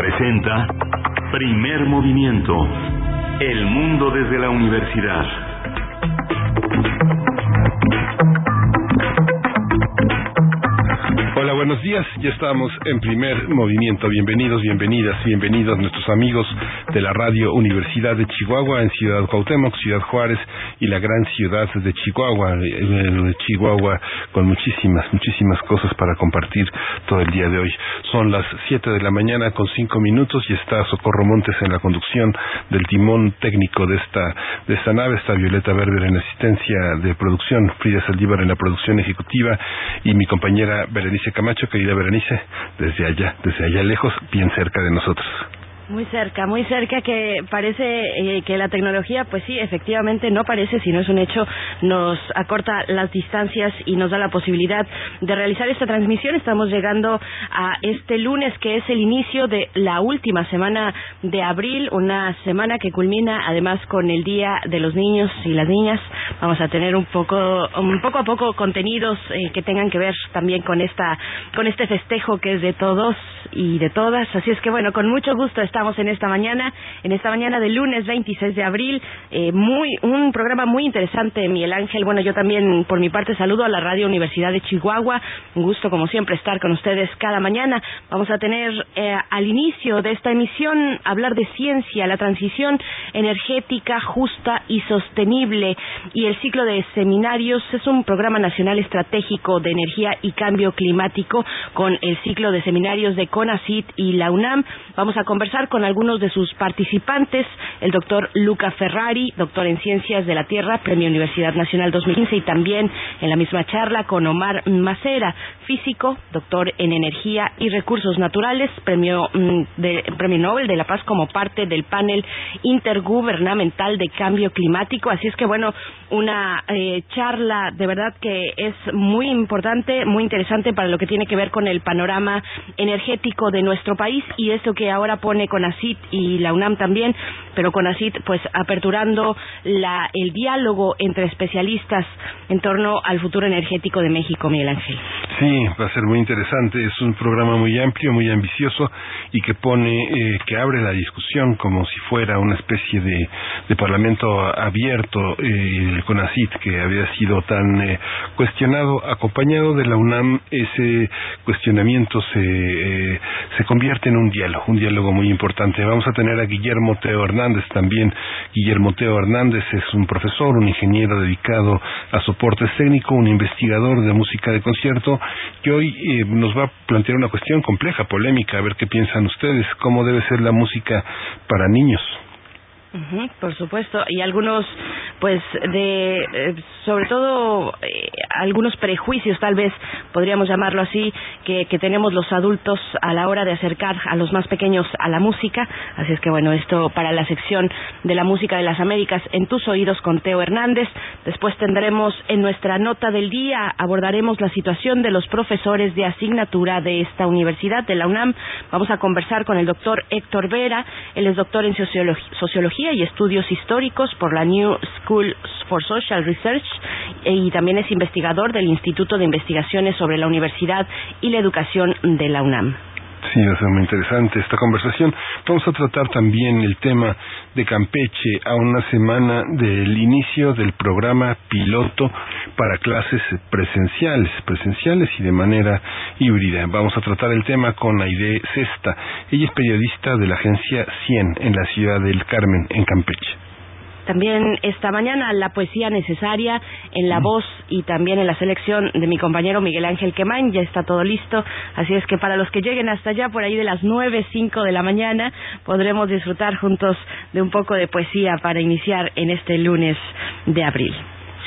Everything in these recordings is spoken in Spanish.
presenta Primer Movimiento. El mundo desde la universidad. Hola, buenos días. Ya estamos en primer movimiento. Bienvenidos, bienvenidas, bienvenidos nuestros amigos de la Radio Universidad de Chihuahua en Ciudad Cuauhtémoc, Ciudad Juárez y la gran ciudad de Chihuahua, eh, Chihuahua con muchísimas, muchísimas cosas para compartir todo el día de hoy. Son las 7 de la mañana con 5 minutos y está Socorro Montes en la conducción del timón técnico de esta, de esta nave, está Violeta Berber en asistencia de producción, Frida Saldívar en la producción ejecutiva y mi compañera Berenice Camacho, querida Berenice, desde allá, desde allá lejos, bien cerca de nosotros. Muy cerca, muy cerca que parece eh, que la tecnología, pues sí, efectivamente no parece, sino es un hecho, nos acorta las distancias y nos da la posibilidad de realizar esta transmisión. Estamos llegando a este lunes que es el inicio de la última semana de abril, una semana que culmina además con el Día de los Niños y las Niñas. Vamos a tener un poco, un poco a poco contenidos eh, que tengan que ver también con esta, con este festejo que es de todos y de todas. Así es que bueno, con mucho gusto estamos en esta mañana, en esta mañana del lunes 26 de abril. Eh, muy, un programa muy interesante, Miguel Ángel. Bueno, yo también por mi parte saludo a la Radio Universidad de Chihuahua. Un gusto como siempre estar con ustedes cada mañana. Vamos a tener eh, al inicio de esta emisión hablar de ciencia, la transición energética justa y sostenible y el ciclo de seminarios es un programa nacional estratégico de energía y cambio climático con el ciclo de seminarios de CONACIT y la UNAM. Vamos a conversar con algunos de sus participantes, el doctor Luca Ferrari, doctor en Ciencias de la Tierra, Premio Universidad Nacional 2015, y también en la misma charla con Omar Macera, físico, doctor en Energía y Recursos Naturales, Premio, mm, de, Premio Nobel de la Paz como parte del panel intergubernamental de cambio climático. Así es que, bueno, una eh, charla de verdad que es muy importante, muy interesante para lo que tiene que ver con el panorama energético de nuestro país y esto que ahora pone CONACIT y la UNAM también, pero CONACIT pues aperturando la, el diálogo entre especialistas en torno al futuro energético de México, Miguel Ángel. Sí, va a ser muy interesante. Es un programa muy amplio, muy ambicioso y que pone, eh, que abre la discusión como si fuera una especie de, parlamento abierto, eh, el CONACIT, que había sido tan eh, cuestionado, acompañado de la UNAM, ese cuestionamiento se, eh, se convierte en un diálogo, un diálogo muy importante. Vamos a tener a Guillermo Teo Hernández también. Guillermo Teo Hernández es un profesor, un ingeniero dedicado a soportes técnicos, un investigador de música de concierto, que hoy eh, nos va a plantear una cuestión compleja, polémica, a ver qué piensan ustedes, cómo debe ser la música para niños por supuesto, y algunos, pues, de, eh, sobre todo, eh, algunos prejuicios, tal vez podríamos llamarlo así, que, que, tenemos los adultos a la hora de acercar a los más pequeños a la música. Así es que, bueno, esto para la sección de la música de las Américas en tus oídos con Teo Hernández. Después tendremos en nuestra nota del día, abordaremos la situación de los profesores de asignatura de esta universidad, de la UNAM. Vamos a conversar con el doctor Héctor Vera, él es doctor en sociología y Estudios Históricos por la New School for Social Research y también es investigador del Instituto de Investigaciones sobre la Universidad y la Educación de la UNAM. Sí, va a ser muy interesante esta conversación. Vamos a tratar también el tema de Campeche a una semana del inicio del programa piloto para clases presenciales, presenciales y de manera híbrida. Vamos a tratar el tema con Aide Cesta. Ella es periodista de la agencia 100 en la ciudad del Carmen, en Campeche. También esta mañana la poesía necesaria en la voz y también en la selección de mi compañero Miguel Ángel Quemain. Ya está todo listo. Así es que para los que lleguen hasta allá, por ahí de las nueve, cinco de la mañana, podremos disfrutar juntos de un poco de poesía para iniciar en este lunes de abril.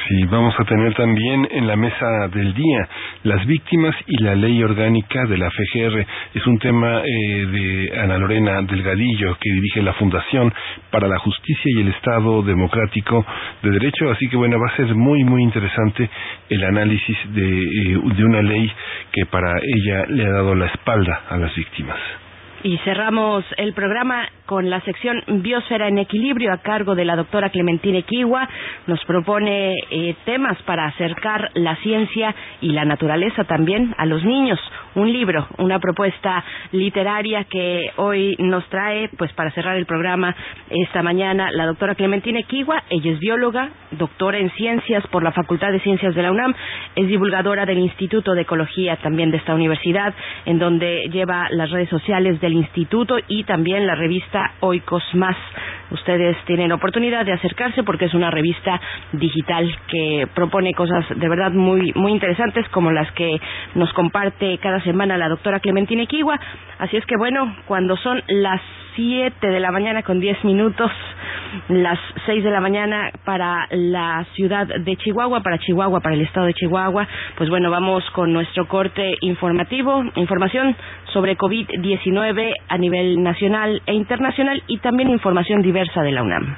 Sí, vamos a tener también en la mesa del día las víctimas y la ley orgánica de la FGR. Es un tema eh, de Ana Lorena Delgadillo, que dirige la Fundación para la Justicia y el Estado Democrático de Derecho. Así que, bueno, va a ser muy, muy interesante el análisis de, eh, de una ley que para ella le ha dado la espalda a las víctimas. Y cerramos el programa con la sección Biosfera en Equilibrio a cargo de la doctora Clementina Kiwa. Nos propone eh, temas para acercar la ciencia y la naturaleza también a los niños. Un libro, una propuesta literaria que hoy nos trae, pues para cerrar el programa esta mañana, la doctora Clementina Kiwa. Ella es bióloga, doctora en ciencias por la Facultad de Ciencias de la UNAM, es divulgadora del Instituto de Ecología también de esta universidad, en donde lleva las redes sociales del instituto y también la revista Oikos Más. Ustedes tienen oportunidad de acercarse porque es una revista digital que propone cosas de verdad muy muy interesantes como las que nos comparte cada semana la doctora Clementina Kiwa. Así es que bueno, cuando son las 7 de la mañana con 10 minutos, las 6 de la mañana para la ciudad de Chihuahua, para Chihuahua, para el estado de Chihuahua. Pues bueno, vamos con nuestro corte informativo, información sobre COVID-19 a nivel nacional e internacional y también información diversa de la UNAM.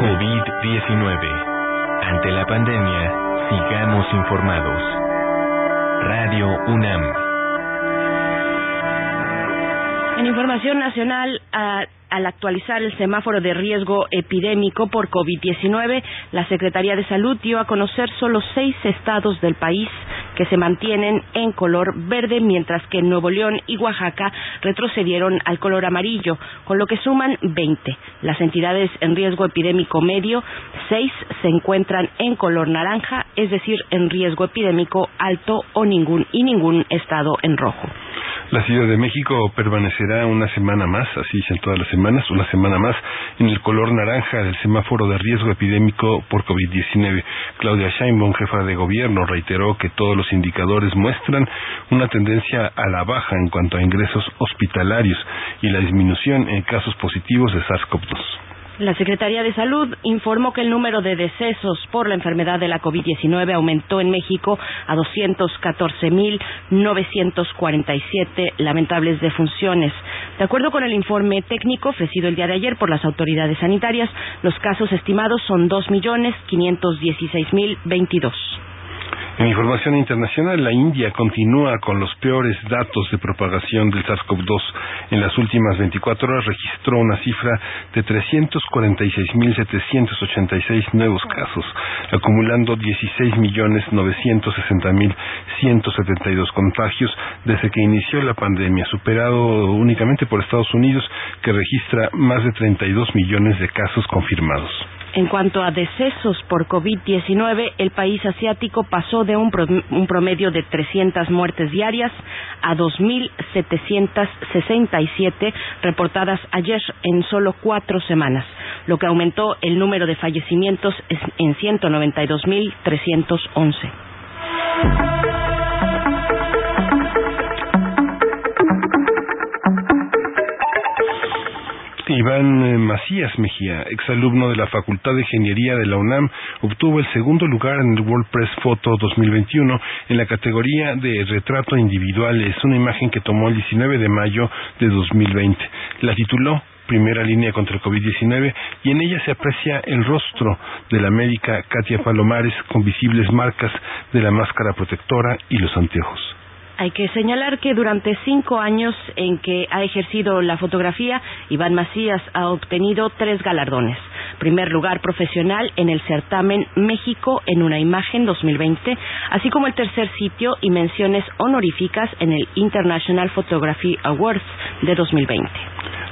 COVID-19. Ante la pandemia, sigamos informados. Radio UNAM. En información nacional, al actualizar el semáforo de riesgo epidémico por COVID-19, la Secretaría de Salud dio a conocer solo seis estados del país que se mantienen en color verde, mientras que Nuevo León y Oaxaca retrocedieron al color amarillo, con lo que suman 20. Las entidades en riesgo epidémico medio, seis se encuentran en color naranja, es decir, en riesgo epidémico alto o ningún y ningún estado en rojo. La Ciudad de México permanecerá una semana más, así dicen todas las semanas, una semana más en el color naranja del semáforo de riesgo epidémico por COVID-19. Claudia Sheinbaum, jefa de gobierno, reiteró que todos los indicadores muestran una tendencia a la baja en cuanto a ingresos hospitalarios y la disminución en casos positivos de SARS-CoV-2. La Secretaría de Salud informó que el número de decesos por la enfermedad de la COVID-19 aumentó en México a 214.947 lamentables defunciones. De acuerdo con el informe técnico ofrecido el día de ayer por las autoridades sanitarias, los casos estimados son 2.516.022. En información internacional, la India continúa con los peores datos de propagación del SARS-CoV-2. En las últimas 24 horas registró una cifra de 346.786 nuevos casos, acumulando 16.960.172 contagios desde que inició la pandemia, superado únicamente por Estados Unidos, que registra más de 32 millones de casos confirmados. En cuanto a decesos por COVID-19, el país asiático pasó de un, promedio de 300 muertes diarias a 2.767 reportadas ayer en solo cuatro semanas, lo que aumentó el número de fallecimientos en 192.311. Iván eh, Macías Mejía, exalumno de la Facultad de Ingeniería de la UNAM, obtuvo el segundo lugar en el World Press Photo 2021 en la categoría de retrato individual. Es una imagen que tomó el 19 de mayo de 2020. La tituló primera línea contra el COVID-19 y en ella se aprecia el rostro de la médica Katia Palomares con visibles marcas de la máscara protectora y los anteojos. Hay que señalar que durante cinco años en que ha ejercido la fotografía, Iván Macías ha obtenido tres galardones. Primer lugar profesional en el certamen México en una imagen 2020, así como el tercer sitio y menciones honoríficas en el International Photography Awards de 2020.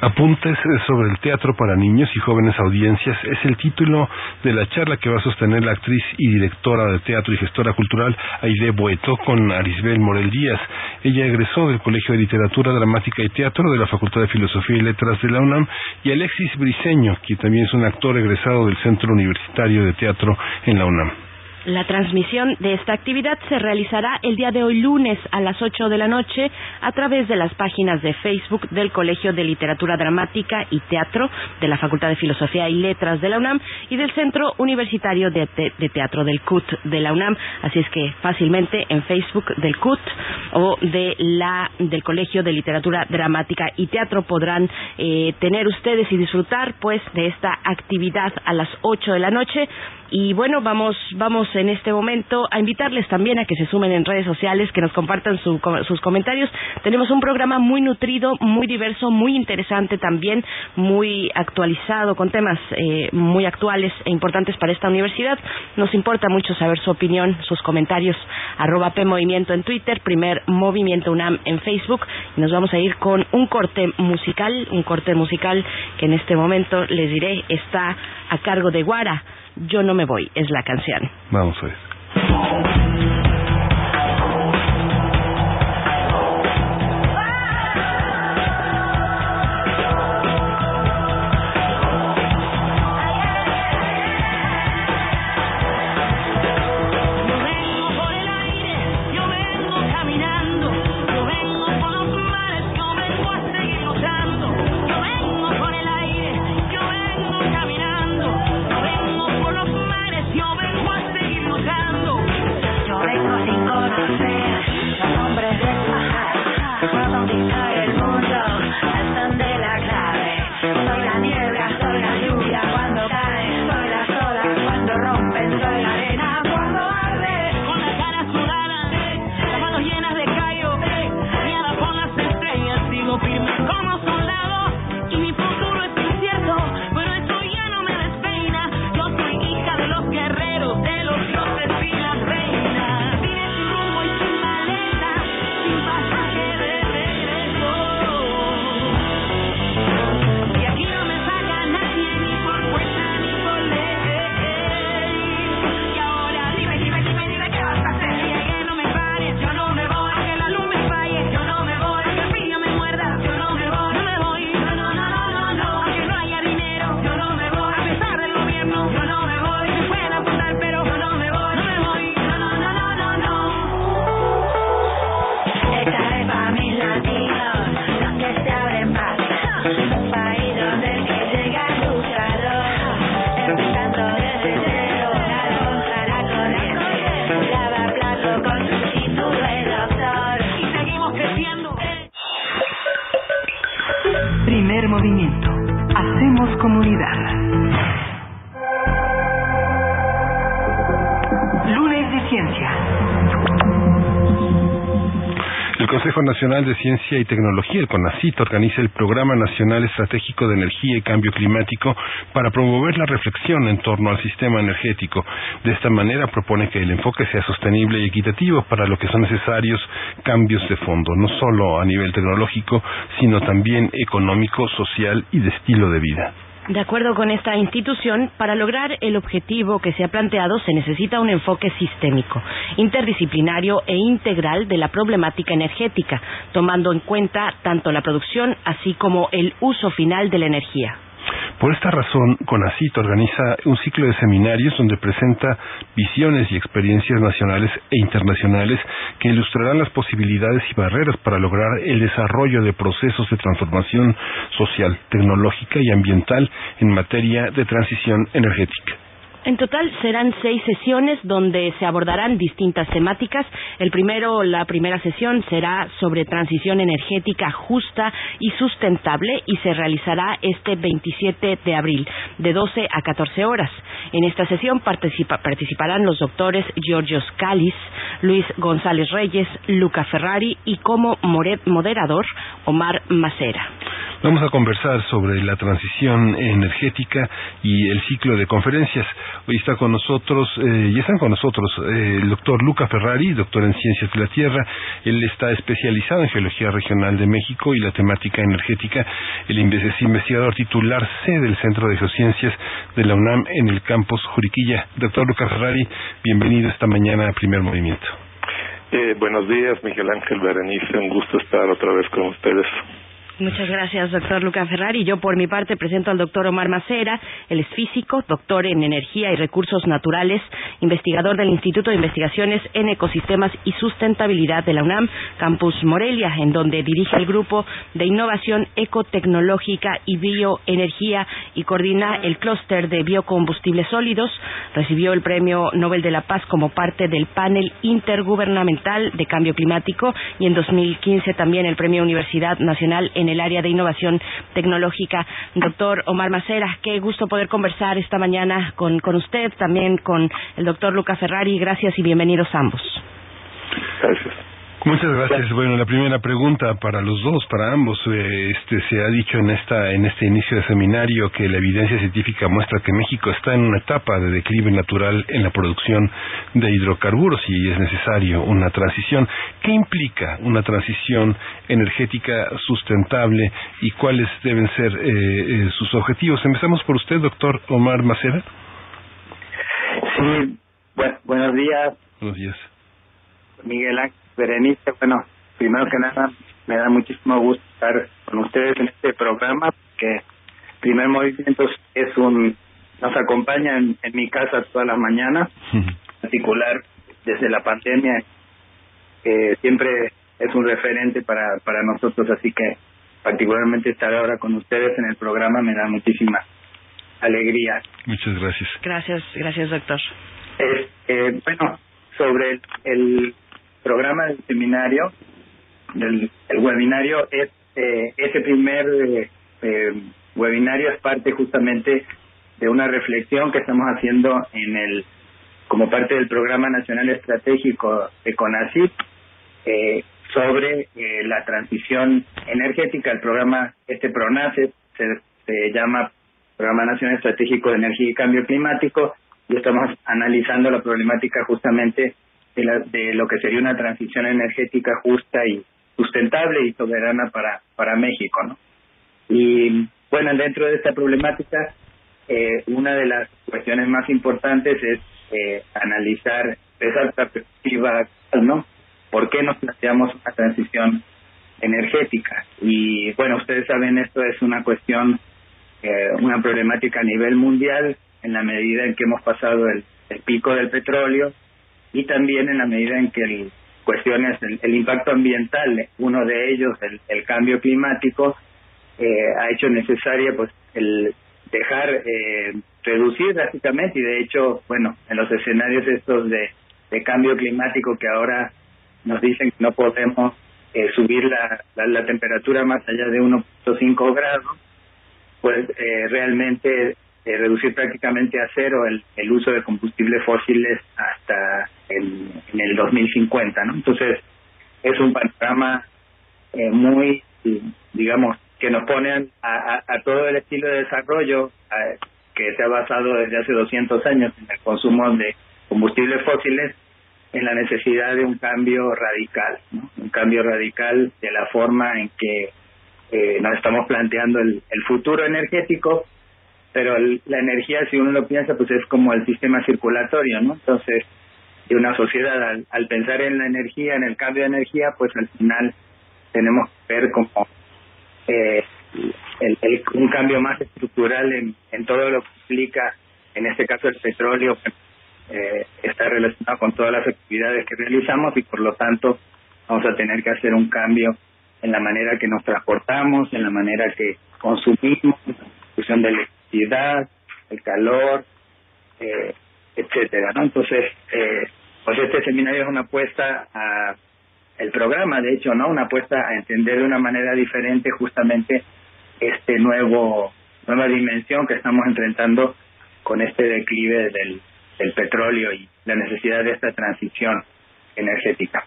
Apuntes sobre el teatro para niños y jóvenes audiencias es el título de la charla que va a sostener la actriz y directora de teatro y gestora cultural Aide Boeto con Arisbel Morel Díaz. Ella egresó del Colegio de Literatura Dramática y Teatro de la Facultad de Filosofía y Letras de la UNAM y Alexis Briceño, que también es un actor egresado del Centro Universitario de Teatro en la UNAM. La transmisión de esta actividad se realizará el día de hoy lunes a las 8 de la noche a través de las páginas de Facebook del Colegio de Literatura Dramática y Teatro de la Facultad de Filosofía y Letras de la UNAM y del Centro Universitario de, Teatro del CUT de la UNAM. Así es que fácilmente en Facebook del CUT o de la, del Colegio de Literatura Dramática y Teatro podrán eh, tener ustedes y disfrutar pues de esta actividad a las 8 de la noche. Y bueno, vamos, vamos en este momento a invitarles también a que se sumen en redes sociales, que nos compartan sus comentarios. Tenemos un programa muy nutrido, muy diverso, muy interesante también, muy actualizado, con temas eh, muy actuales e importantes para esta universidad. Nos importa mucho saber su opinión, sus comentarios. Arroba P en Twitter, primer Movimiento UNAM en Facebook. Y nos vamos a ir con un corte musical, un corte musical que en este momento les diré está a cargo de Guara. Yo no me voy, es la canción. Vamos a ver. Nacional de Ciencia y Tecnología, el CONACIT, organiza el Programa Nacional Estratégico de Energía y Cambio Climático para promover la reflexión en torno al sistema energético. De esta manera propone que el enfoque sea sostenible y equitativo para lo que son necesarios cambios de fondo, no solo a nivel tecnológico, sino también económico, social y de estilo de vida. De acuerdo con esta institución, para lograr el objetivo que se ha planteado se necesita un enfoque sistémico, interdisciplinario e integral de la problemática energética, tomando en cuenta tanto la producción así como el uso final de la energía. Por esta razón, CONACIT organiza un ciclo de seminarios donde presenta visiones y experiencias nacionales e internacionales que ilustrarán las posibilidades y barreras para lograr el desarrollo de procesos de transformación social, tecnológica y ambiental en materia de transición energética. En total serán seis sesiones donde se abordarán distintas temáticas. El primero, la primera sesión será sobre transición energética justa y sustentable y se realizará este 27 de abril de 12 a 14 horas. En esta sesión participarán los doctores Giorgio Calis, Luis González Reyes, Luca Ferrari y como moderador Omar Macera. Vamos a conversar sobre la transición energética y el ciclo de conferencias. Hoy está con nosotros, eh, y están con nosotros eh, el doctor Luca Ferrari, doctor en Ciencias de la Tierra. Él está especializado en Geología Regional de México y la temática energética. El es investigador titular C del Centro de Geociencias de la UNAM en el campus Juriquilla. Doctor Luca Ferrari, bienvenido esta mañana a Primer Movimiento. Eh, buenos días, Miguel Ángel Berenice. Un gusto estar otra vez con ustedes. Muchas gracias, doctor Luca Ferrari. Yo, por mi parte, presento al doctor Omar Macera. Él es físico, doctor en energía y recursos naturales, investigador del Instituto de Investigaciones en Ecosistemas y Sustentabilidad de la UNAM, Campus Morelia, en donde dirige el grupo de innovación ecotecnológica y bioenergía y coordina el clúster de biocombustibles sólidos. Recibió el Premio Nobel de la Paz como parte del panel intergubernamental de cambio climático y en 2015 también el Premio Universidad Nacional en en el área de innovación tecnológica. Doctor Omar Macera, qué gusto poder conversar esta mañana con, con usted, también con el doctor Luca Ferrari. Gracias y bienvenidos ambos. Gracias. Muchas gracias. Bueno, la primera pregunta para los dos, para ambos, eh, este se ha dicho en esta en este inicio de seminario que la evidencia científica muestra que México está en una etapa de declive natural en la producción de hidrocarburos y es necesario una transición. ¿Qué implica una transición energética sustentable y cuáles deben ser eh, eh, sus objetivos? Empezamos por usted, doctor Omar Macera. Sí, buenos días. Buenos días. Miguel Ángel Berenice, bueno, primero que nada, me da muchísimo gusto estar con ustedes en este programa, porque Primer Movimiento es un, nos acompaña en, mi casa todas las mañanas, en particular desde la pandemia, que siempre es un referente para, para nosotros, así que particularmente estar ahora con ustedes en el programa me da muchísima alegría. Muchas gracias. Gracias, gracias doctor. Eh, bueno, sobre el programa del seminario, del el webinario, es, eh, ese primer eh, webinario es parte justamente de una reflexión que estamos haciendo en el como parte del Programa Nacional Estratégico de CONACYT eh, sobre eh, la transición energética. El programa, este PRONACE, se, se llama Programa Nacional Estratégico de Energía y Cambio Climático, y estamos analizando la problemática justamente de, lo que sería una transición energética justa y sustentable y soberana para, para México. ¿no? Y bueno, dentro de esta problemática, eh, una de las cuestiones más importantes es eh, analizar esa perspectiva ¿no? ¿Por qué nos planteamos una transición energética? Y bueno, ustedes saben, esto es una cuestión, eh, una problemática a nivel mundial, en la medida en que hemos pasado el pico del petróleo, y también en la medida en que el, cuestiones, el, impacto ambiental, uno de ellos, el, el cambio climático, eh, ha hecho necesaria pues el dejar eh, reducir drásticamente y de hecho, bueno, en los escenarios estos de, cambio climático que ahora nos dicen que no podemos eh, subir la, la, temperatura más allá de 1.5 grados, pues eh, realmente reducir prácticamente a cero el, el uso de combustibles fósiles hasta el, en el 2050, ¿no? Entonces, es un panorama eh, muy, digamos, que nos pone a, a, todo el estilo de desarrollo que se ha basado desde hace 200 años en el consumo de combustibles fósiles en la necesidad de un cambio radical, un cambio radical de la forma en que eh, nos estamos planteando el, el futuro energético pero la energía, si uno lo piensa, pues es como el sistema circulatorio, ¿no? Entonces, de una sociedad, al, pensar en la energía, en el cambio de energía, pues al final tenemos que ver como eh, el, un cambio más estructural en, en todo lo que implica, en este caso el petróleo, eh, está relacionado con todas las actividades que realizamos y por lo tanto vamos a tener que hacer un cambio en la manera que nos transportamos, en la manera que consumimos, en la distribución de el calor, eh, etcétera, ¿no? Entonces, eh, pues este seminario es una apuesta a el programa, de hecho, ¿no? Una apuesta a entender de una manera diferente justamente este nuevo nueva dimensión que estamos enfrentando con este declive del, del petróleo y la necesidad de esta transición energética.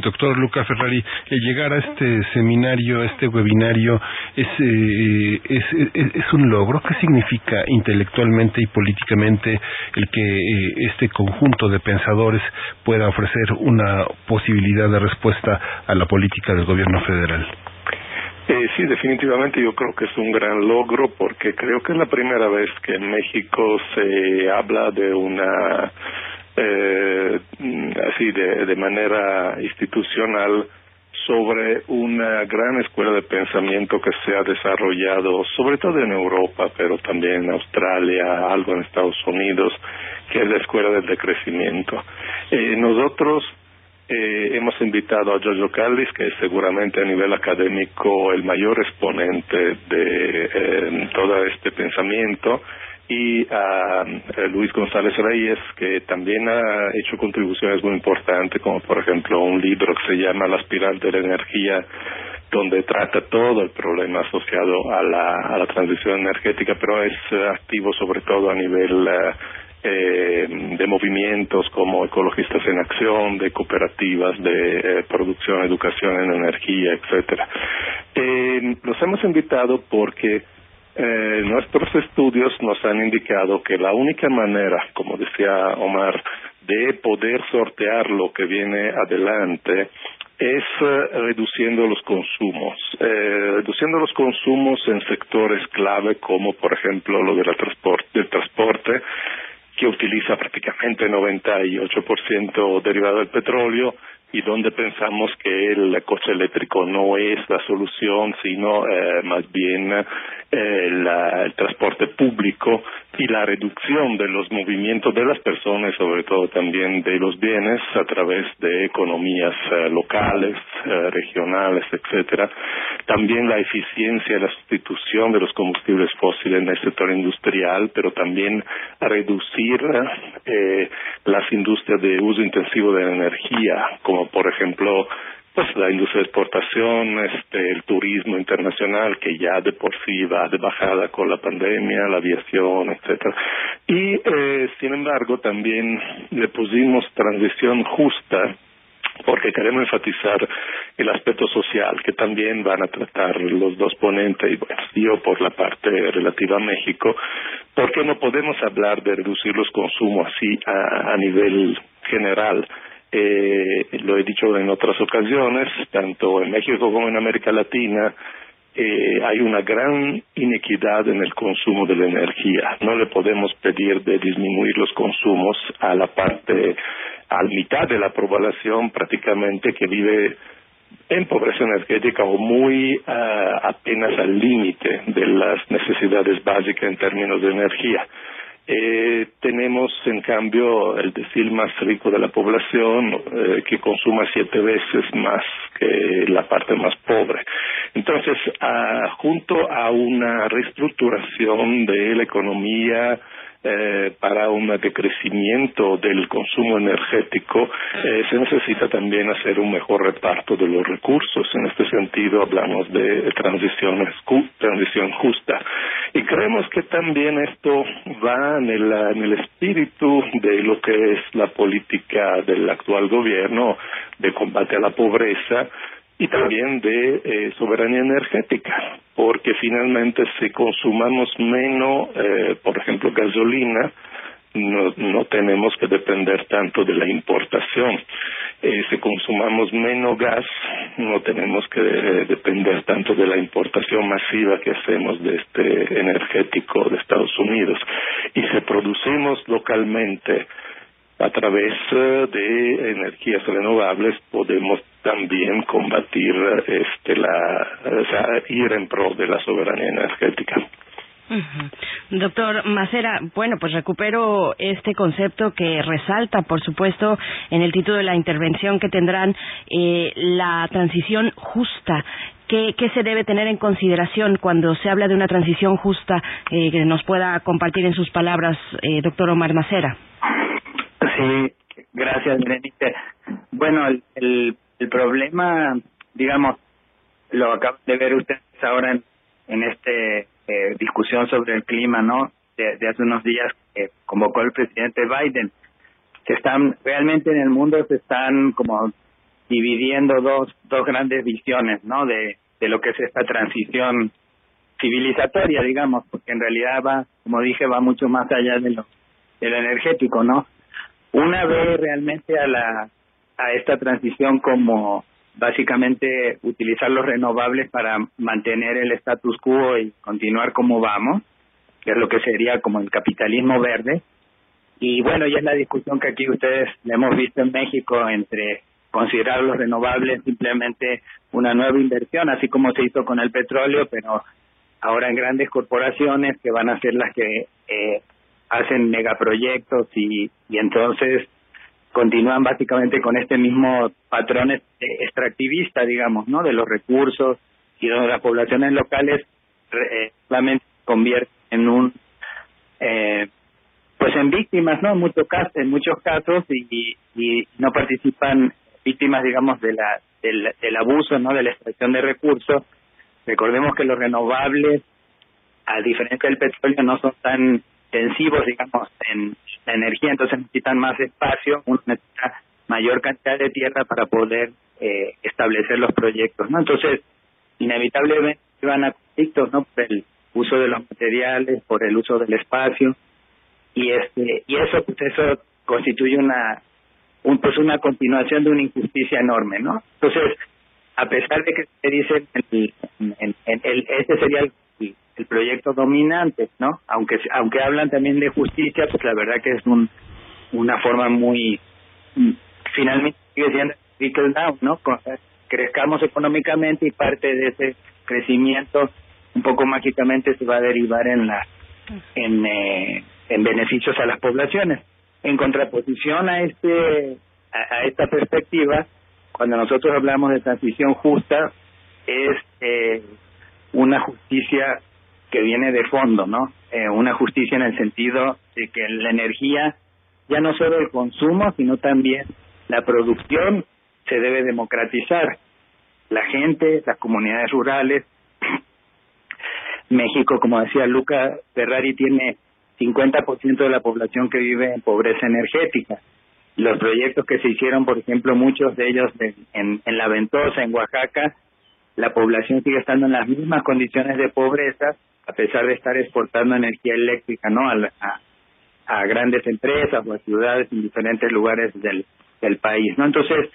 Doctor Luca Ferrari, el llegar a este seminario, a este webinario, eh, es, un logro. ¿Qué significa intelectualmente y políticamente el que eh, este conjunto de pensadores pueda ofrecer una posibilidad de respuesta a la política del gobierno federal? Eh, sí, definitivamente yo creo que es un gran logro porque creo que es la primera vez que en México se habla de una eh, así de, de manera institucional sobre una gran escuela de pensamiento que se ha desarrollado, sobre todo en Europa, pero también en Australia, algo en Estados Unidos, que es la escuela del decrecimiento. Eh, nosotros eh, hemos invitado a Giorgio Callis, que es seguramente a nivel académico el mayor exponente de eh, todo este pensamiento, y a, Luis González Reyes, que también ha hecho contribuciones muy importantes, como por ejemplo un libro que se llama La espiral de la energía donde trata todo el problema asociado a la, transición energética, pero es activo sobre todo a nivel eh, de movimientos como Ecologistas en Acción, de cooperativas de eh, producción, educación en energía, etcétera. Eh, los hemos invitado porque eh, nuestros estudios nos han indicado que la única manera, como decía Omar, de poder sortear lo que viene adelante es eh, reduciendo los consumos, eh, reduciendo los consumos en sectores clave como por ejemplo lo de transporte, del transporte que utiliza prácticamente 98% derivado del petróleo y donde pensamos que el coche eléctrico no es la solución, sino eh, más bien eh, el transporte público y la reducción de los movimientos de las personas, sobre todo también de los bienes, a través de economías eh, locales, eh, regionales, etcétera. También la eficiencia y la sustitución de los combustibles fósiles en el sector industrial, pero también reducir las industrias de uso intensivo de la energía, por ejemplo pues la industria de exportación, este, el turismo internacional que ya de por sí va de bajada con la pandemia, la aviación, etcétera. Y eh, sin embargo también le pusimos transición justa porque queremos enfatizar el aspecto social que también van a tratar los dos ponentes y bueno, yo por la parte relativa a México, porque no podemos hablar de reducir los consumos así a nivel general eh, lo he dicho en otras ocasiones, tanto en México como en América Latina, eh, hay una gran inequidad en el consumo de la energía. No le podemos pedir de disminuir los consumos a la parte, a la mitad de la población prácticamente que vive en pobreza energética o muy uh, apenas al límite de las necesidades básicas en términos de energía. Eh, tenemos, en cambio, el decil más rico de la población eh, que consuma siete veces más que la parte más pobre. Entonces, ah, junto a una reestructuración de la economía eh, para un decrecimiento del consumo energético, eh, se necesita también hacer un mejor reparto de los recursos. En este sentido, hablamos de transición, transición justa. Y creemos que también esto va en el, en el espíritu de lo que es la política del actual gobierno de combate a la pobreza, y también de eh, soberanía energética, porque finalmente si consumamos menos, eh, por ejemplo, gasolina, no, no tenemos que depender tanto de la importación. Eh, si consumamos menos gas, no tenemos que depender tanto de la importación masiva que hacemos de este energético de Estados Unidos. Y si producimos localmente a través de energías renovables podemos también combatir este la o sea, ir en pro de la soberanía energética. Doctor Macera, bueno, pues recupero este concepto que resalta, por supuesto, en el título de la intervención que tendrán eh, la transición justa. ¿Qué, ¿Qué, se debe tener en consideración cuando se habla de una transición justa eh, que nos pueda compartir en sus palabras, eh, doctor Omar Macera? Sí, gracias, Berenice. Bueno, el, el, problema, digamos, lo acaban de ver ustedes ahora en, en este eh, discusión sobre el clima, ¿no? De, de hace unos días que convocó el presidente Biden. Se están, realmente en el mundo se están como dividiendo dos, dos grandes visiones, ¿no? De, de lo que es esta transición civilizatoria, digamos, porque en realidad va, como dije, va mucho más allá de lo, de lo energético, ¿no? Una ve realmente a la a esta transición como básicamente utilizar los renovables para mantener el status quo y continuar como vamos, que es lo que sería como el capitalismo verde. Y bueno, ya es la discusión que aquí ustedes hemos visto en México entre considerar los renovables simplemente una nueva inversión, así como se hizo con el petróleo, pero ahora en grandes corporaciones que van a ser las que eh, hacen megaproyectos y, y entonces continúan básicamente con este mismo patrón extractivista, digamos, ¿no? De los recursos y donde las poblaciones locales eh, realmente convierten en un, eh, pues en víctimas, ¿no? En muchos casos, en muchos casos y, y, no participan víctimas, digamos, de la del, del abuso, ¿no? De la extracción de recursos. Recordemos que los renovables, a diferencia del petróleo, no son tan intensivos, digamos, en la energía, entonces necesitan más espacio, uno necesita mayor cantidad de tierra para poder eh, establecer los proyectos, ¿no? Entonces, inevitablemente van a conflictos, ¿no? Por el uso de los materiales, por el uso del espacio y este y eso pues eso constituye una un, pues una continuación de una injusticia enorme, ¿no? Entonces, a pesar de que se dice el, el, el, este sería el, el, proyecto dominante, ¿no? Aunque aunque hablan también de justicia, pues la verdad que es un una forma muy finalmente sigue siendo trickle down, ¿no? Crezcamos económicamente y parte de ese crecimiento un poco mágicamente se va a derivar en la en eh, en beneficios a las poblaciones en contraposición a este a, esta perspectiva cuando nosotros hablamos de transición justa es eh, una justicia que viene de fondo no eh, una justicia en el sentido de que la energía ya no solo el consumo sino también la producción se debe democratizar la gente las comunidades rurales México, como decía Luca Ferrari, tiene 50% de la población que vive en pobreza energética. Los proyectos que se hicieron, por ejemplo, muchos de ellos en, en La Ventosa, en Oaxaca, la población sigue estando en las mismas condiciones de pobreza, a pesar de estar exportando energía eléctrica no a, a, grandes empresas o a ciudades en diferentes lugares del, del país. no Entonces,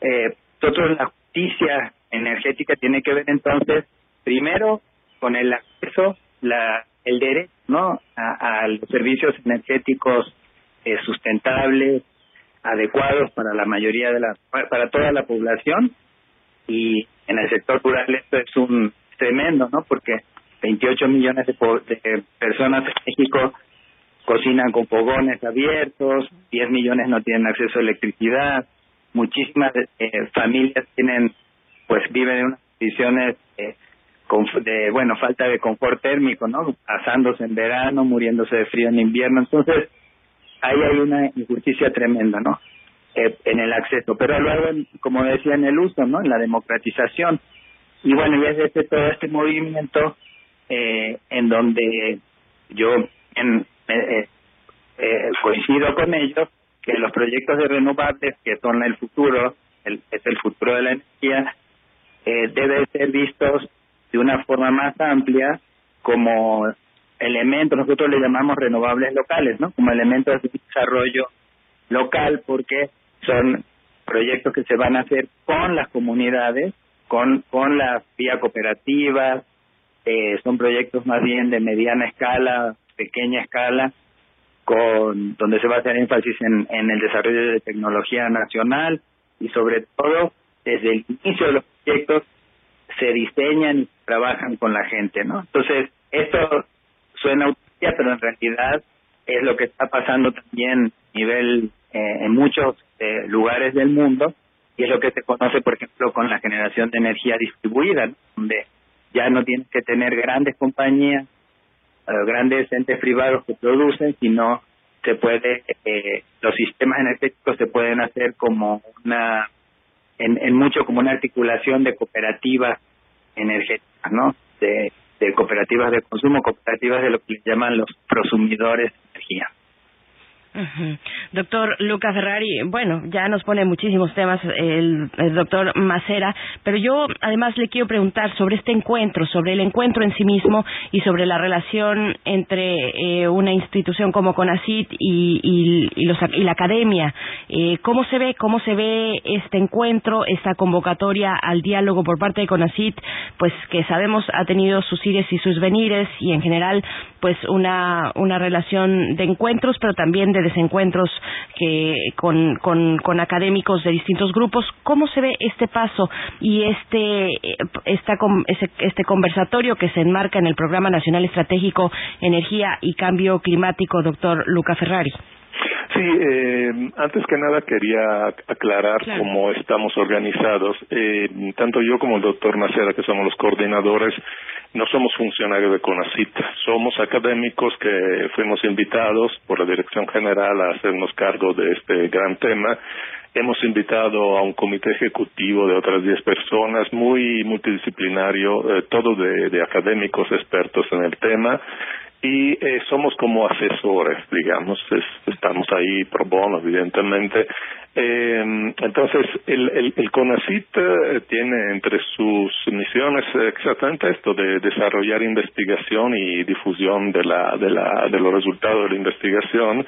eh, nosotros la justicia energética tiene que ver entonces, primero, con el acceso, la, el derecho ¿no? a, los servicios energéticos eh, sustentables, adecuados para la mayoría de la, para toda la población y en el sector rural esto es un tremendo, ¿no? Porque 28 millones de, de personas en México cocinan con fogones abiertos, 10 millones no tienen acceso a electricidad, muchísimas eh, familias tienen, pues viven en unas condiciones eh, de, bueno, falta de confort térmico, ¿no? Asándose en verano, muriéndose de frío en invierno. Entonces, ahí hay una injusticia tremenda, ¿no? Eh, en el acceso. Pero luego, como decía, en el uso, ¿no? En la democratización. Y bueno, y es este, todo este movimiento eh, en donde yo en, eh, eh, coincido con ellos que los proyectos de renovables, que son el futuro, el, es el futuro de la energía, eh, deben ser vistos de una forma más amplia como elementos, nosotros le llamamos renovables locales, ¿no? Como elementos de desarrollo local porque son proyectos que se van a hacer con las comunidades, con, con las vía cooperativas, eh, son proyectos más bien de mediana escala, pequeña escala, con donde se va a hacer énfasis en, el desarrollo de tecnología nacional y sobre todo desde el inicio de los proyectos se diseñan y trabajan con la gente, ¿no? Entonces, esto suena utopía, pero en realidad es lo que está pasando también a nivel eh, en muchos eh, lugares del mundo y es lo que se conoce, por ejemplo, con la generación de energía distribuida, donde ya no tienes que tener grandes compañías, eh, grandes entes privados que producen, sino se puede, eh, los sistemas energéticos se pueden hacer como una, en, en mucho como una articulación de cooperativas energéticas, ¿no? De, cooperativas de consumo, cooperativas de lo que llaman los prosumidores de energía. Doctor Luca Ferrari, bueno, ya nos pone muchísimos temas el, doctor Macera, pero yo además le quiero preguntar sobre este encuentro, sobre el encuentro en sí mismo y sobre la relación entre eh, una institución como CONACIT y, y, los, y la academia. Eh, ¿Cómo se ve, cómo se ve este encuentro, esta convocatoria al diálogo por parte de CONACIT, pues que sabemos ha tenido sus ires y sus venires y en general pues una, una relación de encuentros, pero también de desencuentros que con, con, con académicos de distintos grupos. ¿Cómo se ve este paso y este, esta, este conversatorio que se enmarca en el Programa Nacional Estratégico Energía y Cambio Climático, doctor Luca Ferrari? Sí, eh, antes que nada quería aclarar cómo estamos organizados. Eh, tanto yo como el doctor Macera, que somos los coordinadores, no somos funcionarios de CONACIT, somos académicos que fuimos invitados por la Dirección General a hacernos cargo de este gran tema. Hemos invitado a un comité ejecutivo de otras 10 personas, muy multidisciplinario, eh, todo de, académicos expertos en el tema, y eh, somos como asesores, digamos, estamos ahí pro bono, evidentemente, eh, entonces, el, CONACIT eh, tiene entre sus misiones exactamente esto de desarrollar investigación y difusión de, la, de, la, de los resultados de la investigación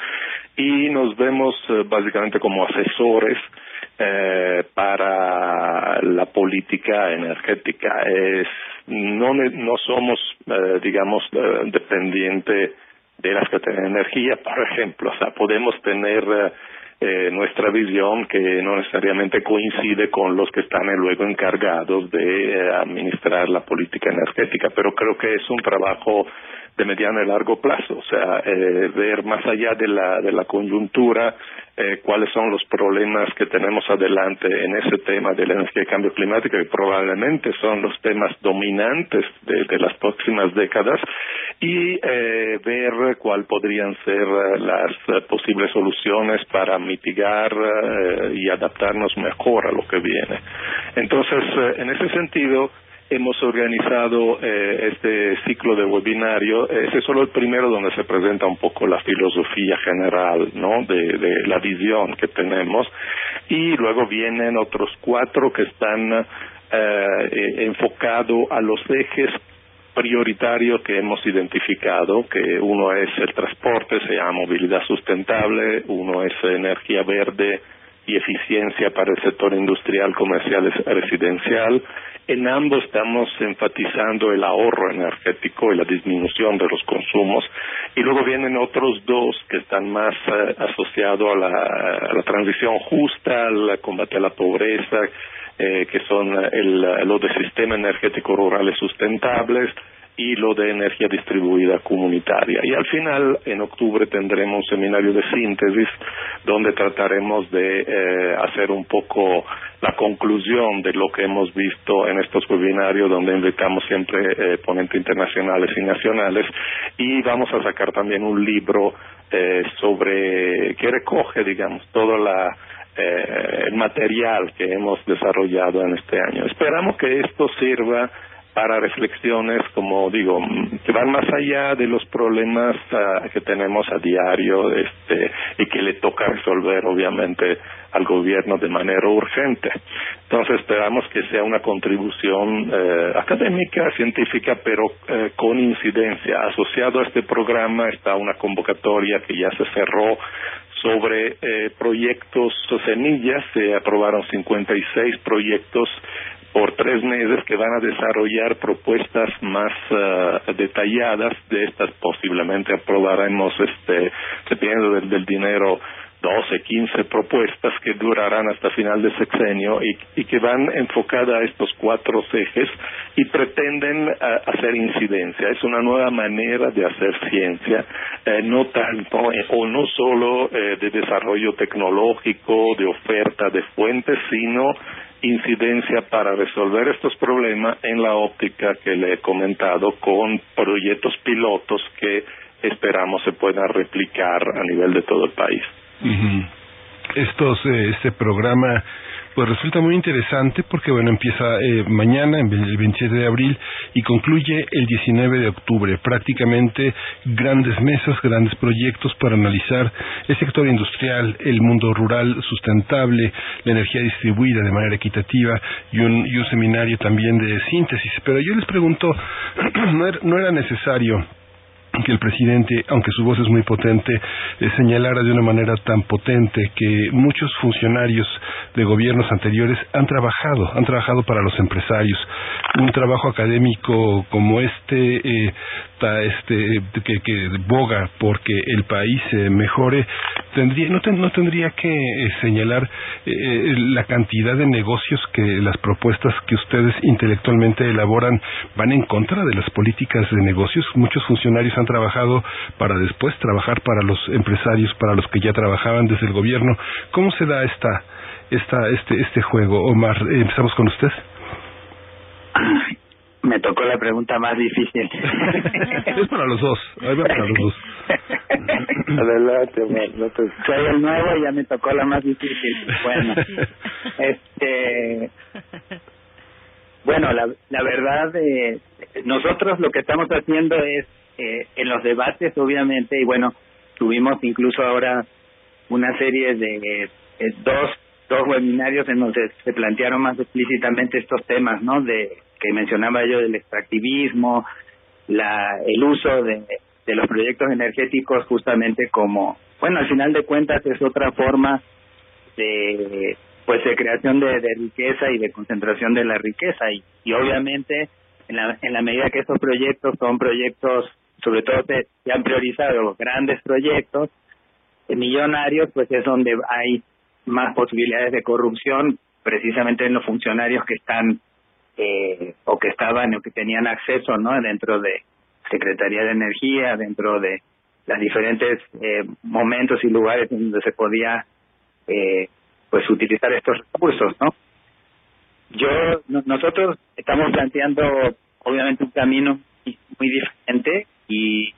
y nos vemos eh, básicamente como asesores eh, para la política energética. Es, no, no somos, eh, digamos, dependientes de las que tienen energía, por ejemplo. O sea, podemos tener eh, nuestra visión que no necesariamente coincide con los que están luego encargados de eh, administrar la política energética, pero creo que es un trabajo de mediano y largo plazo, o sea, eh, ver más allá de la, de la coyuntura eh, cuáles son los problemas que tenemos adelante en ese tema de la energía y cambio climático, que probablemente son los temas dominantes de, las próximas décadas, y eh, ver cuáles podrían ser las posibles soluciones para mitigar eh, y adaptarnos mejor a lo que viene. Entonces, eh, en ese sentido, hemos organizado eh, este ciclo de webinario. Ese es solo el primero donde se presenta un poco la filosofía general, ¿no? De, la visión que tenemos. Y luego vienen otros cuatro que están eh, eh, enfocados a los ejes prioritarios que hemos identificado, que uno es el transporte, se llama movilidad sustentable, uno es energía verde y eficiencia para el sector industrial, comercial y residencial, en ambos estamos enfatizando el ahorro energético y la disminución de los consumos. Y luego vienen otros dos que están más eh, asociados a la, transición justa, al combate a la pobreza, eh, que son el, los de sistema energético rurales sustentables y lo de energía distribuida comunitaria. Y al final, en octubre, tendremos un seminario de síntesis donde trataremos de eh, hacer un poco la conclusión de lo que hemos visto en estos webinarios donde invitamos siempre eh, ponentes internacionales y nacionales y vamos a sacar también un libro eh, sobre que recoge digamos todo la eh, el material que hemos desarrollado en este año. Esperamos que esto sirva para reflexiones, como digo, que van más allá de los problemas ah, que tenemos a diario este, y que le toca resolver, obviamente, al gobierno de manera urgente. Entonces, esperamos que sea una contribución eh, académica, científica, pero eh, con incidencia. Asociado a este programa está una convocatoria que ya se cerró sobre eh, proyectos semillas. Se aprobaron 56 proyectos por tres meses que van a desarrollar propuestas más eh, detalladas de estas posiblemente aprobaremos este dependiendo del, del dinero 12, 15 propuestas que durarán hasta final de sexenio y, y que van enfocadas a estos cuatro ejes y pretenden eh, hacer incidencia. Es una nueva manera de hacer ciencia, eh, no tanto o no solo de desarrollo tecnológico, de oferta de fuentes, sino incidencia para resolver estos problemas en la óptica que le he comentado con proyectos pilotos que esperamos se puedan replicar a nivel de todo el país. Estos, eh, este programa pues resulta muy interesante porque bueno empieza eh, mañana el 27 de abril y concluye el 19 de octubre. Prácticamente grandes mesas grandes proyectos para analizar el sector industrial el mundo rural sustentable la energía distribuida de manera equitativa y un, y un seminario también de síntesis. Pero yo les pregunto no era necesario que el presidente, aunque su voz es muy potente, eh, señalara de una manera tan potente que muchos funcionarios de gobiernos anteriores han trabajado, han trabajado para los empresarios. Un trabajo académico como este, eh, este que, que boga porque el país se mejore, tendría, no, no tendría que eh, señalar la cantidad de negocios que las propuestas que ustedes intelectualmente elaboran van en contra de las políticas de negocios. Muchos funcionarios han trabajado para después trabajar para los empresarios, para los que ya trabajaban desde el gobierno. ¿Cómo se da esta, esta, este, este juego? Omar, empezamos con usted. Me tocó la pregunta más difícil. es para los dos. para los dos. Adelante, bueno, soy el nuevo y ya me tocó la más difícil. Bueno, este, bueno, la, la verdad, eh, nosotros lo que estamos haciendo es, eh, en los debates, obviamente, y bueno, tuvimos incluso ahora una serie de eh, dos dos webinarios en donde se plantearon más explícitamente estos temas, ¿no? De que mencionaba yo del extractivismo, la el uso de, los proyectos energéticos justamente como, bueno, al final de cuentas es otra forma de pues de creación de, de riqueza y de concentración de la riqueza. Y, obviamente en la, en la medida que estos proyectos son proyectos sobre todo se, se han priorizado grandes proyectos eh, millonarios pues es donde hay más posibilidades de corrupción precisamente en los funcionarios que están eh, o que estaban o que tenían acceso no dentro de Secretaría de Energía dentro de los diferentes eh, momentos y lugares donde se podía eh, pues utilizar estos recursos no yo nosotros estamos planteando obviamente un camino muy diferente y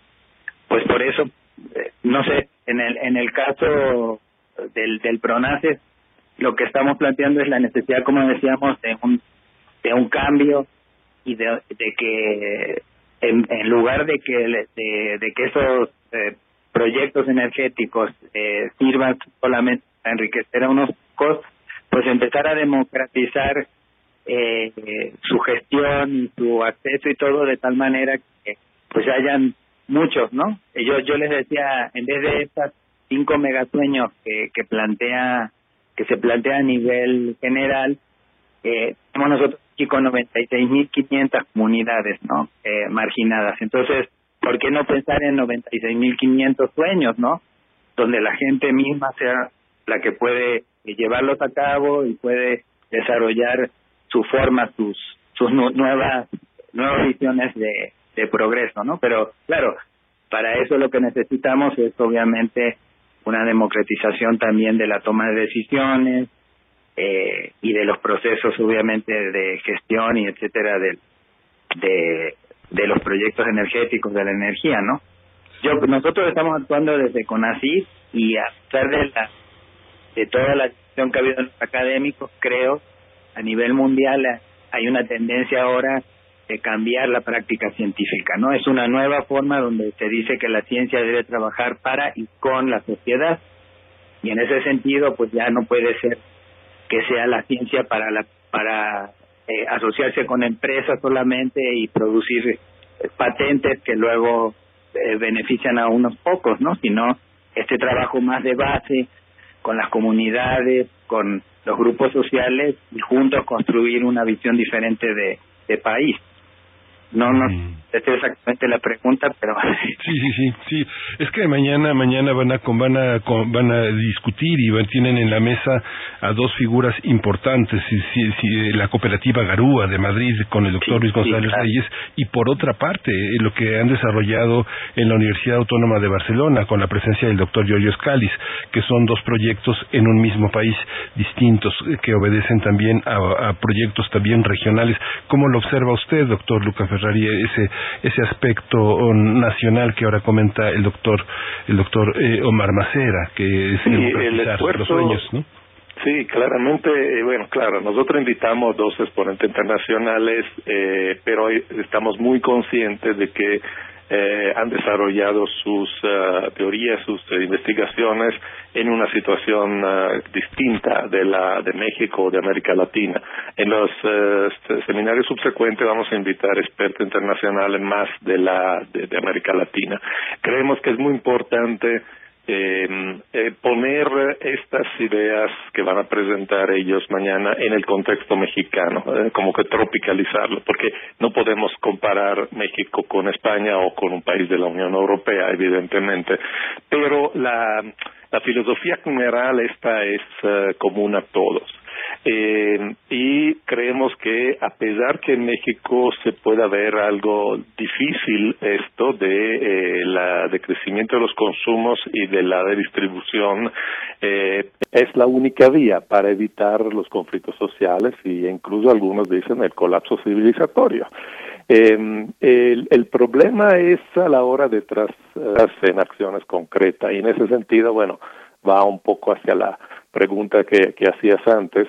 pues por eso eh, no sé en el en el caso del, del PRONACE, lo que estamos planteando es la necesidad, como decíamos, de un, de un cambio y de, que en, lugar de que de, que esos eh, proyectos energéticos eh, sirvan solamente para enriquecer a unos pocos, pues empezar a democratizar eh, su gestión su acceso y todo de tal manera que pues hayan muchos, ¿no? Yo yo les decía, en vez de estas cinco megasueños que, que plantea que se plantea a nivel general eh, tenemos nosotros aquí con 96.500 comunidades no eh, marginadas. Entonces por qué no pensar en 96.500 sueños no donde la gente misma sea la que puede llevarlos a cabo y puede desarrollar su forma sus sus nuevas nuevas visiones de de progreso no pero claro para eso lo que necesitamos es obviamente una democratización también de la toma de decisiones eh, y de los procesos obviamente de gestión y etcétera de, de los proyectos energéticos de la energía no yo nosotros estamos actuando desde CONACYT y a pesar de la de toda la acción que ha habido en los académicos creo a nivel mundial hay una tendencia ahora de cambiar la práctica científica, ¿no? Es una nueva forma donde se dice que la ciencia debe trabajar para y con la sociedad y en ese sentido pues ya no puede ser que sea la ciencia para la para eh, asociarse con empresas solamente y producir eh, patentes que luego eh, benefician a unos pocos, ¿no? Sino este trabajo más de base con las comunidades, con los grupos sociales y juntos construir una visión diferente de, de país. No, no, exactamente la pregunta, pero... Sí, sí, sí, sí. Es que mañana, mañana van a, van a, van a discutir y van, tienen en la mesa a dos figuras importantes, si, la cooperativa Garúa de Madrid con el doctor Luis González Reyes y por otra parte eh, lo que han desarrollado en la Universidad Autónoma de Barcelona con la presencia del doctor Giorgio Scalis, que son dos proyectos en un mismo país distintos eh, que obedecen también a, a proyectos también regionales. ¿Cómo lo observa usted, doctor Lucas ese ese aspecto nacional que ahora comenta el doctor el doctor eh, Omar Macera que es el esfuerzo, los sueños ¿no? Sí, claramente, eh, bueno, claro, nosotros invitamos dos exponentes internacionales, eh, pero estamos muy conscientes de que eh, han desarrollado sus uh, teorías, sus uh, investigaciones en una situación uh, distinta de la de México o de América Latina. En los seminarios subsecuentes vamos a invitar expertos internacionales más de la de América Latina. Creemos que es muy importante eh, eh, poner estas ideas que van a presentar ellos mañana en el contexto mexicano, eh, como que tropicalizarlo, porque no podemos comparar México con España o con un país de la Unión Europea, evidentemente, pero la, la filosofía general esta es uh, común a todos. Eh, y creemos que a pesar que en México se pueda ver algo difícil esto de eh, la de crecimiento de los consumos y de la distribución eh, es la única vía para evitar los conflictos sociales y incluso algunos dicen el colapso civilizatorio. Eh, el, el, problema es a la hora de trasarse en acciones concretas. Y en ese sentido, bueno, va un poco hacia la pregunta que, hacías antes.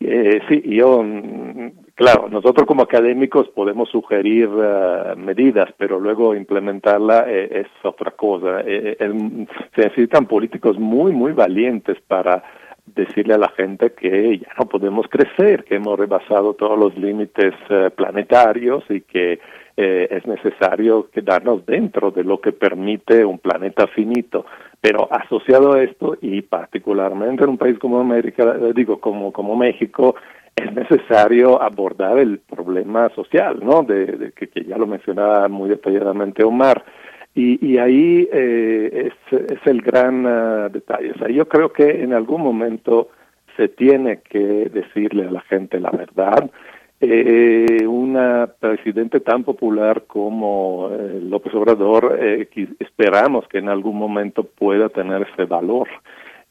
Eh, sí, yo, mm, claro, nosotros como académicos podemos sugerir uh, medidas, pero luego implementarla eh, es otra cosa. Eh, eh, se necesitan políticos muy, muy valientes para decirle a la gente que ya no podemos crecer, que hemos rebasado todos los límites planetarios y que eh, es necesario quedarnos dentro de lo que permite un planeta finito. Pero asociado a esto, y particularmente en un país como América, eh, digo, como, como México, es necesario abordar el problema social, ¿no? De, de que, que, ya lo mencionaba muy detalladamente Omar. Y, y ahí eh, es, es, el gran uh, detalle. O sea, yo creo que en algún momento se tiene que decirle a la gente la verdad eh, una presidente tan popular como eh, López Obrador, eh, esperamos que en algún momento pueda tener ese valor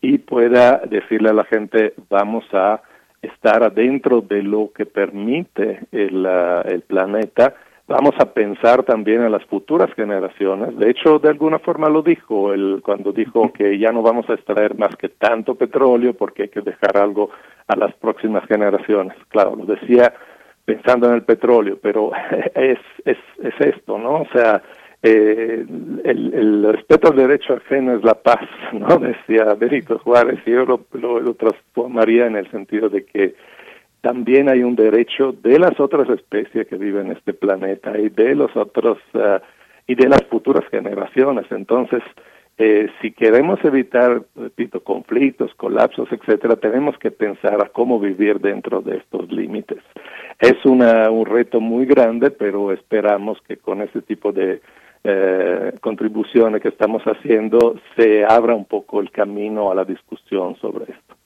y pueda decirle a la gente vamos a estar adentro de lo que permite el, el planeta, vamos a pensar también en las futuras generaciones. De hecho, de alguna forma lo dijo él cuando dijo que ya no vamos a extraer más que tanto petróleo porque hay que dejar algo a las próximas generaciones. Claro, lo decía pensando en el petróleo, pero es, es, es esto, ¿no? O sea, eh, el, el, respeto al derecho ajeno es la paz, ¿no? Decía Benito Juárez, y yo lo, lo, transformaría en el sentido de que también hay un derecho de las otras especies que viven en este planeta y de los otros uh, y de las futuras generaciones. Entonces, eh, si queremos evitar, repito, conflictos, colapsos, etcétera, tenemos que pensar a cómo vivir dentro de estos límites. Es una, un reto muy grande, pero esperamos que con este tipo de eh, contribuciones que estamos haciendo se abra un poco el camino a la discusión sobre esto.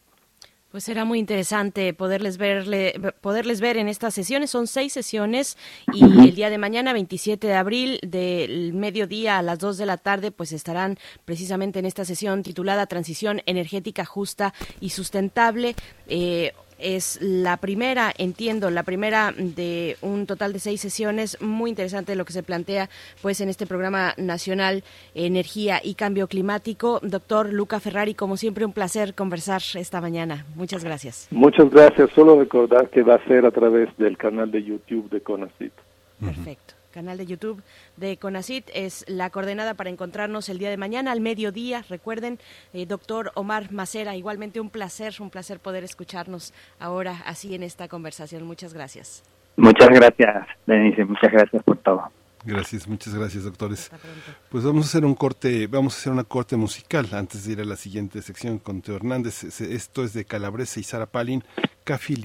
Pues será muy interesante poderles verle, poderles ver en estas sesiones. Son seis sesiones y el día de mañana, 27 de abril, del mediodía a las 2 de la tarde, pues estarán precisamente en esta sesión titulada Transición energética justa y sustentable. Eh, es la primera, entiendo, la primera de un total de seis sesiones. Muy interesante lo que se plantea pues en este programa nacional Energía y Cambio Climático. Doctor Luca Ferrari, como siempre, un placer conversar esta mañana. Muchas gracias. Muchas gracias. Solo recordar que va a ser a través del canal de YouTube de CONACIT. Perfecto canal de YouTube de CONACIT. Es la coordenada para encontrarnos el día de mañana al mediodía. Recuerden, eh, doctor Omar Macera, igualmente un placer, un placer poder escucharnos ahora así en esta conversación. Muchas gracias. Muchas gracias, Denise. Muchas gracias por todo. Gracias, muchas gracias, doctores. Pues vamos a hacer un corte, vamos a hacer una corte musical antes de ir a la siguiente sección con Teo Hernández. Esto es de Calabrese y Sara Palin, Café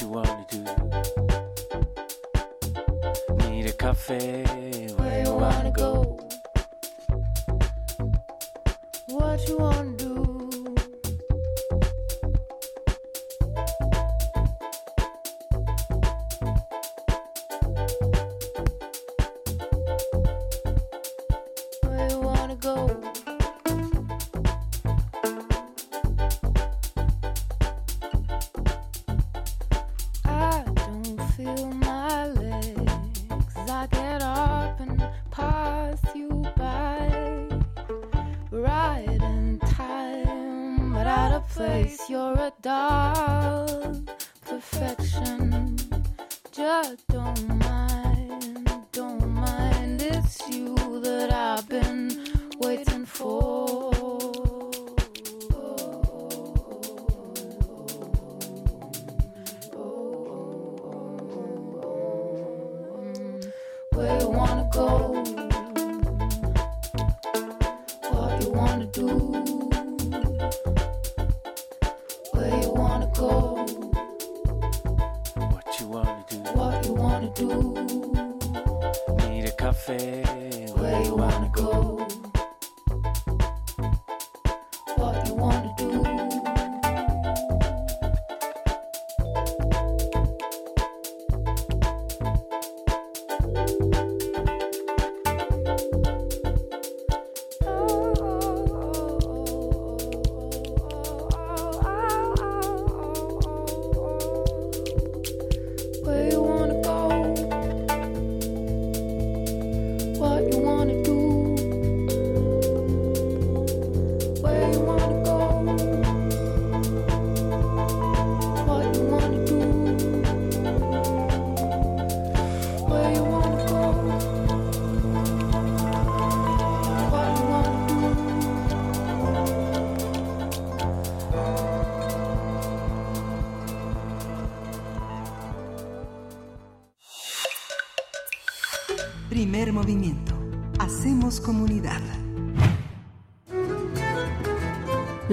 you wanna do. Need a cafe where you wanna go. What you wanna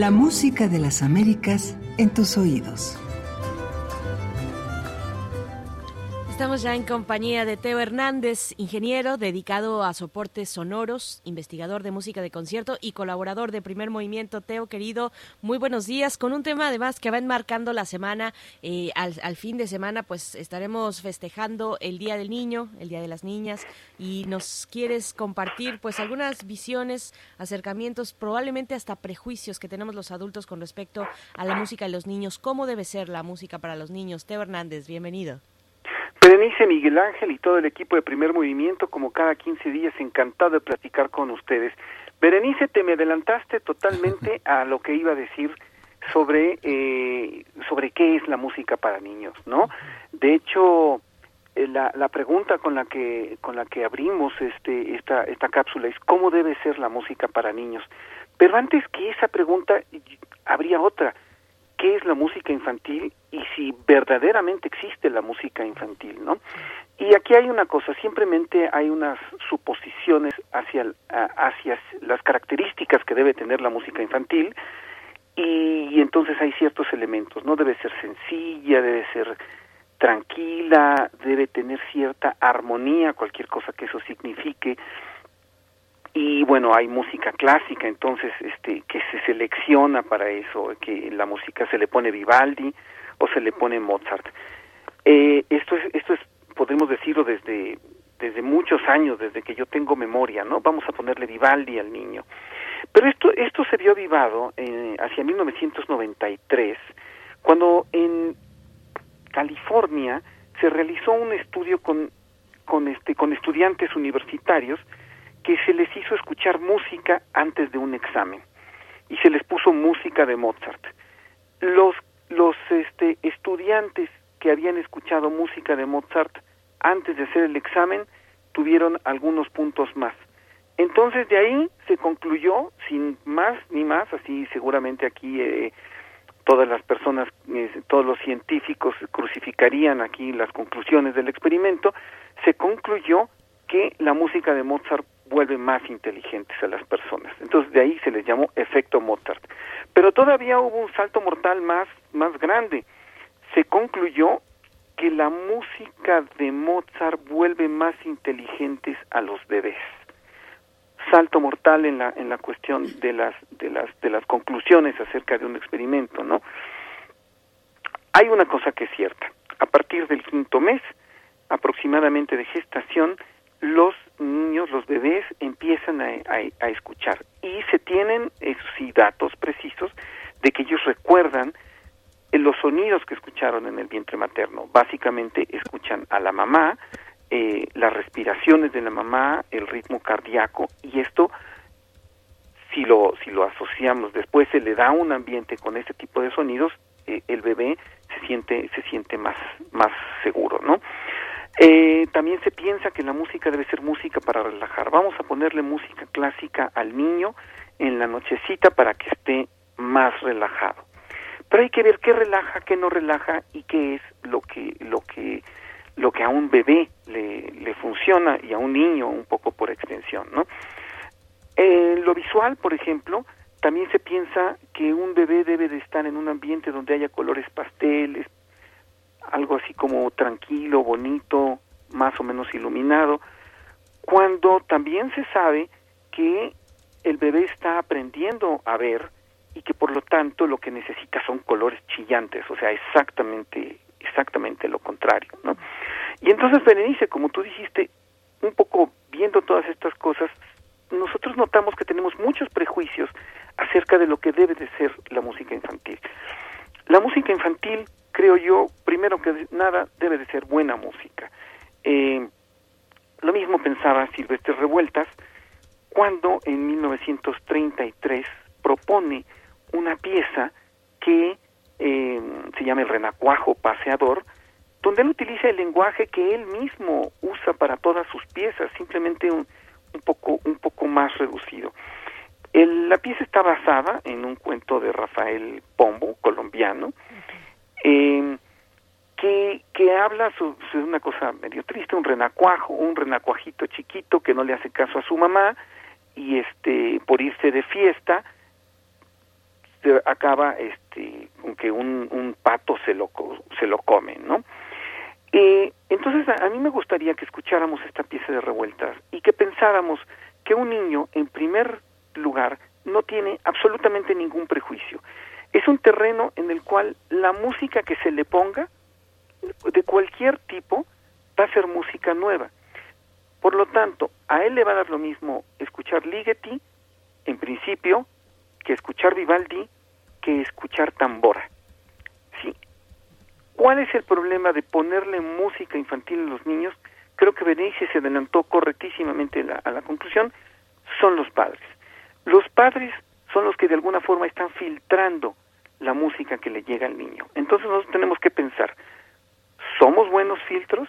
La música de las Américas en tus oídos. Ya en compañía de Teo Hernández, ingeniero dedicado a soportes sonoros, investigador de música de concierto y colaborador de Primer Movimiento. Teo, querido, muy buenos días. Con un tema además que va enmarcando la semana, eh, al, al fin de semana, pues estaremos festejando el Día del Niño, el Día de las Niñas, y nos quieres compartir pues algunas visiones, acercamientos, probablemente hasta prejuicios que tenemos los adultos con respecto a la música de los niños. ¿Cómo debe ser la música para los niños? Teo Hernández, bienvenido. Berenice, Miguel Ángel y todo el equipo de Primer Movimiento, como cada 15 días, encantado de platicar con ustedes. Berenice, te me adelantaste totalmente a lo que iba a decir sobre eh, sobre qué es la música para niños, ¿no? De hecho, eh, la, la pregunta con la que con la que abrimos este esta esta cápsula es cómo debe ser la música para niños. Pero antes que esa pregunta habría otra. ¿Qué es la música infantil y si verdaderamente existe la música infantil, ¿no? Y aquí hay una cosa, simplemente hay unas suposiciones hacia, hacia las características que debe tener la música infantil y, y entonces hay ciertos elementos, ¿no? Debe ser sencilla, debe ser tranquila, debe tener cierta armonía, cualquier cosa que eso signifique. Y bueno, hay música clásica, entonces este que se selecciona para eso, que la música se le pone Vivaldi o se le pone Mozart. Eh, esto es esto es podemos decirlo desde desde muchos años, desde que yo tengo memoria, ¿no? Vamos a ponerle Vivaldi al niño. Pero esto esto se vio avivado eh, hacia 1993 cuando en California se realizó un estudio con con este con estudiantes universitarios que se les hizo escuchar música antes de un examen y se les puso música de Mozart. Los los este estudiantes que habían escuchado música de Mozart antes de hacer el examen tuvieron algunos puntos más. Entonces de ahí se concluyó sin más ni más, así seguramente aquí eh, todas las personas, eh, todos los científicos crucificarían aquí las conclusiones del experimento, se concluyó que la música de Mozart vuelve más inteligentes a las personas. Entonces de ahí se les llamó efecto Mozart. Pero todavía hubo un salto mortal más, más grande. Se concluyó que la música de Mozart vuelve más inteligentes a los bebés. Salto mortal en la en la cuestión de las de las de las conclusiones acerca de un experimento, ¿no? Hay una cosa que es cierta. A partir del quinto mes aproximadamente de gestación, los niños, los bebés empiezan a, a, escuchar y se tienen, datos precisos de que ellos recuerdan eh, los sonidos que escucharon en el vientre materno. Básicamente escuchan a la mamá, eh, las respiraciones de la mamá, el ritmo cardíaco y esto si lo si lo asociamos después se le da un ambiente con este tipo de sonidos eh, el bebé se siente se siente más más seguro, ¿no? Eh, también se piensa que la música debe ser música para relajar. Vamos a ponerle música clásica al niño en la nochecita para que esté más relajado. Pero hay que ver qué relaja, qué no relaja y qué es lo que lo que lo que a un bebé le, funciona y a un niño un poco por extensión, ¿no? En lo visual, por ejemplo, también se piensa que un bebé debe de estar en un ambiente donde haya colores pasteles, algo así como tranquilo, bonito, más o menos iluminado, cuando también se sabe que el bebé está aprendiendo a ver y que por lo tanto lo que necesita son colores chillantes, o sea, exactamente exactamente lo contrario, ¿no? Y entonces Berenice, como tú dijiste, un poco viendo todas estas cosas, nosotros notamos que tenemos muchos prejuicios acerca de lo que debe de ser la música infantil. La música infantil, creo yo, primero que nada, debe de ser buena música. Eh, lo mismo pensaba Silvestre Revueltas cuando en 1933 propone una pieza que eh, se llama el renacuajo paseador, donde él utiliza el lenguaje que él mismo usa para todas sus piezas, simplemente un, un poco un poco más reducido. El, la pieza está basada en un cuento de Rafael Pombo, colombiano, eh, que, que habla sobre una cosa medio triste, un renacuajo, un renacuajito chiquito que no le hace caso a su mamá y este por irse de fiesta se acaba este con que un, un pato se lo se lo come, ¿no? Eh, entonces a, a mí me gustaría que escucháramos esta pieza de revueltas y que pensáramos que un niño en primer lugar no tiene absolutamente ningún prejuicio. Es un terreno en el cual la música que se le ponga de cualquier tipo va a ser música nueva. Por lo tanto, a él le va a dar lo mismo escuchar Ligeti, en principio, que escuchar Vivaldi, que escuchar tambora. ¿Sí? ¿Cuál es el problema de ponerle música infantil a los niños? Creo que Benicio se adelantó correctísimamente la, a la conclusión, son los padres. Los padres son los que de alguna forma están filtrando la música que le llega al niño. Entonces nosotros tenemos que pensar, ¿somos buenos filtros?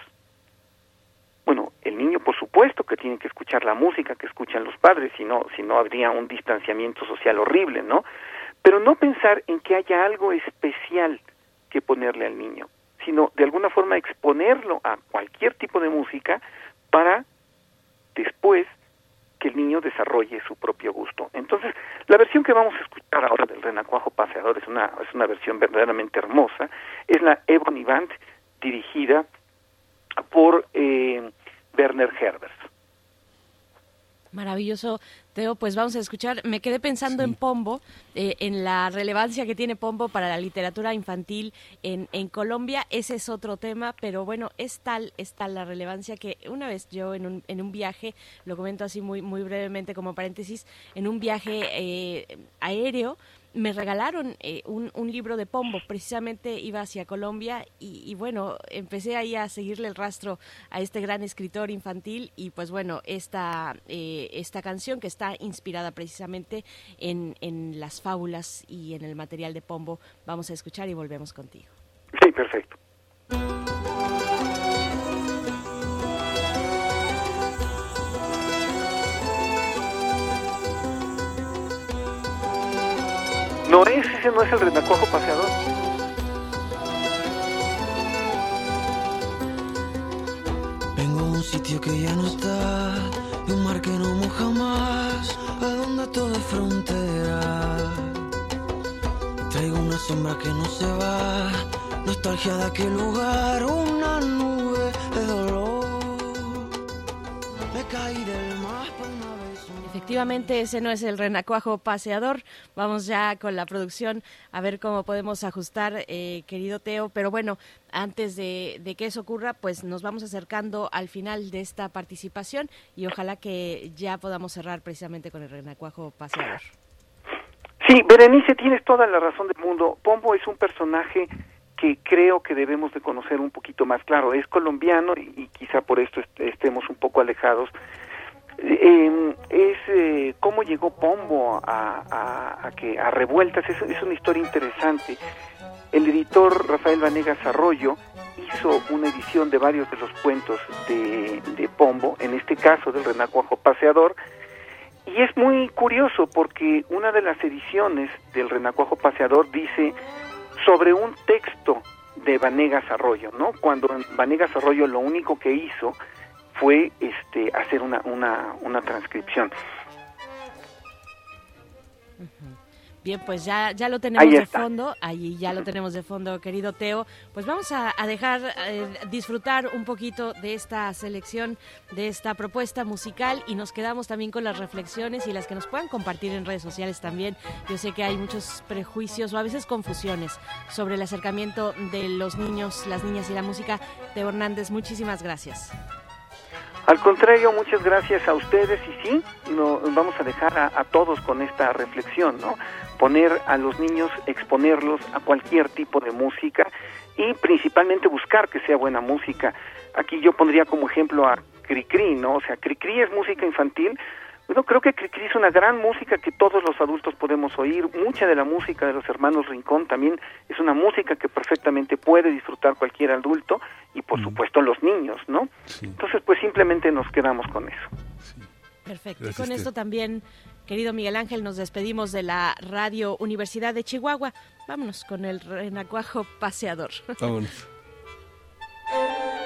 Bueno, el niño por supuesto que tiene que escuchar la música que escuchan los padres, si no, si no habría un distanciamiento social horrible, ¿no? Pero no pensar en que haya algo especial que ponerle al niño, sino de alguna forma exponerlo a cualquier tipo de música para después que el niño desarrolle su propio gusto. Entonces, la versión que vamos a escuchar ahora del Renacuajo Paseador es una, es una versión verdaderamente hermosa, es la Ebony Band dirigida por eh, Werner Herbert. Maravilloso, Teo. Pues vamos a escuchar. Me quedé pensando en Pombo, eh, en la relevancia que tiene Pombo para la literatura infantil en, en Colombia. Ese es otro tema, pero bueno, es tal, es tal la relevancia que una vez yo en un, en un viaje, lo comento así muy, muy brevemente como paréntesis, en un viaje eh, aéreo, me regalaron eh, un, un, libro de Pombo, precisamente iba hacia Colombia y, bueno, empecé ahí a seguirle el rastro a este gran escritor infantil y pues bueno, esta, eh, esta canción que está inspirada precisamente en, en las fábulas y en el material de Pombo, vamos a escuchar y volvemos contigo. Sí, perfecto. No es, ese no es el renacuajo paseador. Vengo a un sitio que ya no está, de un mar que no moja más, a donde todo es frontera. Traigo una sombra que no se va, nostalgia de aquel lugar, una nube de dolor. Me caí del Efectivamente, ese no es el renacuajo paseador. Vamos ya con la producción a ver cómo podemos ajustar, eh, querido Teo. Pero bueno, antes de, que eso ocurra, pues nos vamos acercando al final de esta participación y ojalá que ya podamos cerrar precisamente con el renacuajo paseador. Sí, Berenice, tienes toda la razón del mundo. Pombo es un personaje que creo que debemos de conocer un poquito más. Claro, es colombiano y, quizá por esto est estemos un poco alejados. Eh, es eh, cómo llegó Pombo a, que a revueltas es, es, una historia interesante El editor Rafael Vanegas Arroyo hizo una edición de varios de los cuentos de, de Pombo, en este caso del Renacuajo Paseador, y es muy curioso porque una de las ediciones del Renacuajo Paseador dice sobre un texto de Vanegas Arroyo, ¿no? Cuando Vanegas Arroyo lo único que hizo fue este hacer una una, una transcripción. Bien, pues ya, ya lo tenemos de fondo, ahí ya lo tenemos de fondo, querido Teo. Pues vamos a, a dejar eh, disfrutar un poquito de esta selección, de esta propuesta musical y nos quedamos también con las reflexiones y las que nos puedan compartir en redes sociales también. Yo sé que hay muchos prejuicios o a veces confusiones sobre el acercamiento de los niños, las niñas y la música. Teo Hernández, muchísimas gracias. Al contrario, muchas gracias a ustedes y sí, no, vamos a dejar a, a todos con esta reflexión, ¿no? Poner a los niños, exponerlos a cualquier tipo de música y principalmente buscar que sea buena música. Aquí yo pondría como ejemplo a Cricri, ¿no? O sea, Cricri es música infantil. Bueno, creo que Cricri es una gran música que todos los adultos podemos oír. Mucha de la música de los hermanos Rincón también es una música que perfectamente puede disfrutar cualquier adulto y por supuesto los niños, ¿no? Entonces, pues simplemente nos quedamos con eso. Perfecto. Gracias, y con esto también, querido Miguel Ángel, nos despedimos de la Radio Universidad de Chihuahua. Vámonos con el renacuajo paseador. Vámonos.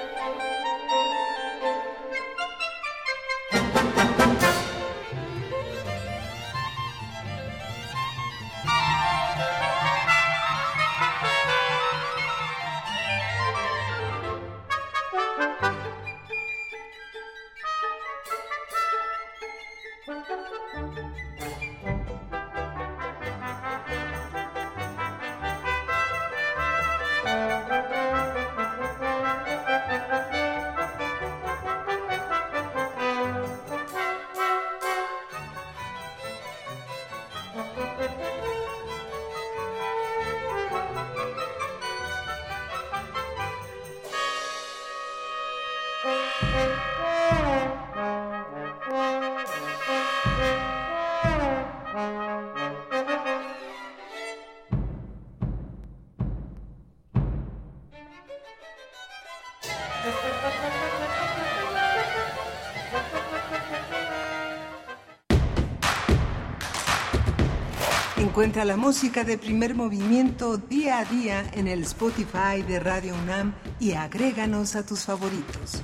Encuentra la música de primer movimiento día a día en el Spotify de Radio UNAM y agréganos a tus favoritos.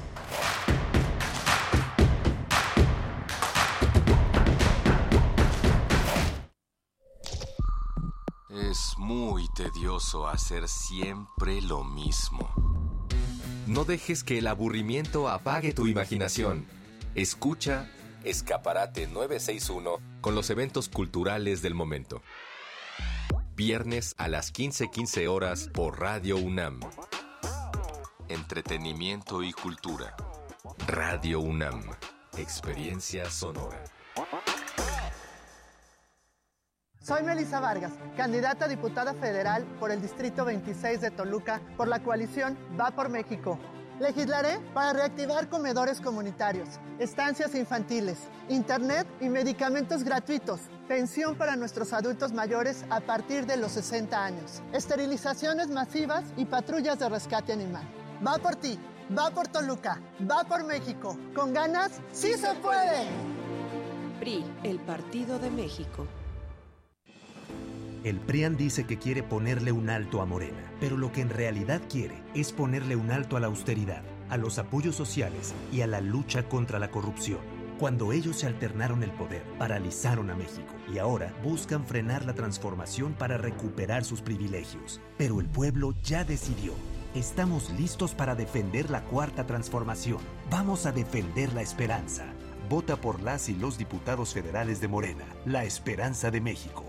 Es muy tedioso hacer siempre lo mismo. No dejes que el aburrimiento apague tu imaginación. Escucha Escaparate 961 con los eventos culturales del momento. Viernes a las 15:15 horas por Radio UNAM. Entretenimiento y cultura. Radio UNAM. Experiencia sonora. Soy Melissa Vargas, candidata a diputada federal por el Distrito 26 de Toluca por la coalición Va por México. Legislaré para reactivar comedores comunitarios, estancias infantiles, internet y medicamentos gratuitos, pensión para nuestros adultos mayores a partir de los 60 años, esterilizaciones masivas y patrullas de rescate animal. Va por ti, va por Toluca, va por México. Con ganas, sí se puede. PRI, el Partido de México. El PRIAN dice que quiere ponerle un alto a Morena, pero lo que en realidad quiere es ponerle un alto a la austeridad, a los apoyos sociales y a la lucha contra la corrupción. Cuando ellos se alternaron el poder, paralizaron a México y ahora buscan frenar la transformación para recuperar sus privilegios. Pero el pueblo ya decidió. Estamos listos para defender la cuarta transformación. Vamos a defender la esperanza. Vota por las y los diputados federales de Morena, la esperanza de México.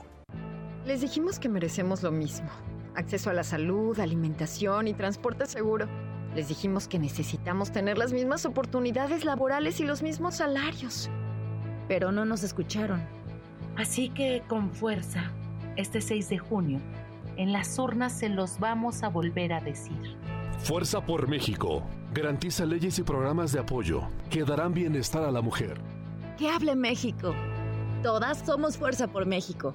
Les dijimos que merecemos lo mismo. Acceso a la salud, alimentación y transporte seguro. Les dijimos que necesitamos tener las mismas oportunidades laborales y los mismos salarios. Pero no nos escucharon. Así que con fuerza, este 6 de junio, en las urnas se los vamos a volver a decir. Fuerza por México. Garantiza leyes y programas de apoyo que darán bienestar a la mujer. ¡Que hable México! Todas somos Fuerza por México.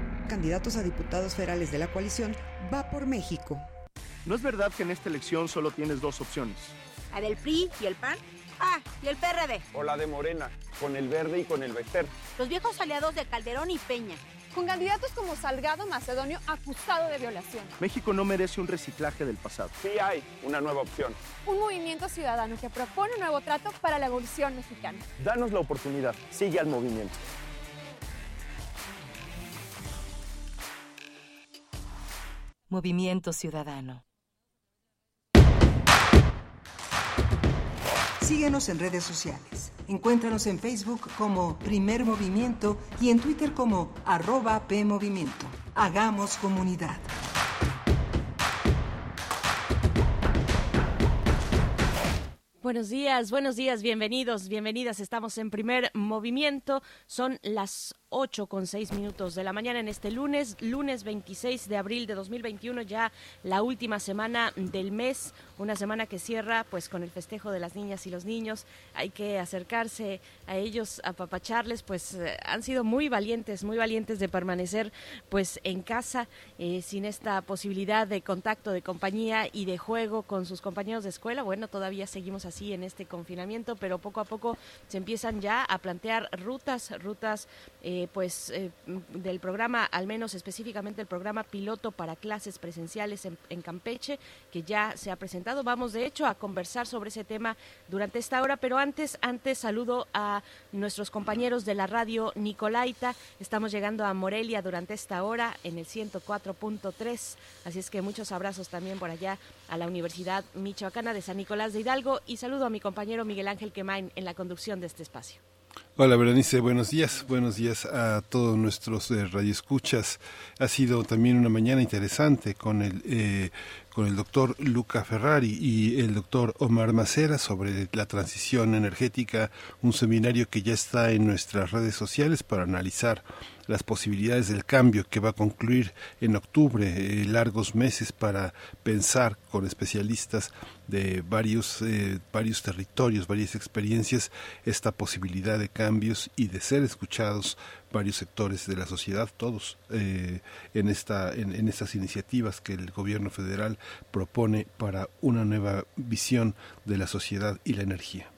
candidatos a diputados federales de la coalición va por México. No es verdad que en esta elección solo tienes dos opciones. ¿La del PRI y el PAN? Ah, y el PRD. O la de Morena, con el verde y con el Bester. Los viejos aliados de Calderón y Peña. Con candidatos como Salgado Macedonio acusado de violación. México no merece un reciclaje del pasado. Sí hay una nueva opción. Un movimiento ciudadano que propone un nuevo trato para la evolución mexicana. Danos la oportunidad. Sigue al movimiento. Movimiento Ciudadano. Síguenos en redes sociales. Encuéntranos en Facebook como Primer Movimiento y en Twitter como arroba PMovimiento. Hagamos comunidad. Buenos días, buenos días, bienvenidos, bienvenidas. Estamos en primer movimiento. Son las 8 con 6 minutos de la mañana en este lunes, lunes 26 de abril de 2021, ya la última semana del mes, una semana que cierra pues con el festejo de las niñas y los niños. Hay que acercarse a ellos, apapacharles, pues eh, han sido muy valientes, muy valientes de permanecer pues en casa eh, sin esta posibilidad de contacto, de compañía y de juego con sus compañeros de escuela. Bueno, todavía seguimos así en este confinamiento, pero poco a poco se empiezan ya a plantear rutas, rutas eh, pues eh, del programa, al menos específicamente el programa piloto para clases presenciales en, en, Campeche, que ya se ha presentado. Vamos de hecho a conversar sobre ese tema durante esta hora, pero antes, antes saludo a nuestros compañeros de la radio Nicolaita. Estamos llegando a Morelia durante esta hora en el 104.3, así es que muchos abrazos también por allá a la Universidad Michoacana de San Nicolás de Hidalgo y saludo a mi compañero Miguel Ángel Quemain en la conducción de este espacio. Hola Berenice, buenos días, buenos días a todos nuestros eh, radioescuchas. Ha sido también una mañana interesante con el eh, el doctor Luca Ferrari y el doctor Omar Macera sobre la transición energética, un seminario que ya está en nuestras redes sociales para analizar las posibilidades del cambio que va a concluir en octubre, eh, largos meses para pensar con especialistas de varios, eh, varios territorios, varias experiencias, esta posibilidad de cambios y de ser escuchados varios sectores de la sociedad, todos eh, en, esta, en, en estas iniciativas que el gobierno federal propone para una nueva visión de la sociedad y la energía.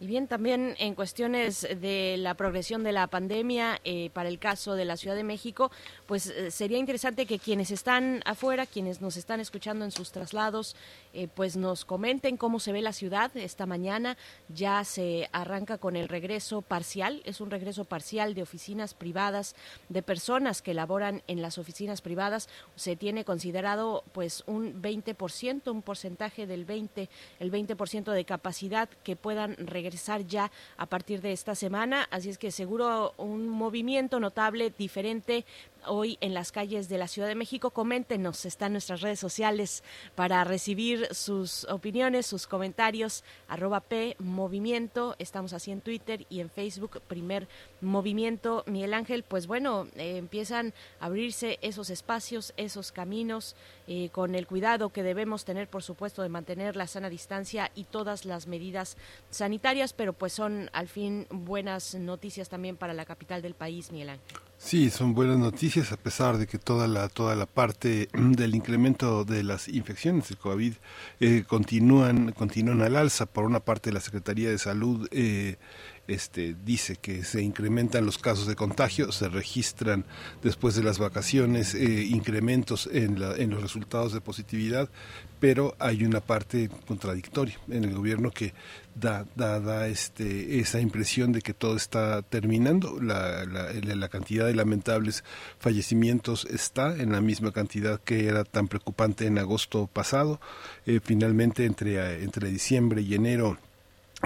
Y bien, también en cuestiones de la progresión de la pandemia, eh, para el caso de la Ciudad de México, pues eh, sería interesante que quienes están afuera, quienes nos están escuchando en sus traslados, eh, pues nos comenten cómo se ve la ciudad esta mañana. Ya se arranca con el regreso parcial, es un regreso parcial de oficinas privadas, de personas que laboran en las oficinas privadas. Se tiene considerado pues un 20%, un porcentaje del 20, el 20% de capacidad que puedan regresar ya a partir de esta semana, así es que seguro un movimiento notable diferente hoy en las calles de la Ciudad de México. Coméntenos, están nuestras redes sociales para recibir sus opiniones, sus comentarios. Arroba P Movimiento, estamos así en Twitter y en Facebook, primer movimiento. Miguel Ángel, pues bueno, eh, empiezan a abrirse esos espacios, esos caminos, eh, con el cuidado que debemos tener, por supuesto, de mantener la sana distancia y todas las medidas sanitarias, pero pues son al fin buenas noticias también para la capital del país, Miguel Ángel. Sí, son buenas noticias a pesar de que toda la toda la parte del incremento de las infecciones de COVID eh, continúan continúan al alza. Por una parte, la Secretaría de Salud eh, este, dice que se incrementan los casos de contagio, se registran después de las vacaciones eh, incrementos en, la, en los resultados de positividad, pero hay una parte contradictoria en el gobierno que da, da, este, esa impresión de que todo está terminando, la, cantidad de lamentables fallecimientos está en la misma cantidad que era tan preocupante en agosto pasado, eh, finalmente entre diciembre y enero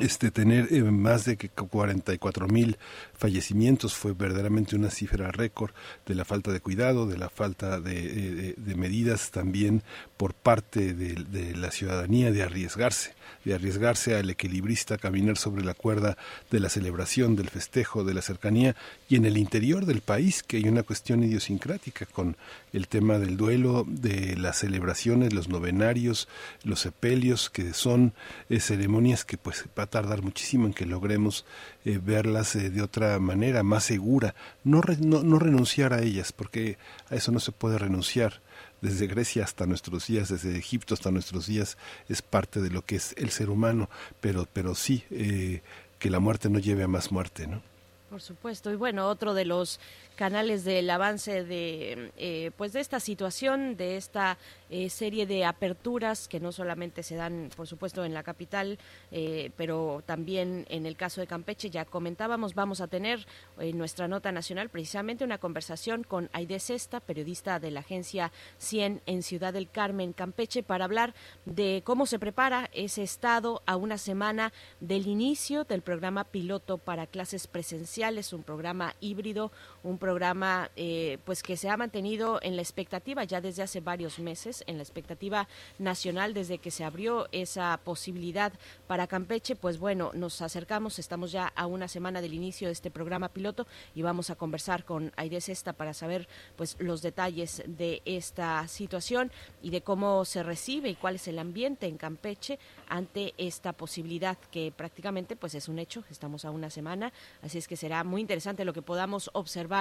este tener eh, más de 44 mil fallecimientos fue verdaderamente una cifra récord de la falta de cuidado, de la falta de, de, medidas también por parte de, la ciudadanía de arriesgarse, de arriesgarse al equilibrista caminar sobre la cuerda de la celebración, del festejo, de la cercanía y en el interior del país que hay una cuestión idiosincrática con el tema del duelo, de las celebraciones, los novenarios, los sepelios, que son eh, ceremonias que pues va a tardar muchísimo en que logremos eh, verlas eh, de otra manera, más segura, no, no, no renunciar a ellas, porque a eso no se puede renunciar desde Grecia hasta nuestros días, desde Egipto hasta nuestros días, es parte de lo que es el ser humano, pero, pero sí eh, que la muerte no lleve a más muerte, ¿no? Por supuesto. Y bueno, otro de los canales del avance de eh, pues de esta situación de esta eh, serie de aperturas que no solamente se dan por supuesto en la capital eh, pero también en el caso de Campeche ya comentábamos vamos a tener en nuestra nota nacional precisamente una conversación con Aide Sesta periodista de la agencia 100 en Ciudad del Carmen Campeche para hablar de cómo se prepara ese estado a una semana del inicio del programa piloto para clases presenciales un programa híbrido un programa eh, pues que se ha mantenido en la expectativa ya desde hace varios meses, en la expectativa nacional desde que se abrió esa posibilidad para Campeche, pues bueno, nos acercamos, estamos ya a una semana del inicio de este programa piloto y vamos a conversar con Aires Esta para saber pues los detalles de esta situación y de cómo se recibe y cuál es el ambiente en Campeche ante esta posibilidad que prácticamente pues es un hecho, estamos a una semana, así es que será muy interesante lo que podamos observar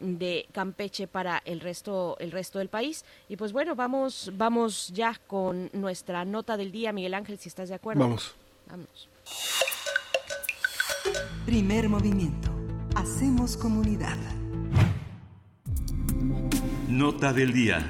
de Campeche para el resto el resto del país y pues bueno, vamos vamos ya con nuestra nota del día, Miguel Ángel, si estás de acuerdo. Vamos. Vamos. Primer movimiento. Hacemos comunidad. Nota del día.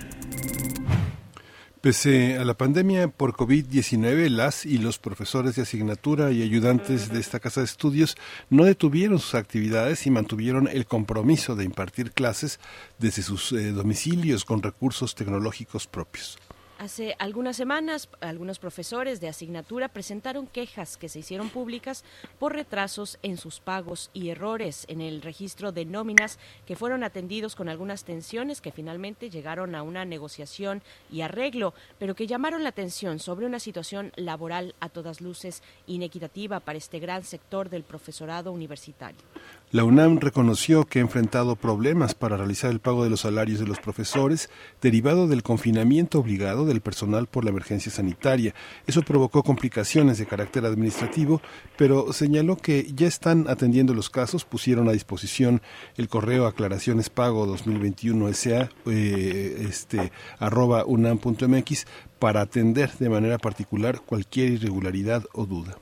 Pese a la pandemia por COVID-19, las y los profesores de asignatura y ayudantes de esta casa de estudios no detuvieron sus actividades y mantuvieron el compromiso de impartir clases desde sus eh, domicilios con recursos tecnológicos propios. Hace algunas semanas, algunos profesores de asignatura presentaron quejas que se hicieron públicas por retrasos en sus pagos y errores en el registro de nóminas que fueron atendidos con algunas tensiones que finalmente llegaron a una negociación y arreglo, pero que llamaron la atención sobre una situación laboral a todas luces inequitativa para este gran sector del profesorado universitario. La UNAM reconoció que ha enfrentado problemas para realizar el pago de los salarios de los profesores derivado del confinamiento obligado del personal por la emergencia sanitaria. Eso provocó complicaciones de carácter administrativo, pero señaló que ya están atendiendo los casos, pusieron a disposición el correo aclaracionespago 2021 SA eh, este, arroba unam.mx para atender de manera particular cualquier irregularidad o duda.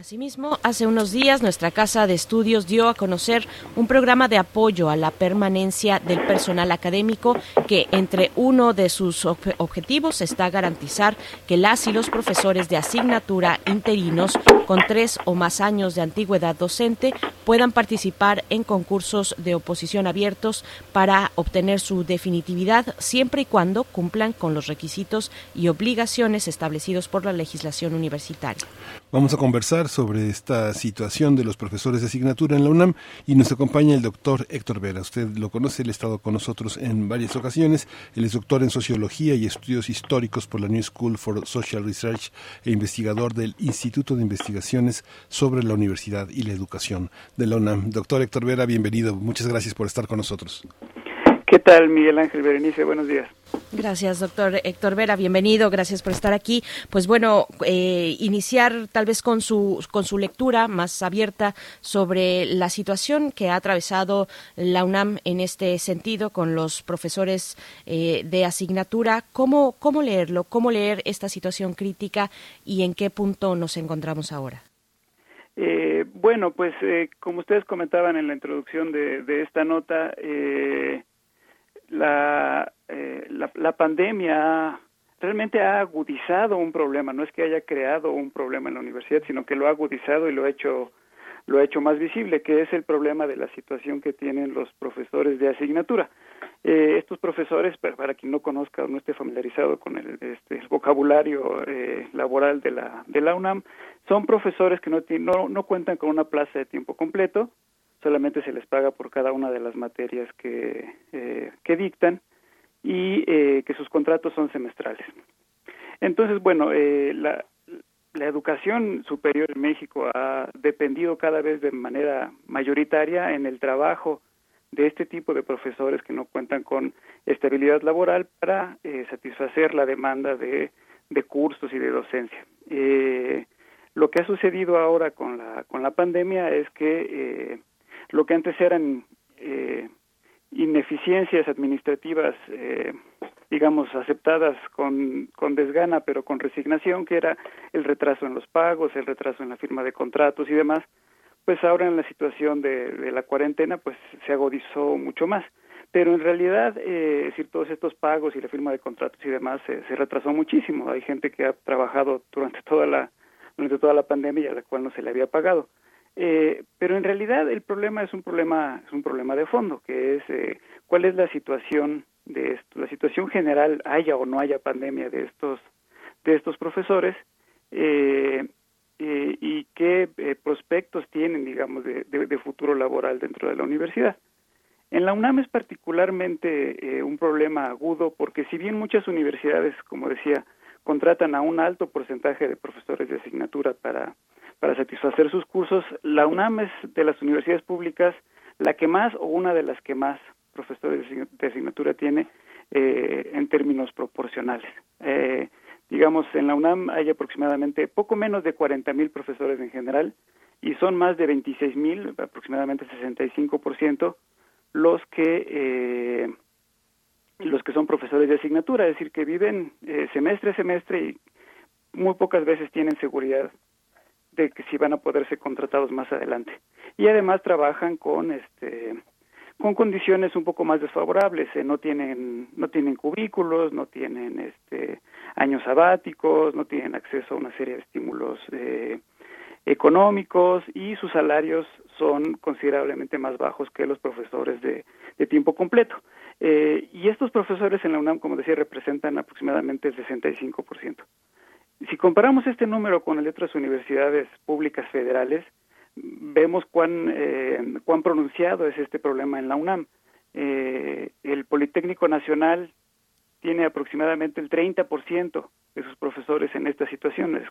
Asimismo, hace unos días nuestra Casa de Estudios dio a conocer un programa de apoyo a la permanencia del personal académico que entre uno de sus objetivos está garantizar que las y los profesores de asignatura interinos con tres o más años de antigüedad docente puedan participar en concursos de oposición abiertos para obtener su definitividad siempre y cuando cumplan con los requisitos y obligaciones establecidos por la legislación universitaria. Vamos a conversar sobre esta situación de los profesores de asignatura en la UNAM y nos acompaña el doctor Héctor Vera. Usted lo conoce, él ha estado con nosotros en varias ocasiones. Él es doctor en Sociología y Estudios Históricos por la New School for Social Research e investigador del Instituto de Investigaciones sobre la Universidad y la Educación de la UNAM. Doctor Héctor Vera, bienvenido. Muchas gracias por estar con nosotros. ¿Qué tal, Miguel Ángel Berenice? Buenos días. Gracias, doctor Héctor Vera. Bienvenido. Gracias por estar aquí. Pues bueno, eh, iniciar tal vez con su, con su lectura más abierta sobre la situación que ha atravesado la UNAM en este sentido con los profesores eh, de asignatura. ¿Cómo, ¿Cómo leerlo? ¿Cómo leer esta situación crítica y en qué punto nos encontramos ahora? Eh, bueno, pues como ustedes comentaban en la introducción de, de esta nota, eh, la, eh, la, la, pandemia realmente ha agudizado un problema, no es que haya creado un problema en la universidad, sino que lo ha agudizado y lo ha hecho lo ha hecho más visible, que es el problema de la situación que tienen los profesores de asignatura. Eh, estos profesores, para, quien no conozca o no esté familiarizado con el, este, vocabulario eh, laboral de la, de la UNAM, son profesores que no, no, no cuentan con una plaza de tiempo completo, solamente se les paga por cada una de las materias que, eh, que dictan y eh, que sus contratos son semestrales. Entonces, bueno, eh, la, la educación superior en México ha dependido cada vez de manera mayoritaria en el trabajo de este tipo de profesores que no cuentan con estabilidad laboral para eh, satisfacer la demanda de, de, cursos y de docencia. Eh, lo que ha sucedido ahora con la, con la pandemia es que eh, lo que antes eran eh, ineficiencias administrativas, eh, digamos, aceptadas con, con desgana, pero con resignación, que era el retraso en los pagos, el retraso en la firma de contratos y demás, pues ahora en la situación de, la cuarentena, pues se agudizó mucho más. Pero en realidad, eh, es decir, todos estos pagos y la firma de contratos y demás se, se retrasó muchísimo. Hay gente que ha trabajado durante toda la durante toda la pandemia y a la cual no se le había pagado. Eh, pero en realidad el problema es un problema es un problema de fondo que es eh, cuál es la situación de esto la situación general haya o no haya pandemia de estos de estos profesores eh, eh y qué eh, prospectos tienen digamos de, de, de, futuro laboral dentro de la universidad. En la UNAM es particularmente eh, un problema agudo porque si bien muchas universidades como decía contratan a un alto porcentaje de profesores de asignatura para para satisfacer sus cursos. La UNAM es de las universidades públicas la que más o una de las que más profesores de asignatura tiene eh, en términos proporcionales. Eh, digamos, en la UNAM hay aproximadamente poco menos de 40 mil profesores en general y son más de 26 mil, aproximadamente 65%, los que eh, los que son profesores de asignatura, es decir, que viven eh, semestre a semestre y muy pocas veces tienen seguridad de que si van a poder ser contratados más adelante. Y además trabajan con este con condiciones un poco más desfavorables, eh, no tienen no tienen cubículos, no tienen este años sabáticos, no tienen acceso a una serie de estímulos eh, económicos y sus salarios son considerablemente más bajos que los profesores de, de tiempo completo. Eh, y estos profesores en la UNAM, como decía, representan aproximadamente el 65%. Si comparamos este número con el de otras universidades públicas federales, vemos cuán, eh, cuán pronunciado es este problema en la UNAM. Eh, el Politécnico Nacional tiene aproximadamente el 30% de sus profesores en estas situaciones,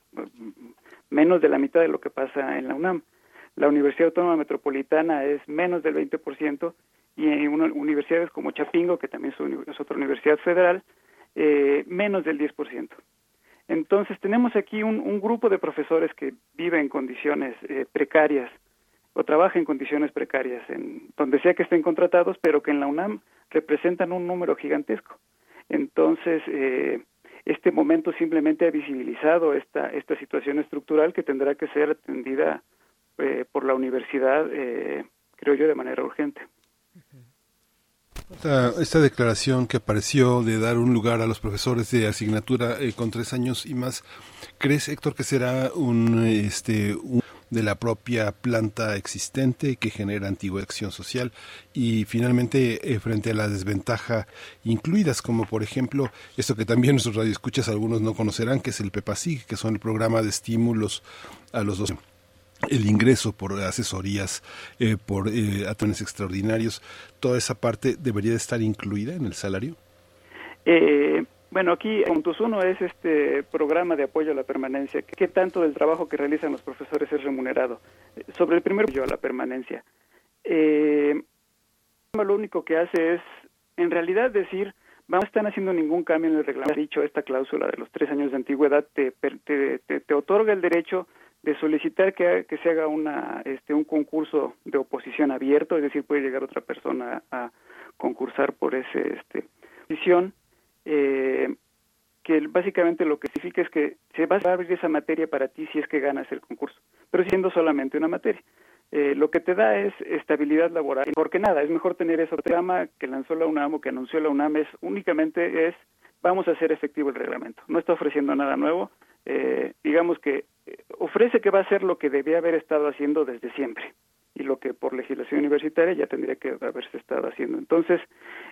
menos de la mitad de lo que pasa en la UNAM. La Universidad Autónoma Metropolitana es menos del 20% y en universidades como Chapingo, que también es otra universidad federal, eh, menos del 10%. Entonces tenemos aquí un, grupo de profesores que vive en condiciones eh, precarias o trabaja en condiciones precarias, en donde sea que estén contratados, pero que en la UNAM representan un número gigantesco. Entonces, eh, este momento simplemente ha visibilizado esta, esta situación estructural que tendrá que ser atendida eh, por la universidad, eh, creo yo, de manera urgente. Esta, declaración que apareció de dar un lugar a los profesores de asignatura eh, con tres años y más, ¿crees, Héctor, que será un, este, un, de la propia planta existente que genera antigua acción social y finalmente eh, frente a la desventaja incluidas como por ejemplo esto que también nuestros radioescuchas algunos no conocerán que es el PEPASIG que son el programa de estímulos a los dos el ingreso por asesorías, eh, por eh, extraordinarios, toda esa parte debería de estar incluida en el salario. Eh, bueno, aquí puntos uno es este programa de apoyo a la permanencia. ¿Qué tanto del trabajo que realizan los profesores es remunerado? Sobre el primer apoyo a la permanencia, eh, lo único que hace es, en realidad, decir, no están haciendo ningún cambio en el reglamento. Dicho, esta cláusula de los tres años de antigüedad te, te, te, otorga el derecho de solicitar que, que, se haga una, este, un concurso de oposición abierto, es decir, puede llegar otra persona a concursar por ese este, posición eh, que básicamente lo que significa es que se va a abrir esa materia para ti si es que ganas el concurso, pero siendo solamente una materia. Eh, lo que te da es estabilidad laboral, porque nada, es mejor tener eso. El programa que lanzó la UNAM o que anunció la UNAM es únicamente es vamos a hacer efectivo el reglamento. No está ofreciendo nada nuevo. Eh, digamos que ofrece que va a hacer lo que debía haber estado haciendo desde siempre y lo que por legislación universitaria ya tendría que haberse estado haciendo. Entonces,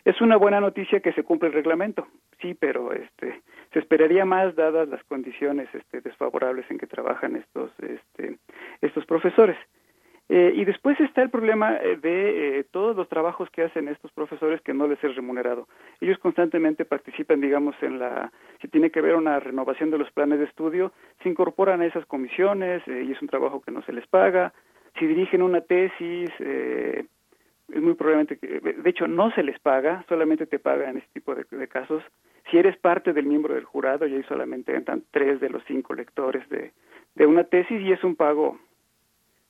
es una buena noticia que se cumple el reglamento, sí, pero este se esperaría más dadas las condiciones este, desfavorables en que trabajan estos este, estos profesores. Eh, y después está el problema eh, de eh, todos los trabajos que hacen estos profesores que no les es remunerado. Ellos constantemente participan, digamos, en la, si tiene que ver una renovación de los planes de estudio, se incorporan a esas comisiones y es un trabajo que no se les paga, si dirigen una tesis, eh, es muy probablemente que, de hecho, no se les paga, solamente te pagan en este tipo de, casos. Si eres parte del miembro del jurado, y ahí solamente entran tres de los cinco lectores de, de una tesis y es un pago,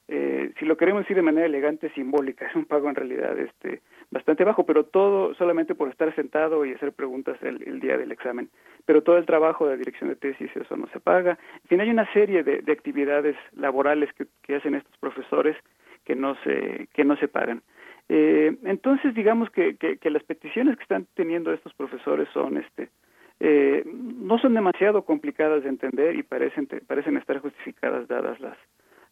eh, si lo queremos decir de manera elegante, simbólica, es un pago en realidad este bastante bajo, pero todo solamente por estar sentado y hacer preguntas el, día del examen. Pero todo el trabajo de dirección de tesis, eso no se paga. En fin, hay una serie de, actividades laborales que, hacen estos profesores que no se, que no se pagan. Eh, entonces, digamos que, que, las peticiones que están teniendo estos profesores son, este, eh, no son demasiado complicadas de entender y parecen, parecen estar justificadas dadas las,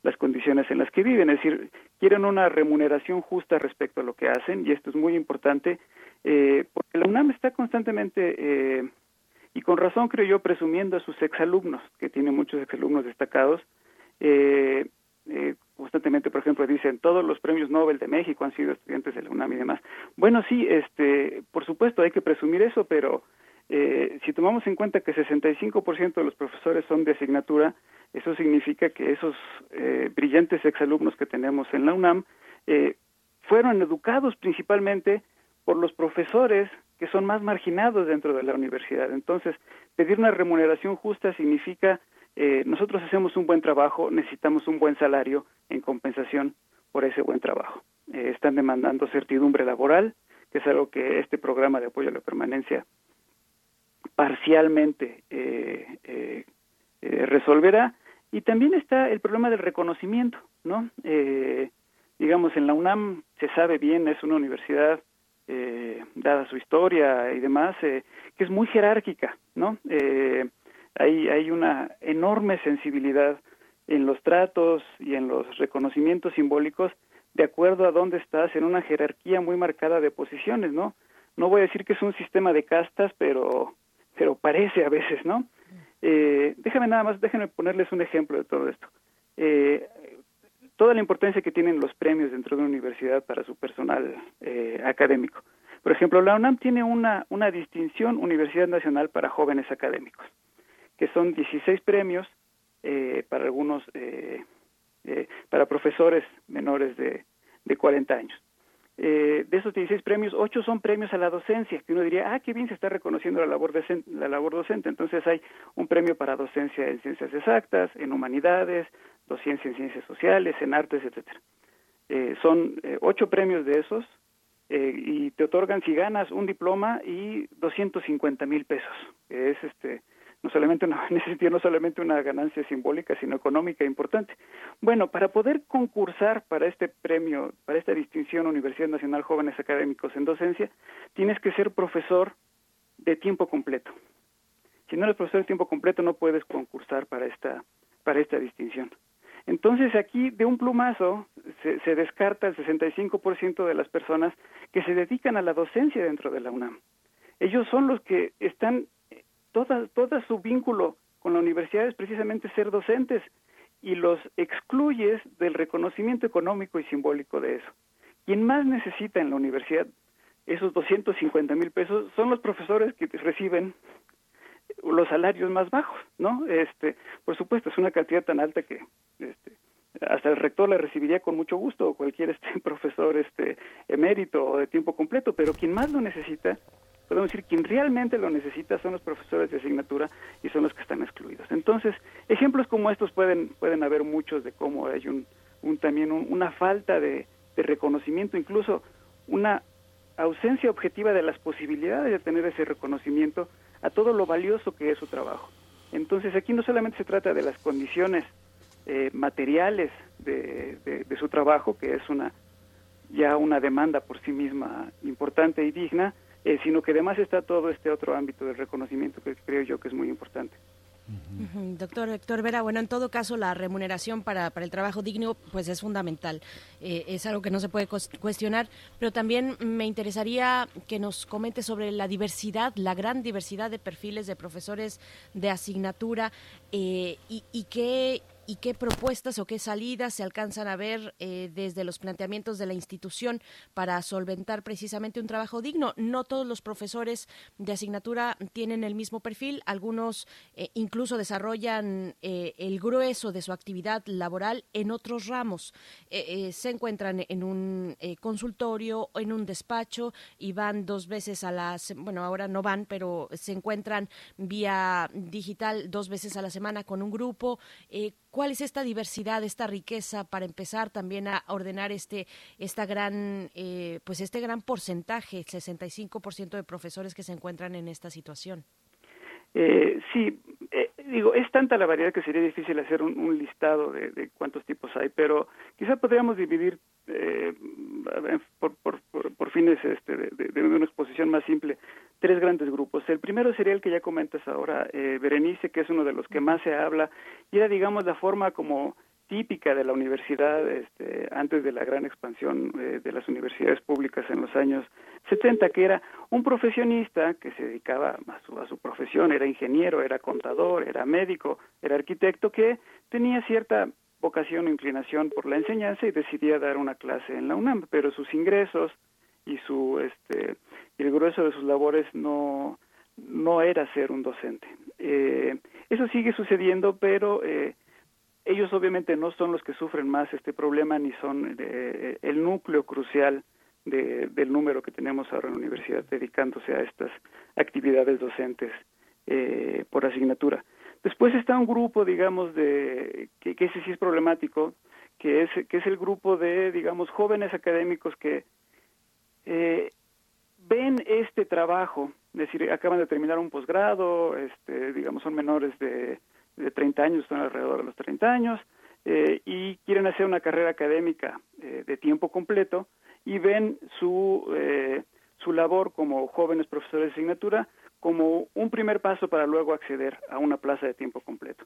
las condiciones en las que viven, es decir, quieren una remuneración justa respecto a lo que hacen y esto es muy importante eh, porque la UNAM está constantemente eh, y con razón creo yo presumiendo a sus exalumnos, que tiene muchos exalumnos destacados, eh, eh, constantemente, por ejemplo, dicen todos los premios Nobel de México han sido estudiantes de la UNAM y demás. Bueno, sí, este, por supuesto hay que presumir eso, pero eh, si tomamos en cuenta que 65% de los profesores son de asignatura, eso significa que esos eh, brillantes exalumnos que tenemos en la UNAM eh, fueron educados principalmente por los profesores que son más marginados dentro de la universidad. Entonces, pedir una remuneración justa significa eh, nosotros hacemos un buen trabajo, necesitamos un buen salario en compensación por ese buen trabajo. Eh, están demandando certidumbre laboral, que es algo que este programa de apoyo a la permanencia parcialmente eh, eh, eh, resolverá. Y también está el problema del reconocimiento, ¿no? Eh, digamos, en la UNAM se sabe bien, es una universidad, eh, dada su historia y demás, que es muy jerárquica, ¿no? Hay, hay una enorme sensibilidad en los tratos y en los reconocimientos simbólicos de acuerdo a dónde estás en una jerarquía muy marcada de posiciones, ¿no? No voy a decir que es un sistema de castas, pero pero parece a veces, ¿no? Eh, déjame nada más, déjenme ponerles un ejemplo de todo esto. Eh, toda la importancia que tienen los premios dentro de una universidad para su personal eh, académico. Por ejemplo, la UNAM tiene una, una distinción Universidad Nacional para Jóvenes Académicos, que son 16 premios eh, para algunos, eh, eh, para profesores menores de, de 40 años eh, de esos 16 premios, 8 son premios a la docencia, que uno diría, ah, qué bien se está reconociendo la labor, la labor docente. Entonces hay un premio para docencia en ciencias exactas, en humanidades, docencia en ciencias sociales, en artes, etcétera. Eh, son eh, ocho premios de esos eh, y te otorgan si ganas un diploma y 250 mil pesos, es este no solamente una, no solamente una ganancia simbólica, sino económica importante. Bueno, para poder concursar para este premio, para esta distinción Universidad Nacional Jóvenes Académicos en Docencia, tienes que ser profesor de tiempo completo. Si no eres profesor de tiempo completo, no puedes concursar para esta, para esta distinción. Entonces aquí de un plumazo se, se descarta el 65% de las personas que se dedican a la docencia dentro de la UNAM. Ellos son los que están, toda, todo su vínculo con la universidad es precisamente ser docentes y los excluyes del reconocimiento económico y simbólico de eso. Quien más necesita en la universidad esos 250 mil pesos son los profesores que reciben los salarios más bajos, ¿no? Este, por supuesto, es una cantidad tan alta que este, hasta el rector la recibiría con mucho gusto o cualquier este profesor este emérito o de tiempo completo, pero quien más lo necesita, podemos decir, quien realmente lo necesita son los profesores de asignatura y son los que están excluidos. Entonces, ejemplos como estos pueden pueden haber muchos de cómo hay un, un también una falta de, de reconocimiento, incluso una ausencia objetiva de las posibilidades de tener ese reconocimiento a todo lo valioso que es su trabajo. Entonces aquí no solamente se trata de las condiciones eh, materiales de, de, su trabajo, que es una ya una demanda por sí misma importante y digna, eh, sino que además está todo este otro ámbito del reconocimiento que creo yo que es muy importante. Doctor Héctor Vera, bueno, en todo caso la remuneración para, para el trabajo digno pues es fundamental, eh, es algo que no se puede cuestionar, pero también me interesaría que nos comente sobre la diversidad, la gran diversidad de perfiles de profesores de asignatura eh, y, y qué y qué propuestas o qué salidas se alcanzan a ver eh, desde los planteamientos de la institución para solventar precisamente un trabajo digno. No todos los profesores de asignatura tienen el mismo perfil, algunos eh, incluso desarrollan eh, el grueso de su actividad laboral en otros ramos. se encuentran en un consultorio o en un despacho y van dos veces a la, bueno, ahora no van, pero se encuentran vía digital dos veces a la semana con un grupo cuál es esta diversidad, esta riqueza para empezar también a ordenar este esta gran eh, pues este gran porcentaje, 65% de profesores que se encuentran en esta situación. Eh, sí, eh, digo, es tanta la variedad que sería difícil hacer un, listado de, cuántos tipos hay, pero quizá podríamos dividir eh, por, por, por, fines este, de, una exposición más simple tres grandes grupos. El primero sería el que ya comentas ahora, eh, Berenice, que es uno de los que más se habla, y era, digamos, la forma como típica de la universidad este, antes de la gran expansión eh, de las universidades públicas en los años 70, que era un profesionista que se dedicaba a su, a su profesión, era ingeniero, era contador, era médico, era arquitecto, que tenía cierta vocación o inclinación por la enseñanza y decidía dar una clase en la UNAM, pero sus ingresos y su este el grueso de sus labores no no era ser un docente. Eh, eso sigue sucediendo, pero eh, ellos obviamente no son los que sufren más este problema ni son eh, el núcleo crucial de, del número que tenemos ahora en la universidad dedicándose a estas actividades docentes eh, por asignatura. Después está un grupo, digamos, de que, que, ese sí es problemático, que es que es el grupo de, digamos, jóvenes académicos que eh, ven este trabajo, es decir, acaban de terminar un posgrado, este, digamos, son menores de de 30 años, están alrededor de los 30 años, eh, y quieren hacer una carrera académica eh, de tiempo completo y ven su, eh, su labor como jóvenes profesores de asignatura como un primer paso para luego acceder a una plaza de tiempo completo.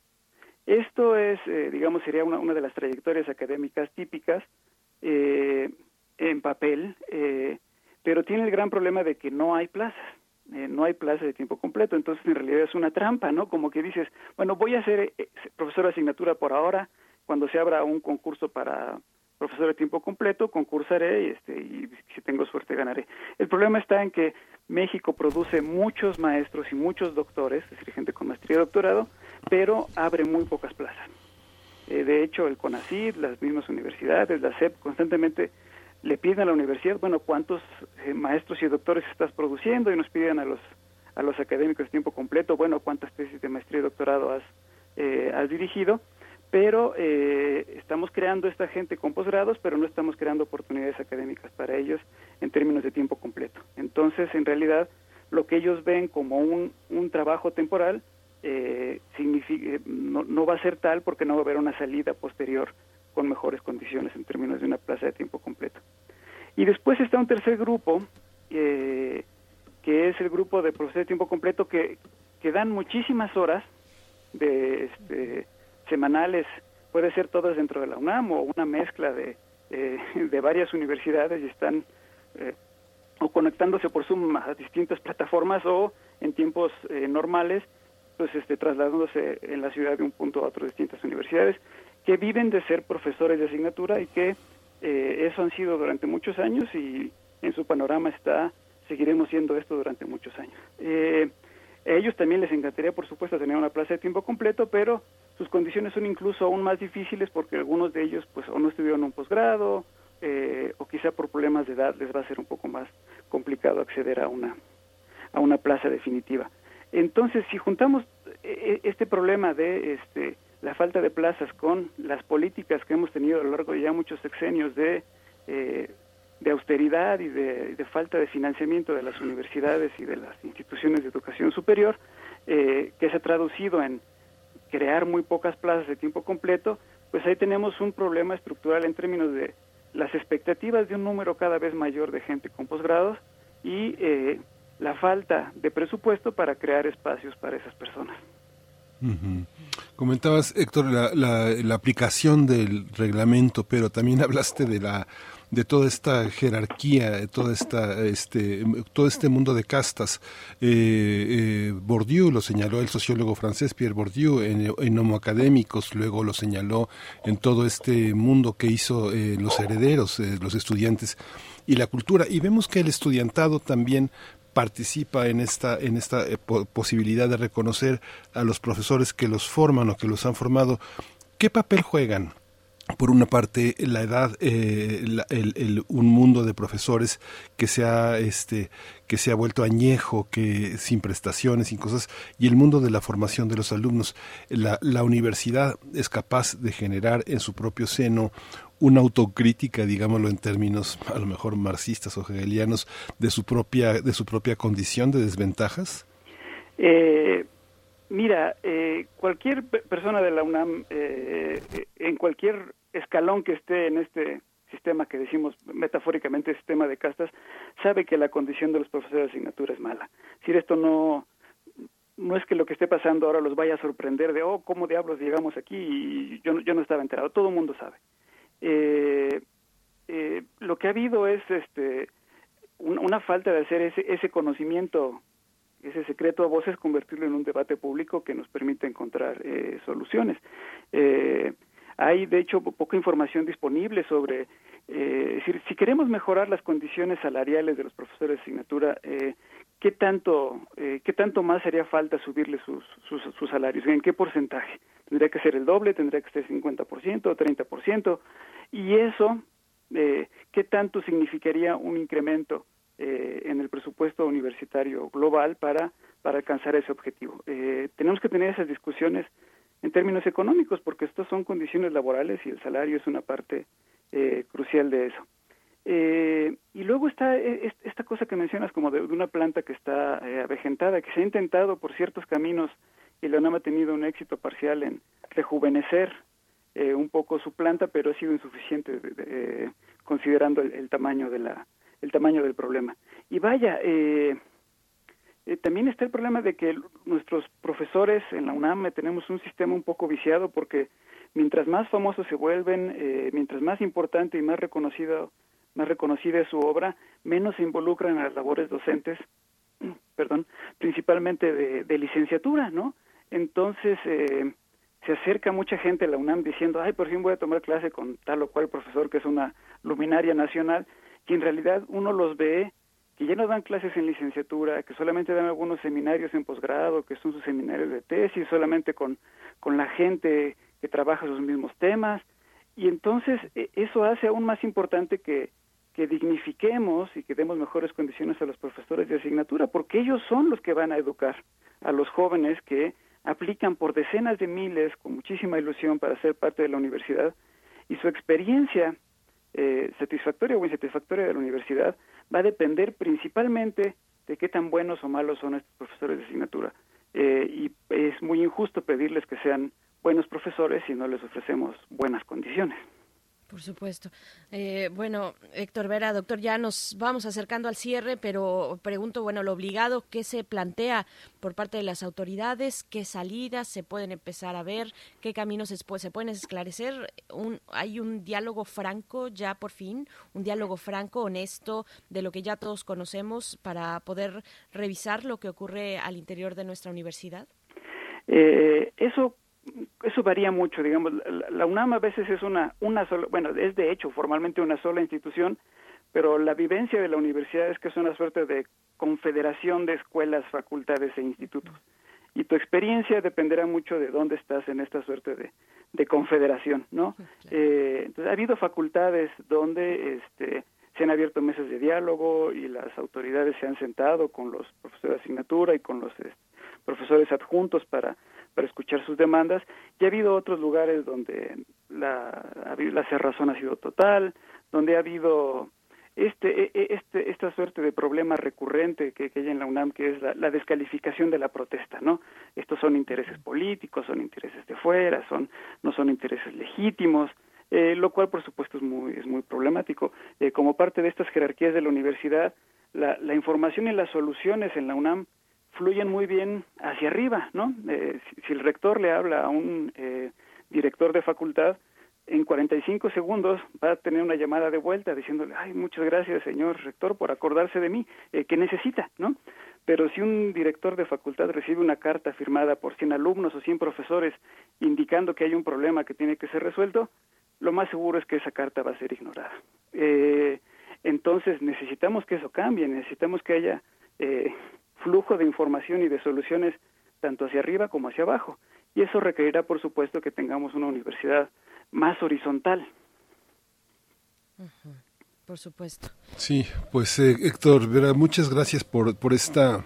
Esto es, digamos, sería una, una de las trayectorias académicas típicas en papel, pero tiene el gran problema de que no hay plazas. Eh, no hay plaza de tiempo completo, entonces en realidad es una trampa, ¿no? Como que dices, bueno, voy a ser eh, profesor de asignatura por ahora, cuando se abra un concurso para profesor de tiempo completo, concursaré y, este, y si tengo suerte ganaré. El problema está en que México produce muchos maestros y muchos doctores, es decir, gente con maestría y doctorado, pero abre muy pocas plazas. Eh, de hecho, el CONACYT, las mismas universidades, la SEP, constantemente le piden a la universidad, bueno, cuántos eh, maestros y doctores estás produciendo y nos piden a los a los académicos de tiempo completo, bueno, cuántas tesis de maestría y doctorado has, eh, has dirigido, pero eh, estamos creando esta gente con posgrados, pero no estamos creando oportunidades académicas para ellos en términos de tiempo completo. Entonces, en realidad, lo que ellos ven como un, un trabajo temporal eh, significa, no, no va a ser tal porque no va a haber una salida posterior con mejores condiciones en términos de una plaza de tiempo completo. Y después está un tercer grupo, eh, que es el grupo de profesores de tiempo completo que, que dan muchísimas horas de este, semanales puede ser todas dentro de la UNAM o una mezcla de, de varias universidades y están o conectándose por Zoom a distintas plataformas o en tiempos normales pues este trasladándose en la ciudad de un punto a otro distintas universidades que viven de ser profesores de asignatura y que eh, eso han sido durante muchos años y en su panorama está seguiremos siendo esto durante muchos años. Eh, a ellos también les encantaría, por supuesto, tener una plaza de tiempo completo, pero sus condiciones son incluso aún más difíciles porque algunos de ellos, pues, o no estuvieron un posgrado, eh, o quizá por problemas de edad les va a ser un poco más complicado acceder a una a una plaza definitiva. Entonces, si juntamos eh, este problema de este la falta de plazas con las políticas que hemos tenido a lo largo de ya muchos sexenios de, eh, de austeridad y de, falta de financiamiento de las universidades y de las instituciones de educación superior, eh, que se ha traducido en crear muy pocas plazas de tiempo completo, pues ahí tenemos un problema estructural en términos de las expectativas de un número cada vez mayor de gente con posgrados y eh, la falta de presupuesto para crear espacios para esas personas. Comentabas, Héctor, la, la, aplicación del reglamento, pero también hablaste de la de toda esta jerarquía, de toda esta, este, todo este mundo de castas. Eh, eh, Bourdieu lo señaló el sociólogo francés Pierre Bourdieu en, en Homo Académicos, luego lo señaló en todo este mundo que hizo eh, los herederos, los estudiantes y la cultura. Y vemos que el estudiantado también participa en esta, en esta eh, posibilidad de reconocer a los profesores que los forman o que los han formado. ¿Qué papel juegan? por una parte la edad eh, un mundo de profesores que se ha este que se ha vuelto añejo que sin prestaciones sin cosas y el mundo de la formación de los alumnos la universidad es capaz de generar en su propio seno una autocrítica, digámoslo en términos a lo mejor marxistas o hegelianos, de su propia, de su propia condición de desventajas? Eh, mira, eh, cualquier persona de la UNAM, eh, en cualquier escalón que esté en este sistema que decimos metafóricamente sistema de castas, sabe que la condición de los profesores de asignatura es mala. Si esto no no es que lo que esté pasando ahora los vaya a sorprender de, oh, ¿cómo diablos llegamos aquí? Y yo, yo no estaba enterado, todo el mundo sabe eh, eh, lo que ha habido es este una falta de hacer ese, ese conocimiento, ese secreto a voces, convertirlo en un debate público que nos permite encontrar eh, soluciones. Eh, hay, de hecho, poca información disponible sobre, eh, es decir, si queremos mejorar las condiciones salariales de los profesores de asignatura, ¿qué tanto, qué tanto más haría falta subirle sus, sus, sus, salarios? ¿En qué porcentaje? ¿Tendría que ser el doble? ¿Tendría que ser 50% o 30%? Y eso, eh, ¿qué tanto significaría un incremento eh, en el presupuesto universitario global para, para alcanzar ese objetivo? Eh, tenemos que tener esas discusiones en términos económicos porque estas son condiciones laborales y el salario es una parte eh, crucial de eso. Eh, y luego está eh, esta cosa que mencionas como de, una planta que está eh, avejentada, que se ha intentado por ciertos caminos y la UNAM ha tenido un éxito parcial en rejuvenecer eh, un poco su planta, pero ha sido insuficiente eh, considerando el, tamaño de la el tamaño del problema. Y vaya, eh, eh, también está el problema de que nuestros profesores en la UNAM tenemos un sistema un poco viciado porque mientras más famosos se vuelven, eh, mientras más importante y más reconocido más reconocida es su obra, menos se involucran en las labores docentes, perdón, principalmente de, de licenciatura, ¿no? Entonces eh, se acerca mucha gente a la UNAM diciendo, ay, por fin voy a tomar clase con tal o cual profesor que es una luminaria nacional, y en realidad uno los ve que ya no dan clases en licenciatura, que solamente dan algunos seminarios en posgrado, que son sus seminarios de tesis, solamente con, con la gente que trabaja sus mismos temas, y entonces e, eso hace aún más importante que, que dignifiquemos y que demos mejores condiciones a los profesores de asignatura, porque ellos son los que van a educar a los jóvenes que aplican por decenas de miles con muchísima ilusión para ser parte de la universidad y su experiencia eh, satisfactoria o insatisfactoria de la universidad va a depender principalmente de qué tan buenos o malos son estos profesores de asignatura. Eh, y es muy injusto pedirles que sean buenos profesores si no les ofrecemos buenas condiciones. Por supuesto. Eh, bueno, Héctor Vera, doctor, ya nos vamos acercando al cierre, pero pregunto, bueno, lo obligado, ¿qué se plantea por parte de las autoridades? ¿Qué salidas se pueden empezar a ver? ¿Qué caminos se, se pueden esclarecer? Un, ¿Hay un diálogo franco ya por fin? ¿Un diálogo franco, honesto, de lo que ya todos conocemos para poder revisar lo que ocurre al interior de nuestra universidad? Eh, eso eso varía mucho, digamos, la, UNAM a veces es una, una sola, bueno, es de hecho formalmente una sola institución, pero la vivencia de la universidad es que es una suerte de confederación de escuelas, facultades e institutos. Y tu experiencia dependerá mucho de dónde estás en esta suerte de, de confederación, ¿no? Eh, entonces, ha habido facultades donde este, se han abierto mesas de diálogo y las autoridades se han sentado con los profesores de asignatura y con los este, profesores adjuntos para para escuchar sus demandas. Y ha habido otros lugares donde la, la cerrazón ha sido total, donde ha habido este, e, e, este, esta suerte de problema recurrente que, hay en la UNAM, que es la, descalificación de la protesta, ¿no? Estos son intereses políticos, son intereses de fuera, son, no son intereses legítimos, eh, lo cual, por supuesto, es muy, es muy problemático. Eh, como parte de estas jerarquías de la universidad, la, la información y las soluciones en la UNAM fluyen muy bien hacia arriba, ¿no? Eh, si, el rector le habla a un eh, director de facultad, en 45 segundos va a tener una llamada de vuelta diciéndole, ay, muchas gracias, señor rector, por acordarse de mí, eh, que necesita, ¿no? Pero si un director de facultad recibe una carta firmada por 100 alumnos o 100 profesores indicando que hay un problema que tiene que ser resuelto, lo más seguro es que esa carta va a ser ignorada. Eh, entonces necesitamos que eso cambie, necesitamos que haya eh, flujo de información y de soluciones tanto hacia arriba como hacia abajo. Y eso requerirá, por supuesto, que tengamos una universidad más horizontal. Por supuesto. Sí, pues eh, Héctor, muchas gracias por, por esta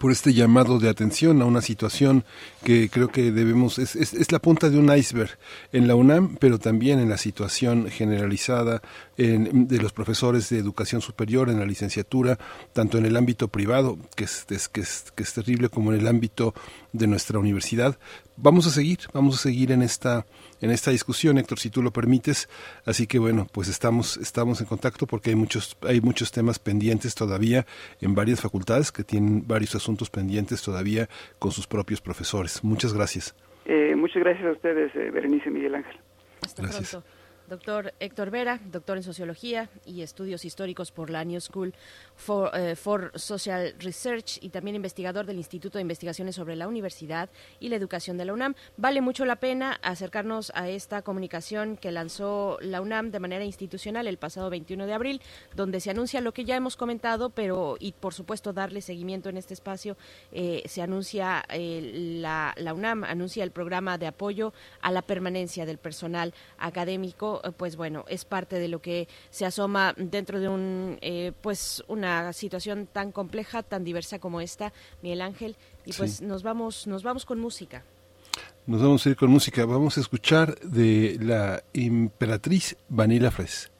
por este llamado de atención a una situación que creo que debemos, es, es, la punta de un iceberg en la UNAM, pero también en la situación generalizada en, de los profesores de educación superior en la licenciatura, tanto en el ámbito privado, que es, que es, que es terrible, como en el ámbito de nuestra universidad. Vamos a seguir, vamos a seguir en esta en esta discusión, Héctor, si tú lo permites. Así que bueno, pues estamos, estamos en contacto porque hay muchos, hay muchos temas pendientes todavía en varias facultades que tienen varios asuntos pendientes todavía con sus propios profesores. Muchas gracias. Eh, muchas gracias a ustedes, eh, Berenice y Miguel Ángel. Hasta pronto. Doctor Héctor Vera, doctor en Sociología y Estudios Históricos por la New School eh, for, Social Research y también investigador del Instituto de Investigaciones sobre la Universidad y la Educación de la UNAM. Vale mucho la pena acercarnos a esta comunicación que lanzó la UNAM de manera institucional el pasado 21 de abril, donde se anuncia lo que ya hemos comentado, pero y por supuesto darle seguimiento en este espacio, eh, se anuncia eh, la, UNAM, anuncia el programa de apoyo a la permanencia del personal académico pues bueno, es parte de lo que se asoma dentro de un, eh, pues una situación tan compleja, tan diversa como esta, Miguel Ángel. Y pues nos vamos, nos vamos con música. Nos vamos a ir con música. Vamos a escuchar de la Imperatriz Vanilla Fres.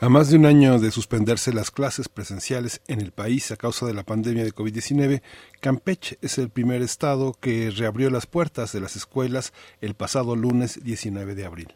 A más de un año de suspenderse las clases presenciales en el país a causa de la pandemia de COVID-19, Campeche es el primer estado que reabrió las puertas de las escuelas el pasado lunes 19 de abril.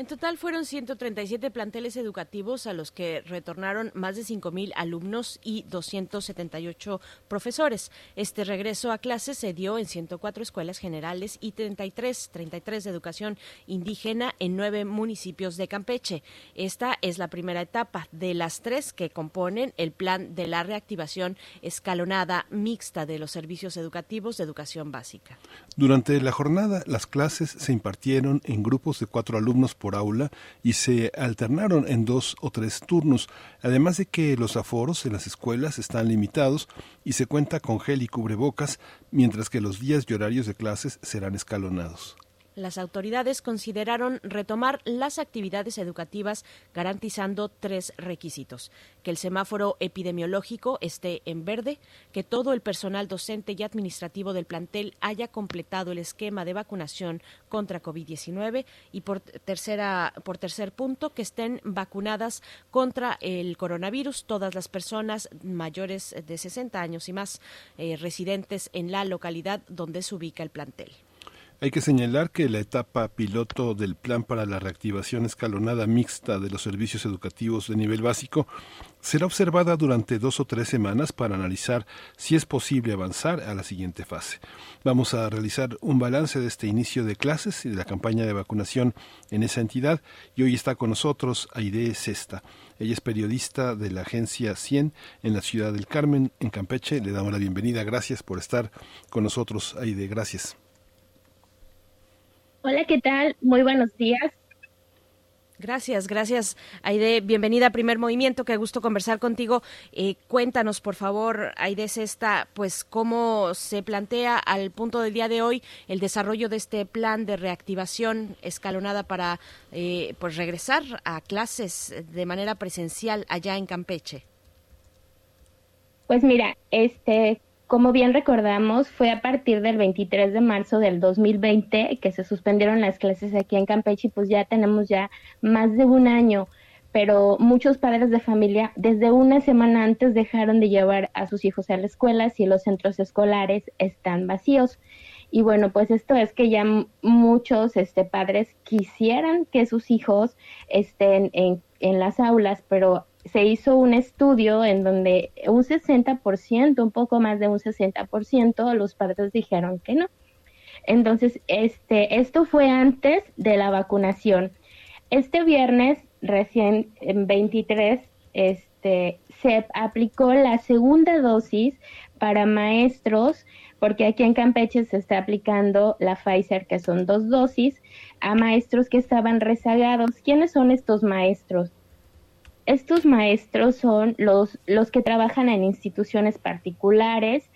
En total fueron 137 planteles educativos a los que retornaron más de 5.000 alumnos y 278 profesores. Este regreso a clases se dio en 104 escuelas generales y 33, 33 de educación indígena en nueve municipios de Campeche. Esta es la primera etapa de las tres que componen el plan de la reactivación escalonada mixta de los servicios educativos de educación básica. Durante la jornada, las clases se impartieron en grupos de cuatro alumnos por aula y se alternaron en dos o tres turnos, además de que los aforos en las escuelas están limitados y se cuenta con gel y cubrebocas, mientras que los días y horarios de clases serán escalonados. Las autoridades consideraron retomar las actividades educativas garantizando tres requisitos. Que el semáforo epidemiológico esté en verde, que todo el personal docente y administrativo del plantel haya completado el esquema de vacunación contra COVID-19 y por, tercera, por tercer punto, que estén vacunadas contra el coronavirus todas las personas mayores de 60 años y más eh, residentes en la localidad donde se ubica el plantel. Hay que señalar que la etapa piloto del Plan para la Reactivación Escalonada Mixta de los Servicios Educativos de Nivel Básico será observada durante dos o tres semanas para analizar si es posible avanzar a la siguiente fase. Vamos a realizar un balance de este inicio de clases y de la campaña de vacunación en esa entidad y hoy está con nosotros Aide Cesta. Ella es periodista de la agencia 100 en la ciudad del Carmen, en Campeche. Le damos la bienvenida. Gracias por estar con nosotros, Aide. Gracias. Hola, ¿qué tal? Muy buenos días. Gracias, gracias, Aide. Bienvenida a Primer Movimiento. Qué gusto conversar contigo. Eh, cuéntanos, por favor, Aide esta, pues, cómo se plantea al punto del día de hoy el desarrollo de este plan de reactivación escalonada para, eh, pues, regresar a clases de manera presencial allá en Campeche. Pues mira, este, como bien recordamos, fue a partir del 23 de marzo del 2020 que se suspendieron las clases aquí en Campeche y pues ya tenemos ya más de un año, pero muchos padres de familia desde una semana antes dejaron de llevar a sus hijos a la escuela si los centros escolares están vacíos. Y bueno, pues esto es que ya muchos este, padres quisieran que sus hijos estén en, en las aulas, pero se hizo un estudio en donde un 60%, un poco más de un 60%, los padres dijeron que no. Entonces, este, esto fue antes de la vacunación. Este viernes, recién en 23, este, se aplicó la segunda dosis para maestros, porque aquí en Campeche se está aplicando la Pfizer, que son dos dosis, a maestros que estaban rezagados. ¿Quiénes son estos maestros? Estos maestros son los, los que trabajan en instituciones particulares,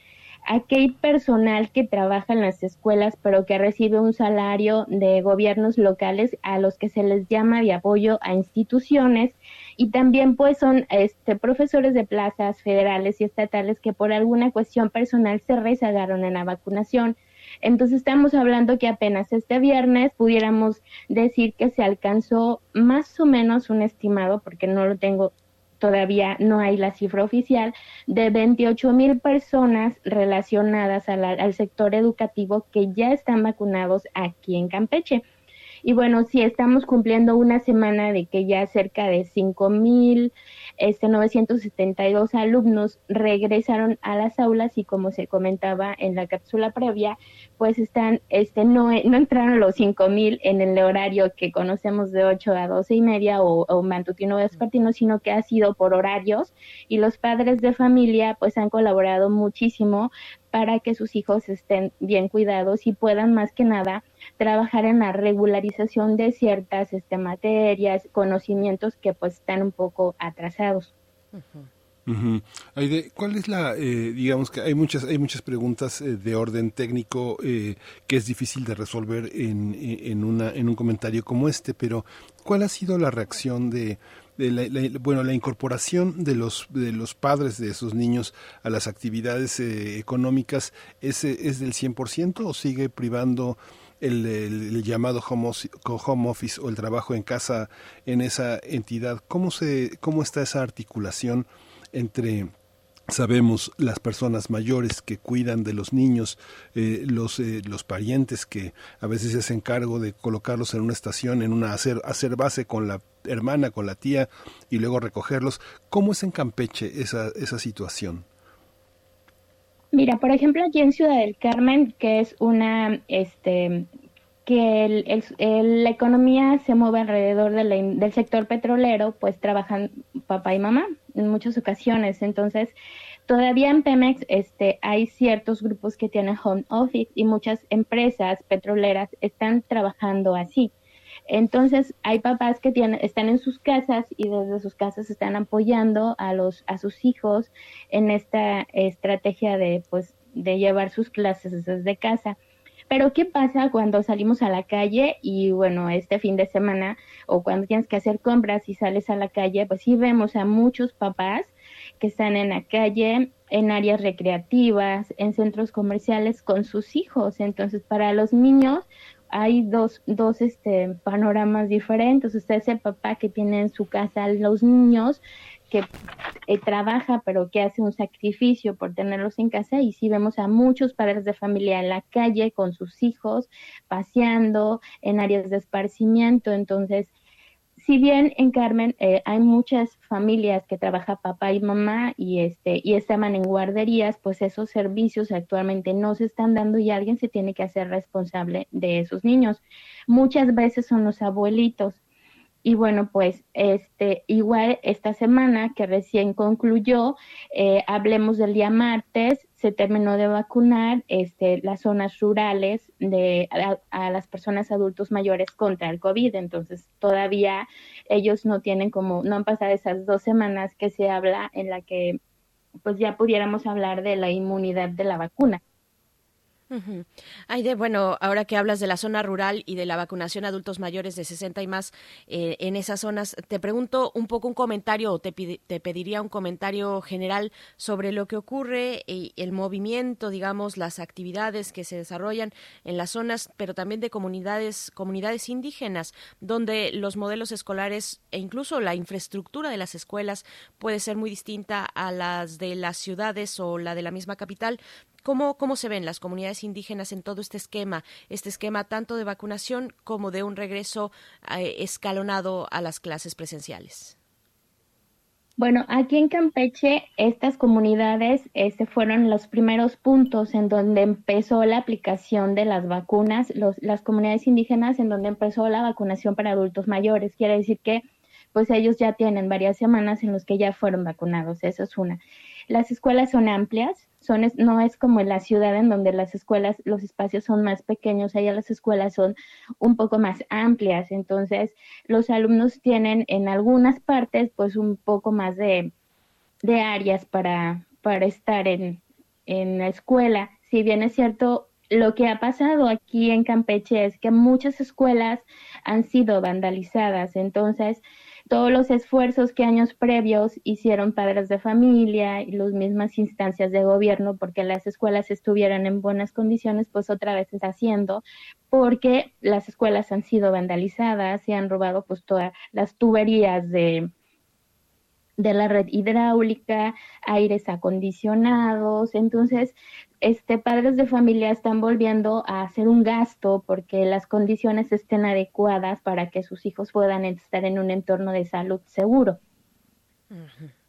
aquel personal que trabaja en las escuelas pero que recibe un salario de gobiernos locales a los que se les llama de apoyo a instituciones y también pues son este profesores de plazas federales y estatales que por alguna cuestión personal se rezagaron en la vacunación. Entonces estamos hablando que apenas este viernes pudiéramos decir que se alcanzó más o menos un estimado, porque no lo tengo todavía no hay la cifra oficial, de 28 mil personas relacionadas al sector educativo que ya están vacunados aquí en Campeche. Y bueno, si estamos cumpliendo una semana de que ya cerca de 5 mil este 972 alumnos regresaron a las aulas y como se comentaba en la cápsula previa, pues están, este, no, no entraron los 5000 en el horario que conocemos de 8 a 12 y media o, o matutino vespertino, sino que ha sido por horarios y los padres de familia pues han colaborado muchísimo para que sus hijos estén bien cuidados y puedan más que nada trabajar en la regularización de ciertas este, materias, conocimientos que pues están un poco atrasados. ¿Cuál es la, eh, digamos que hay muchas, hay muchas preguntas eh, de orden técnico eh, que es difícil de resolver en, en, una, en un comentario como este, pero ¿cuál ha sido la reacción de, la, bueno, la incorporación de los, de los padres de esos niños a las actividades económicas es, es del 100% o sigue privando el, llamado home office, home office, o el trabajo en casa en esa entidad? ¿Cómo, se, cómo está esa articulación entre sabemos las personas mayores que cuidan de los niños, eh, los, eh, los parientes que a veces se hacen cargo de colocarlos en una estación, en una hacer, hacer base con la hermana, con la tía y luego recogerlos. ¿Cómo es en Campeche esa, esa situación? Mira, por ejemplo, aquí en Ciudad del Carmen, que es una, este, que el, la economía se mueve alrededor del sector petrolero, pues trabajan papá y mamá en muchas ocasiones. Entonces, todavía en Pemex este, hay ciertos grupos que tienen home office y muchas empresas petroleras están trabajando así. Entonces, hay papás que tienen, están en sus casas y desde sus casas están apoyando a los a sus hijos en esta estrategia de pues de llevar sus clases desde casa. Pero ¿qué pasa cuando salimos a la calle y bueno, este fin de semana o cuando tienes que hacer compras y sales a la calle, pues sí vemos a muchos papás que están en la calle, en áreas recreativas, en centros comerciales con sus hijos. Entonces, para los niños hay dos, dos este, panoramas diferentes. Usted es el papá que tiene en su casa los niños que eh, trabaja pero que hace un sacrificio por tenerlos en casa y sí vemos a muchos padres de familia en la calle con sus hijos paseando en áreas de esparcimiento entonces si bien en Carmen eh, hay muchas familias que trabaja papá y mamá y este y estaban en guarderías, pues esos servicios actualmente no se están dando y alguien se tiene que hacer responsable de esos niños. Muchas veces son los abuelitos y bueno, pues este, igual esta semana que recién concluyó, eh, hablemos del día martes, se terminó de vacunar este, las zonas rurales de, a, las personas adultos mayores contra el COVID. Entonces, todavía ellos no tienen como, no han pasado esas dos semanas que se habla en la que pues ya pudiéramos hablar de la inmunidad de la vacuna. Aide, bueno, ahora que hablas de la zona rural y de la vacunación a adultos mayores de 60 y más eh, en esas zonas, te pregunto un poco un comentario o te, te pediría un comentario general sobre lo que ocurre y el movimiento, digamos, las actividades que se desarrollan en las zonas, pero también de comunidades, comunidades indígenas, donde los modelos escolares e incluso la infraestructura de las escuelas puede ser muy distinta a las de las ciudades o la de la misma capital, ¿Cómo, ¿Cómo se ven las comunidades indígenas en todo este esquema, este esquema tanto de vacunación como de un regreso eh, escalonado a las clases presenciales? Bueno, aquí en Campeche, estas comunidades este, fueron los primeros puntos en donde empezó la aplicación de las vacunas, los, las comunidades indígenas en donde empezó la vacunación para adultos mayores. Quiere decir que pues ellos ya tienen varias semanas en los que ya fueron vacunados, eso es una. Las escuelas son amplias, no es como en la ciudad en donde las escuelas, los espacios son más pequeños, allá las escuelas son un poco más amplias, entonces los alumnos tienen en algunas partes pues un poco más de, de áreas para, para estar en, en la escuela. Si bien es cierto, lo que ha pasado aquí en Campeche es que muchas escuelas han sido vandalizadas, entonces todos los esfuerzos que años previos hicieron padres de familia y las mismas instancias de gobierno porque las escuelas estuvieran en buenas condiciones, pues otra vez está haciendo porque las escuelas han sido vandalizadas y han robado pues todas las tuberías de, de la red hidráulica, aires acondicionados, entonces este, padres de familia están volviendo a hacer un gasto porque las condiciones estén adecuadas para que sus hijos puedan estar en un entorno de salud seguro.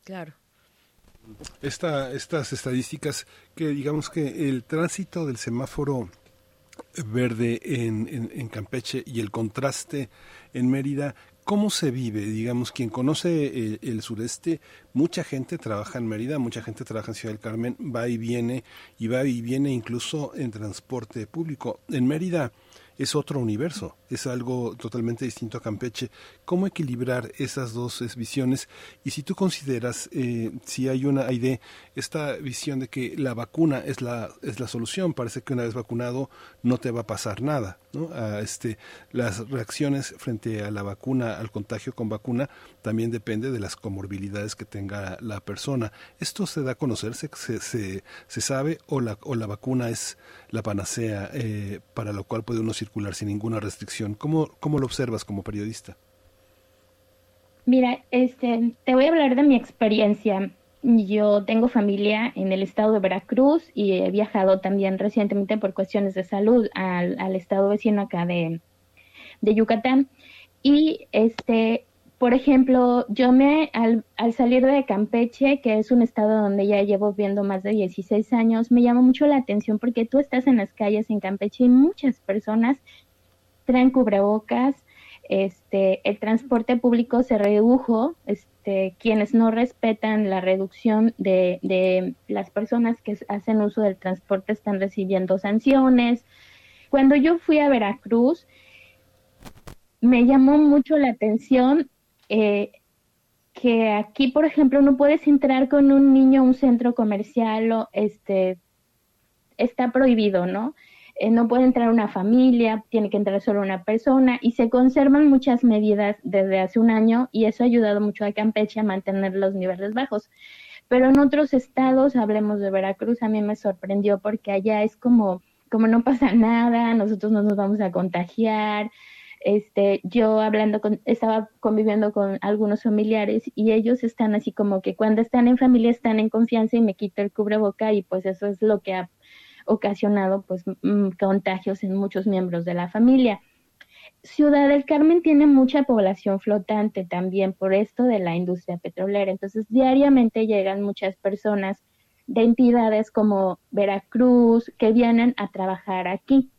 claro. Esta, estas estadísticas que digamos que el tránsito del semáforo verde en, en Campeche y el contraste en Mérida ¿Cómo se vive? Digamos, quien conoce el, sureste, mucha gente trabaja en Mérida, mucha gente trabaja en Ciudad del Carmen, va y viene, y va y viene incluso en transporte público. En Mérida es otro universo, es algo totalmente distinto a Campeche. ¿Cómo equilibrar esas dos visiones? Y si tú consideras, eh, si hay una idea, esta visión de que la vacuna es la, es la solución, parece que una vez vacunado no te va a pasar nada. Este, las reacciones frente a la vacuna, al contagio con vacuna, también depende de las comorbilidades que tenga la persona. ¿Esto se da a conocer? ¿Se, se, se sabe o la, o la vacuna es la panacea eh, para lo cual puede uno circular sin ninguna restricción? ¿Cómo, cómo lo observas como periodista? Mira, este, te voy a hablar de mi experiencia. Yo tengo familia en el estado de Veracruz y he viajado también recientemente por cuestiones de salud al, al estado vecino acá de, de Yucatán. Y este, por ejemplo, yo me, al, al, salir de Campeche, que es un estado donde ya llevo viviendo más de 16 años, me llama mucho la atención porque tú estás en las calles en Campeche y muchas personas traen cubrebocas, este, el transporte público se redujo, este, quienes no respetan la reducción de, de las personas que hacen uso del transporte están recibiendo sanciones. Cuando yo fui a Veracruz, me llamó mucho la atención eh, que aquí, por ejemplo, no puedes entrar con un niño a un centro comercial o este está prohibido, ¿no? Eh, no puede entrar una familia, tiene que entrar solo una persona y se conservan muchas medidas desde hace un año y eso ha ayudado mucho a Campeche a mantener los niveles bajos. Pero en otros estados, hablemos de Veracruz, a mí me sorprendió porque allá es como, como no pasa nada, nosotros no nos vamos a contagiar, este, yo hablando con, estaba conviviendo con algunos familiares y ellos están así como que cuando están en familia están en confianza y me quito el cubreboca y pues eso es lo que ha ocasionado pues contagios en muchos miembros de la familia. Ciudad del Carmen tiene mucha población flotante también por esto de la industria petrolera, entonces diariamente llegan muchas personas de entidades como Veracruz que vienen a trabajar aquí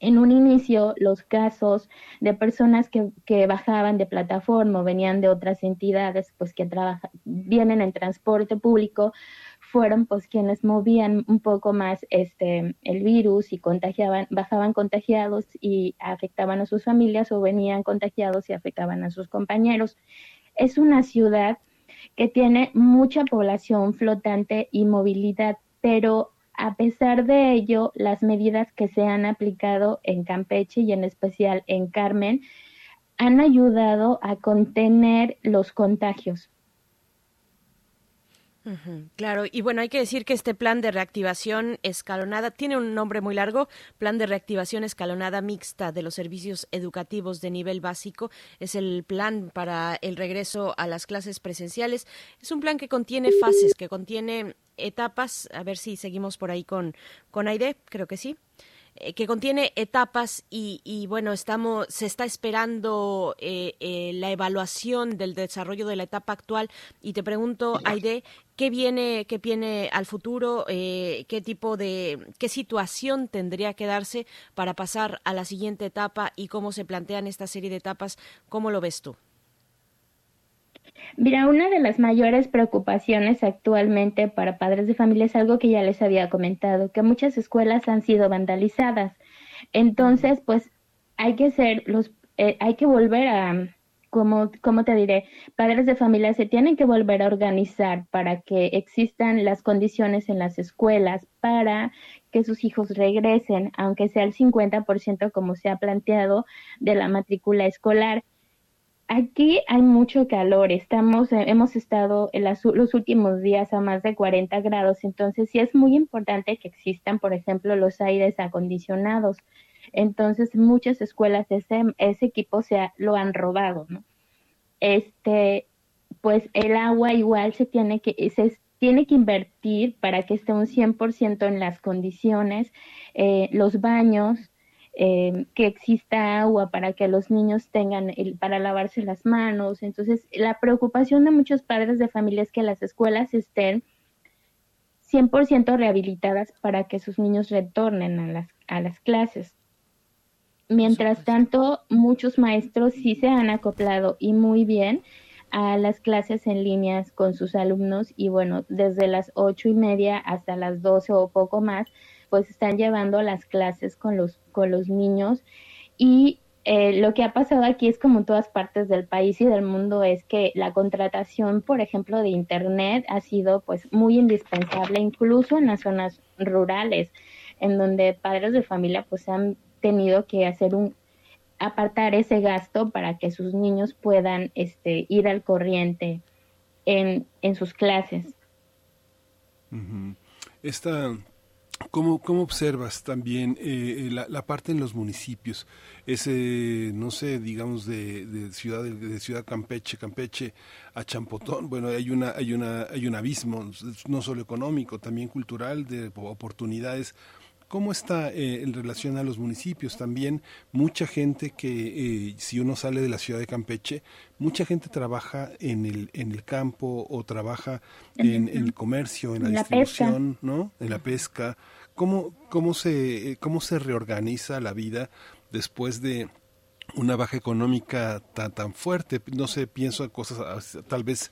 en un inicio los casos de personas que, que, bajaban de plataforma o venían de otras entidades, pues que trabajan, vienen en transporte público, fueron pues quienes movían un poco más este el virus y contagiaban, bajaban contagiados y afectaban a sus familias o venían contagiados y afectaban a sus compañeros. Es una ciudad que tiene mucha población flotante y movilidad, pero a pesar de ello, las medidas que se han aplicado en Campeche y en especial en Carmen han ayudado a contener los contagios. Claro, y bueno, hay que decir que este plan de reactivación escalonada tiene un nombre muy largo, Plan de Reactivación Escalonada Mixta de los Servicios Educativos de Nivel Básico. Es el plan para el regreso a las clases presenciales. Es un plan que contiene fases, que contiene etapas, a ver si seguimos por ahí con, con Aide, creo que sí eh, que contiene etapas y, y, bueno estamos se está esperando eh, eh, la evaluación del desarrollo de la etapa actual. Y te pregunto Aide qué viene qué viene al futuro eh, qué tipo de qué situación tendría que darse para pasar a la siguiente etapa y cómo se plantean esta serie de etapas cómo lo ves tú Mira, una de las mayores preocupaciones actualmente para padres de familia es algo que ya les había comentado, que muchas escuelas han sido vandalizadas. Entonces, pues hay que ser los, eh, hay que volver a, como, como te diré, padres de familia se tienen que volver a organizar para que existan las condiciones en las escuelas para que sus hijos regresen, aunque sea el 50% como se ha planteado de la matrícula escolar. Aquí hay mucho calor, estamos, eh, hemos estado en los últimos días a más de 40 grados, entonces sí es muy importante que existan, por ejemplo, los aires acondicionados. Entonces muchas escuelas ese, ese equipo se lo han robado, ¿no? Este, pues el agua igual se tiene que, se tiene que invertir para que esté un 100% en las condiciones, eh, los baños, eh, que exista agua para que los niños tengan el, para lavarse las manos. Entonces, la preocupación de muchos padres de familia es que las escuelas estén 100% rehabilitadas para que sus niños retornen a las, a las clases. Mientras tanto, muchos maestros sí se han acoplado y muy bien a las clases en líneas con sus alumnos y bueno, desde las ocho y media hasta las doce o poco más, pues están llevando las clases con los, con los niños y eh, lo que ha pasado aquí es como en todas partes del país y del mundo es que la contratación, por ejemplo, de Internet ha sido pues muy indispensable, incluso en las zonas rurales, en donde padres de familia pues han tenido que hacer un apartar ese gasto para que sus niños puedan este, ir al corriente en, en sus clases. Esta ¿Cómo, ¿Cómo, observas también eh, la, la, parte en los municipios? Ese, no sé, digamos, de, de, ciudad de, ciudad Campeche, Campeche a Champotón, bueno, hay una, hay una, hay un abismo, no solo económico, también cultural, de oportunidades ¿Cómo está eh, en relación a los municipios? También mucha gente que, eh, si uno sale de la ciudad de Campeche, mucha gente trabaja en el, en el campo o trabaja en, el comercio, en la, distribución, ¿no? En la pesca. ¿Cómo, cómo, se, ¿Cómo se reorganiza la vida después de una baja económica tan, tan fuerte? No sé, pienso en cosas tal vez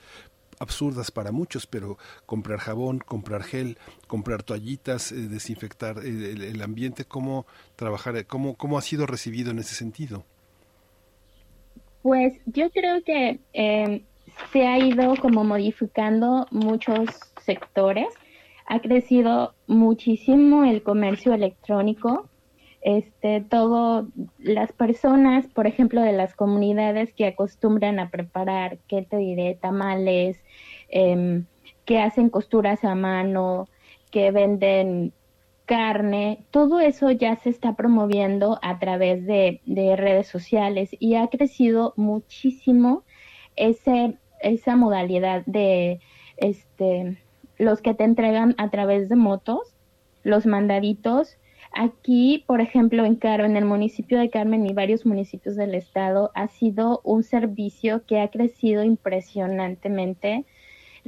absurdas para muchos, pero comprar jabón, comprar gel, comprar toallitas, eh, desinfectar eh, el, ambiente, ¿cómo trabajar, eh, cómo, cómo ha sido recibido en ese sentido? Pues yo creo que em, se ha ido como modificando muchos sectores. Ha crecido muchísimo el comercio electrónico, este, todo, las personas, por ejemplo, de las comunidades que acostumbran a preparar, ¿qué te diré? Tamales, eh, que hacen costuras a mano, que venden carne, todo eso ya se está promoviendo a través de, de redes sociales y ha crecido muchísimo ese, esa modalidad de este, los que te entregan a través de motos, los mandaditos, Aquí, por ejemplo, en Carmen, en el municipio de Carmen y varios municipios del estado, ha sido un servicio que ha crecido impresionantemente.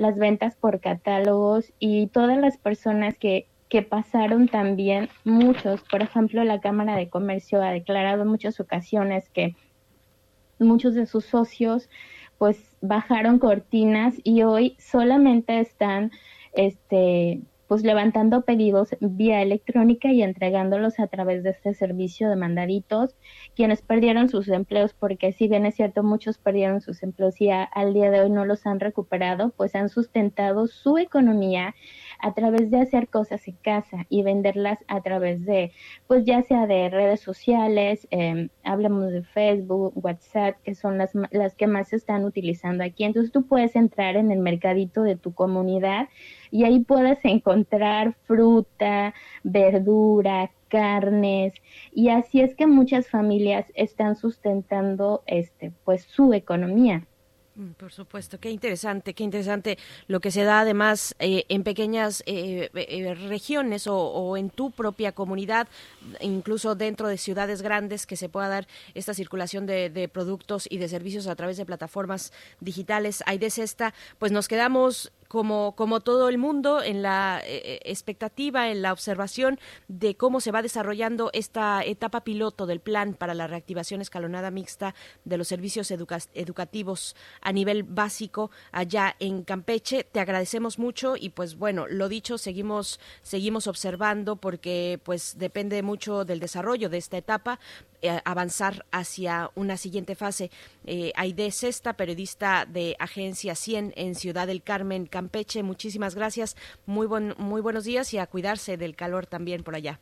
Las ventas por catálogos y todas las personas que, que pasaron también, muchos, por ejemplo, la Cámara de Comercio ha declarado en muchas ocasiones que muchos de sus socios pues bajaron cortinas y hoy solamente están este pues levantando pedidos vía electrónica y entregándolos a través de este servicio de mandaditos, quienes perdieron sus empleos, porque si bien es cierto, muchos perdieron sus empleos y al día de hoy no los han recuperado, pues han sustentado su economía a través de hacer cosas en casa y venderlas a través de, pues ya sea de redes sociales, eh, hablamos de Facebook, WhatsApp, que son las, las que más se están utilizando aquí. Entonces tú puedes entrar en el mercadito de tu comunidad y ahí puedes encontrar fruta, verdura, carnes y así es que muchas familias están sustentando este pues su economía. Mm, por supuesto, qué interesante, qué interesante lo que se da además eh, en pequeñas eh, eh, regiones o, en tu propia comunidad, incluso dentro de ciudades grandes, que se pueda dar esta circulación de, de productos y de servicios a través de plataformas digitales. Hay de esta, pues nos quedamos como, como todo el mundo, en la eh, eh, expectativa, en la observación de cómo se va desarrollando esta etapa piloto del plan para la reactivación escalonada mixta de los servicios educativos a nivel básico allá en Campeche. Te agradecemos mucho y pues bueno, lo dicho, seguimos, seguimos observando porque pues depende mucho del desarrollo de esta etapa, avanzar hacia una siguiente fase. Eh, Aide Sesta, periodista de Agencia 100 en Ciudad del Carmen, Campeche, muchísimas gracias. Muy, buen, muy buenos días y a cuidarse del calor también por allá.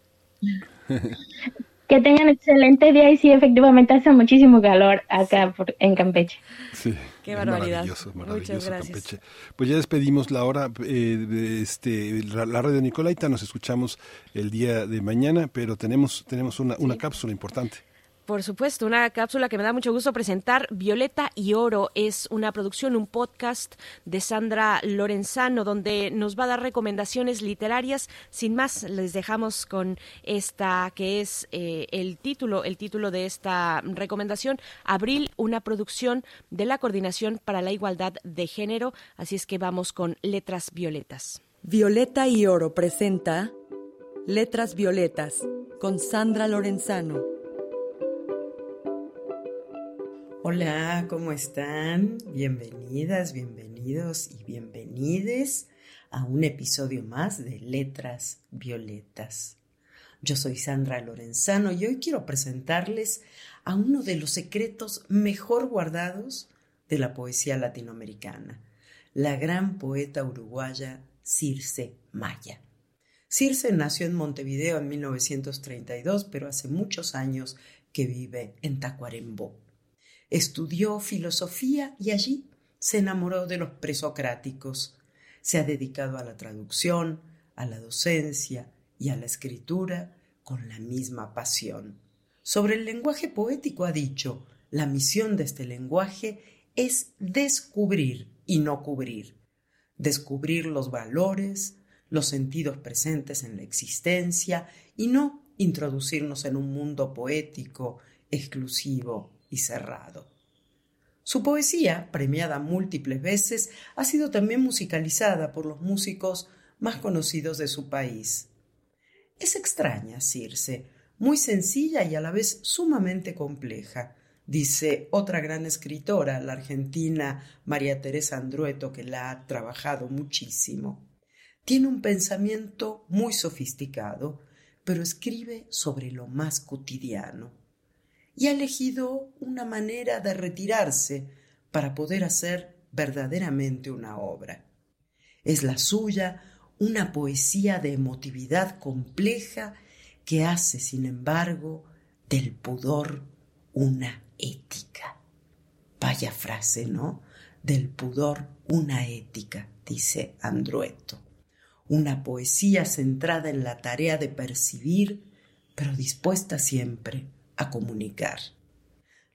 Que tengan excelente día y sí, efectivamente hace muchísimo calor acá en Campeche. Sí. Qué barbaridad. Maravilloso, maravilloso Muchas gracias. Campeche. Pues ya despedimos la hora eh, de este, la, radio Nicolaita, nos escuchamos el día de mañana, pero tenemos, tenemos una, una cápsula importante. Por supuesto, una cápsula que me da mucho gusto presentar. Violeta y Oro es una producción, un podcast de Sandra Lorenzano, donde nos va a dar recomendaciones literarias. Sin más, les dejamos con esta que es eh, el título, el título de esta recomendación, Abril, una producción de la Coordinación para la Igualdad de Género. Así es que vamos con Letras Violetas. Violeta y Oro presenta Letras Violetas con Sandra Lorenzano. Hola, ¿cómo están? Bienvenidas, bienvenidos y bienvenides a un episodio más de Letras Violetas. Yo soy Sandra Lorenzano y hoy quiero presentarles a uno de los secretos mejor guardados de la poesía latinoamericana, la gran poeta uruguaya Circe Maya. Circe nació en Montevideo en 1932, pero hace muchos años que vive en Tacuarembó. Estudió filosofía y allí se enamoró de los presocráticos. Se ha dedicado a la traducción, a la docencia y a la escritura con la misma pasión. Sobre el lenguaje poético ha dicho, la misión de este lenguaje es descubrir y no cubrir, descubrir los valores, los sentidos presentes en la existencia y no introducirnos en un mundo poético, exclusivo y cerrado. Su poesía, premiada múltiples veces, ha sido también musicalizada por los músicos más conocidos de su país. Es extraña, Circe, muy sencilla y a la vez sumamente compleja, dice otra gran escritora, la argentina María Teresa Andrueto, que la ha trabajado muchísimo. Tiene un pensamiento muy sofisticado, pero escribe sobre lo más cotidiano. Y ha elegido una manera de retirarse para poder hacer verdaderamente una obra. Es la suya una poesía de emotividad compleja que hace, sin embargo, del pudor una ética. Vaya frase, ¿no? Del pudor una ética, dice Andrueto una poesía centrada en la tarea de percibir, pero dispuesta siempre a comunicar.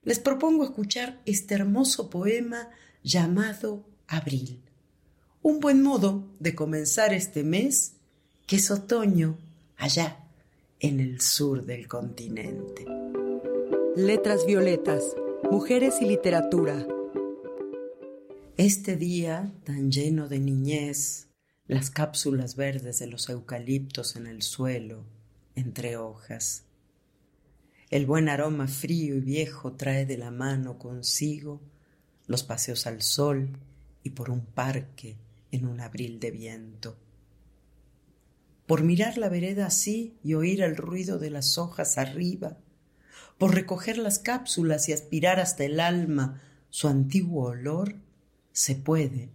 Les propongo escuchar este hermoso poema llamado Abril, un buen modo de comenzar este mes que es otoño allá en el sur del continente. Letras Violetas, Mujeres y Literatura. Este día tan lleno de niñez, las cápsulas verdes de los eucaliptos en el suelo, entre hojas. El buen aroma frío y viejo trae de la mano consigo los paseos al sol y por un parque en un abril de viento. Por mirar la vereda así y oír el ruido de las hojas arriba, por recoger las cápsulas y aspirar hasta el alma su antiguo olor, se puede,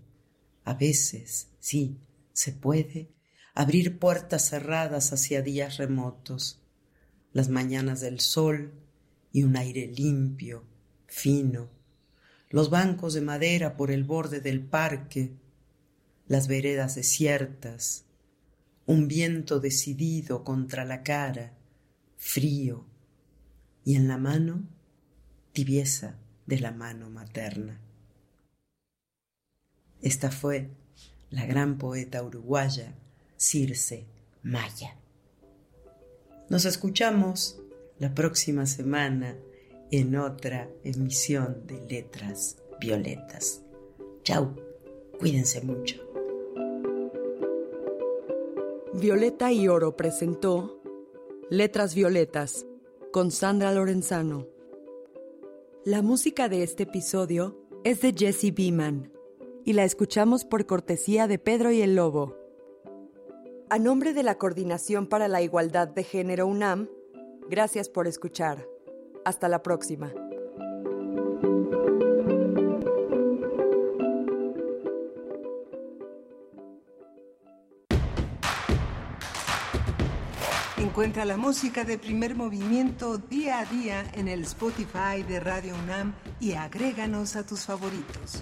a veces, sí, se puede abrir puertas cerradas hacia días remotos, las mañanas del sol y un aire limpio, fino, los bancos de madera por el borde del parque, las veredas desiertas, un viento decidido contra la cara, frío, y en la mano tibieza de la mano materna. Esta fue la gran poeta uruguaya Circe Maya. Nos escuchamos la próxima semana en otra emisión de Letras Violetas. Chau, cuídense mucho. Violeta y Oro presentó Letras Violetas con Sandra Lorenzano. La música de este episodio es de Jesse Beeman y la escuchamos por cortesía de Pedro y el Lobo. A nombre de la Coordinación para la Igualdad de Género UNAM, gracias por escuchar. Hasta la próxima. Encuentra la música de primer movimiento día a día en el Spotify de Radio UNAM y agréganos a tus favoritos.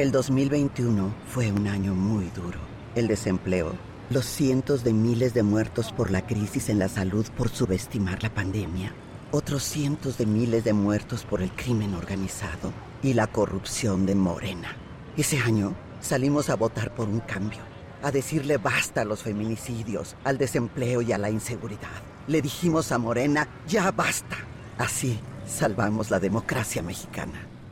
El 2021 fue un año muy duro. El desempleo, los cientos de miles de muertos por la crisis en la salud por subestimar la pandemia, otros cientos de miles de muertos por el crimen organizado y la corrupción de Morena. Ese año salimos a votar por un cambio, a decirle basta a los feminicidios, al desempleo y a la inseguridad. Le dijimos a Morena, ya basta. Así salvamos la democracia mexicana.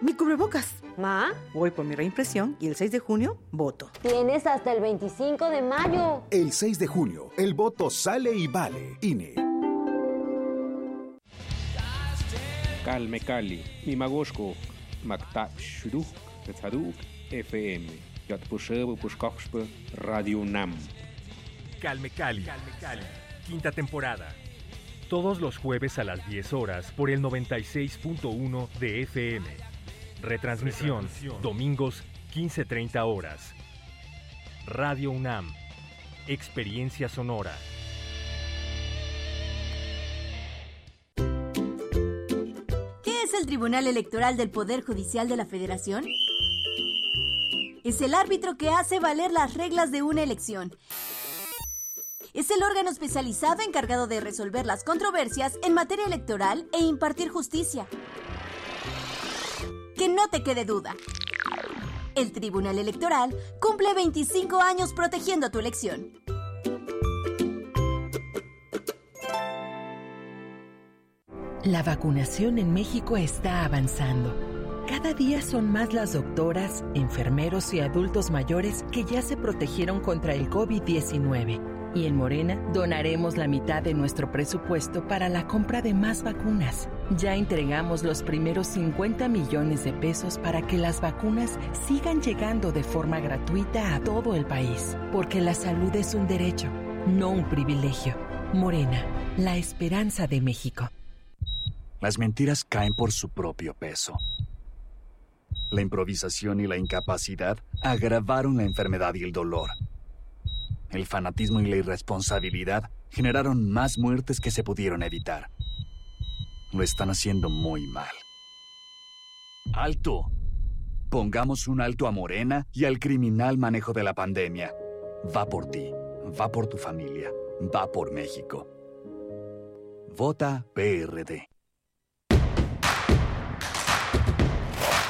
Mi cubrebocas. ¿Ma? Voy por mi reimpresión y el 6 de junio voto. Tienes hasta el 25 de mayo. El 6 de junio, el voto sale y vale. INE. Calme Cali, Mimagoshko, Makta Shuruk, Tetzaduk, FM, Yatpushebo Pushkoxpe, Radio Nam. Calme Cali, quinta temporada. Todos los jueves a las 10 horas por el 96.1 de FM. Retransmisión, domingos 15.30 horas. Radio UNAM, experiencia sonora. ¿Qué es el Tribunal Electoral del Poder Judicial de la Federación? Es el árbitro que hace valer las reglas de una elección. Es el órgano especializado encargado de resolver las controversias en materia electoral e impartir justicia. Que no te quede duda. El Tribunal Electoral cumple 25 años protegiendo tu elección. La vacunación en México está avanzando. Cada día son más las doctoras, enfermeros y adultos mayores que ya se protegieron contra el COVID-19. Y en Morena donaremos la mitad de nuestro presupuesto para la compra de más vacunas. Ya entregamos los primeros 50 millones de pesos para que las vacunas sigan llegando de forma gratuita a todo el país. Porque la salud es un derecho, no un privilegio. Morena, la esperanza de México. Las mentiras caen por su propio peso. La improvisación y la incapacidad agravaron la enfermedad y el dolor. El fanatismo y la irresponsabilidad generaron más muertes que se pudieron evitar. Lo están haciendo muy mal. ¡Alto! Pongamos un alto a Morena y al criminal manejo de la pandemia. Va por ti, va por tu familia, va por México. Vota PRD.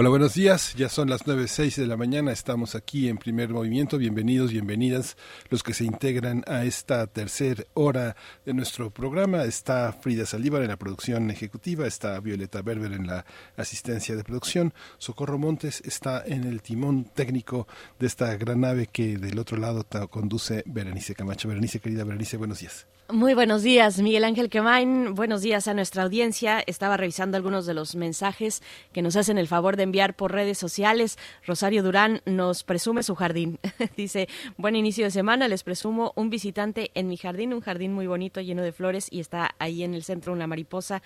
Hola, buenos días. Ya son las 9.06 de la mañana. Estamos aquí en primer movimiento. Bienvenidos, bienvenidas los que se integran a esta tercera hora de nuestro programa. Está Frida Saldívar en la producción ejecutiva, está Violeta Berber en la asistencia de producción. Socorro Montes está en el timón técnico de esta gran nave que del otro lado conduce Berenice Camacho. Berenice, querida Berenice, buenos días. Muy buenos días, Miguel Ángel Quemain. Buenos días a nuestra audiencia. Estaba revisando algunos de los mensajes que nos hacen el favor de enviar por redes sociales. Rosario Durán nos presume su jardín. Dice, buen inicio de semana, les presumo un visitante en mi jardín, un jardín muy bonito, lleno de flores y está ahí en el centro una mariposa.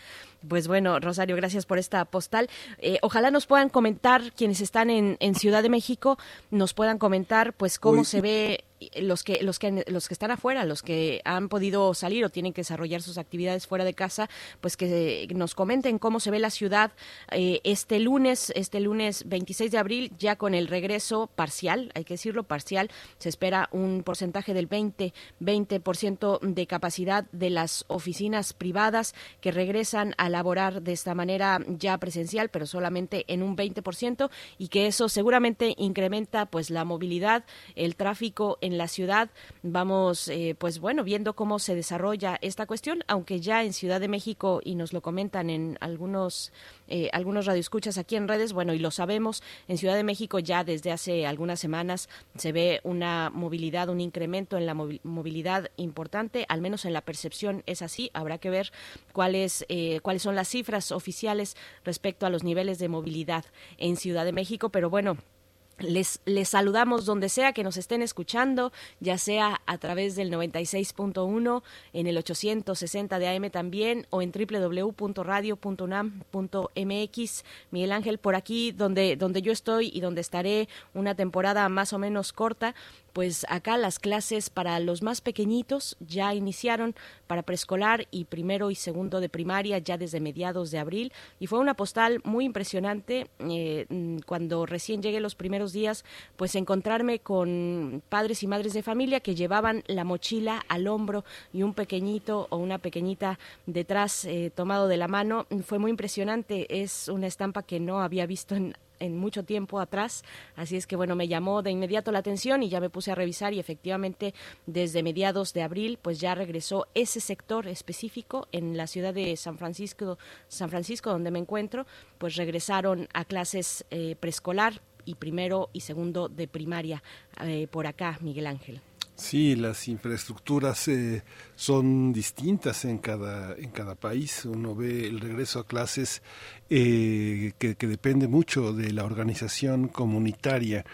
Pues bueno, Rosario, gracias por esta postal. Eh, ojalá nos puedan comentar quienes están en, en Ciudad de México, nos puedan comentar pues cómo Uy. se ve los que los que los que están afuera, los que han podido salir o tienen que desarrollar sus actividades fuera de casa, pues que nos comenten cómo se ve la ciudad eh, este lunes, este lunes 26 de abril, ya con el regreso parcial, hay que decirlo parcial, se espera un porcentaje del 20 20% de capacidad de las oficinas privadas que regresan a laborar de esta manera ya presencial, pero solamente en un 20% y que eso seguramente incrementa pues la movilidad, el tráfico en la ciudad. Vamos, eh, pues bueno, viendo cómo se desarrolla esta cuestión, aunque ya en Ciudad de México, y nos lo comentan en algunos, eh, algunos radioescuchas aquí en redes, bueno, y lo sabemos, en Ciudad de México ya desde hace algunas semanas se ve una movilidad, un incremento en la movilidad importante, al menos en la percepción es así. Habrá que ver cuáles, eh, cuáles son las cifras oficiales respecto a los niveles de movilidad en Ciudad de México, pero bueno, Les, les, saludamos donde sea que nos estén escuchando, ya sea a través del 96.1, en el 860 de AM también, o en www.radio.unam.mx. Miguel Ángel, por aquí donde, donde yo estoy y donde estaré una temporada más o menos corta, pues acá las clases para los más pequeñitos ya iniciaron para preescolar y primero y segundo de primaria ya desde mediados de abril. Y fue una postal muy impresionante eh, mm, cuando recién llegué los primeros días pues encontrarme con padres y madres de familia que llevaban la mochila al hombro y un pequeñito o una pequeñita detrás eh, tomado de la mano. Fue muy impresionante es una estampa que no había visto en en mucho tiempo atrás. Así es que bueno, me llamó de inmediato la atención y ya me puse a revisar y efectivamente desde mediados de abril pues ya regresó ese sector específico en la ciudad de San Francisco, San Francisco donde me encuentro, pues regresaron a clases eh, preescolar y primero y segundo de primaria eh, por acá, Miguel Ángel. Sí, las infraestructuras eh, son distintas en cada, en cada país. Uno ve el regreso a clases eh, que, que depende mucho de la organización comunitaria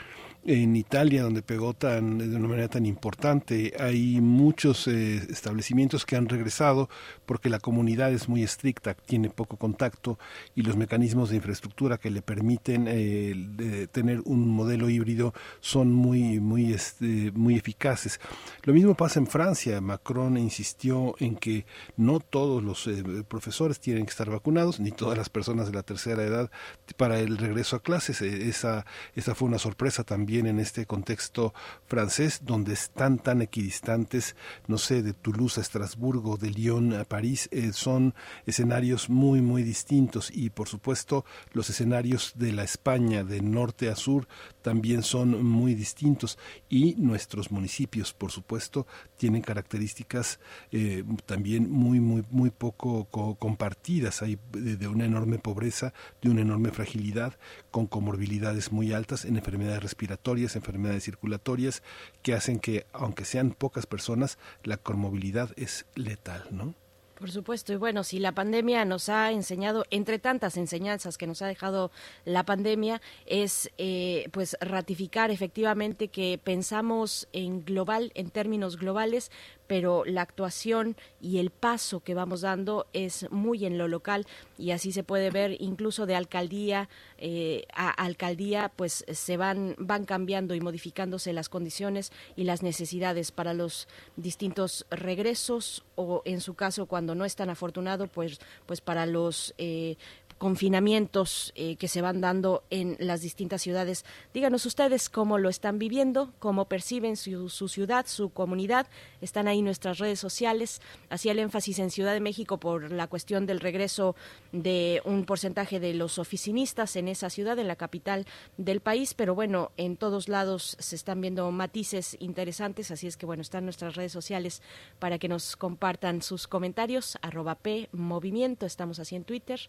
en Italia, donde pegó tan, de una manera tan importante, hay muchos eh, establecimientos que han regresado porque la comunidad es muy estricta, tiene poco contacto y los mecanismos de infraestructura que le permiten eh, tener un modelo híbrido son muy, muy, este, muy eficaces. Lo mismo pasa en Francia. Macron insistió en que no todos los eh, profesores tienen que estar vacunados, ni todas las personas de la tercera edad para el regreso a clases. Esa, esa fue una sorpresa también en este contexto francés, donde están tan equidistantes, no sé, de Toulouse a Estrasburgo, de Lyon a París, eh, son escenarios muy, muy distintos. Y por supuesto los escenarios de la España de norte a sur también son muy distintos y nuestros municipios, por supuesto, tienen características eh, también muy, muy, muy poco compartidas. Hay de, una enorme pobreza, de una enorme fragilidad, con comorbilidades muy altas en enfermedades respiratorias, enfermedades circulatorias, que hacen que, aunque sean pocas personas, la comorbilidad es letal, ¿no? Por supuesto, y bueno, si la pandemia nos ha enseñado, entre tantas enseñanzas que nos ha dejado la pandemia, es eh, pues ratificar efectivamente que pensamos en global, en términos globales, pero la actuación y el paso que vamos dando es muy en lo local y así se puede ver incluso de alcaldía eh, a alcaldía pues se van van cambiando y modificándose las condiciones y las necesidades para los distintos regresos o en su caso cuando no es tan afortunado pues pues para los eh, confinamientos eh, que se van dando en las distintas ciudades. Díganos ustedes cómo lo están viviendo, cómo perciben su, ciudad, su comunidad. Están ahí nuestras redes sociales. Hacía el énfasis en Ciudad de México por la cuestión del regreso de un porcentaje de los oficinistas en esa ciudad, en la capital del país, pero bueno, en todos lados se están viendo matices interesantes, así es que bueno, están nuestras redes sociales para que nos compartan sus comentarios, arroba P Movimiento, estamos así en Twitter,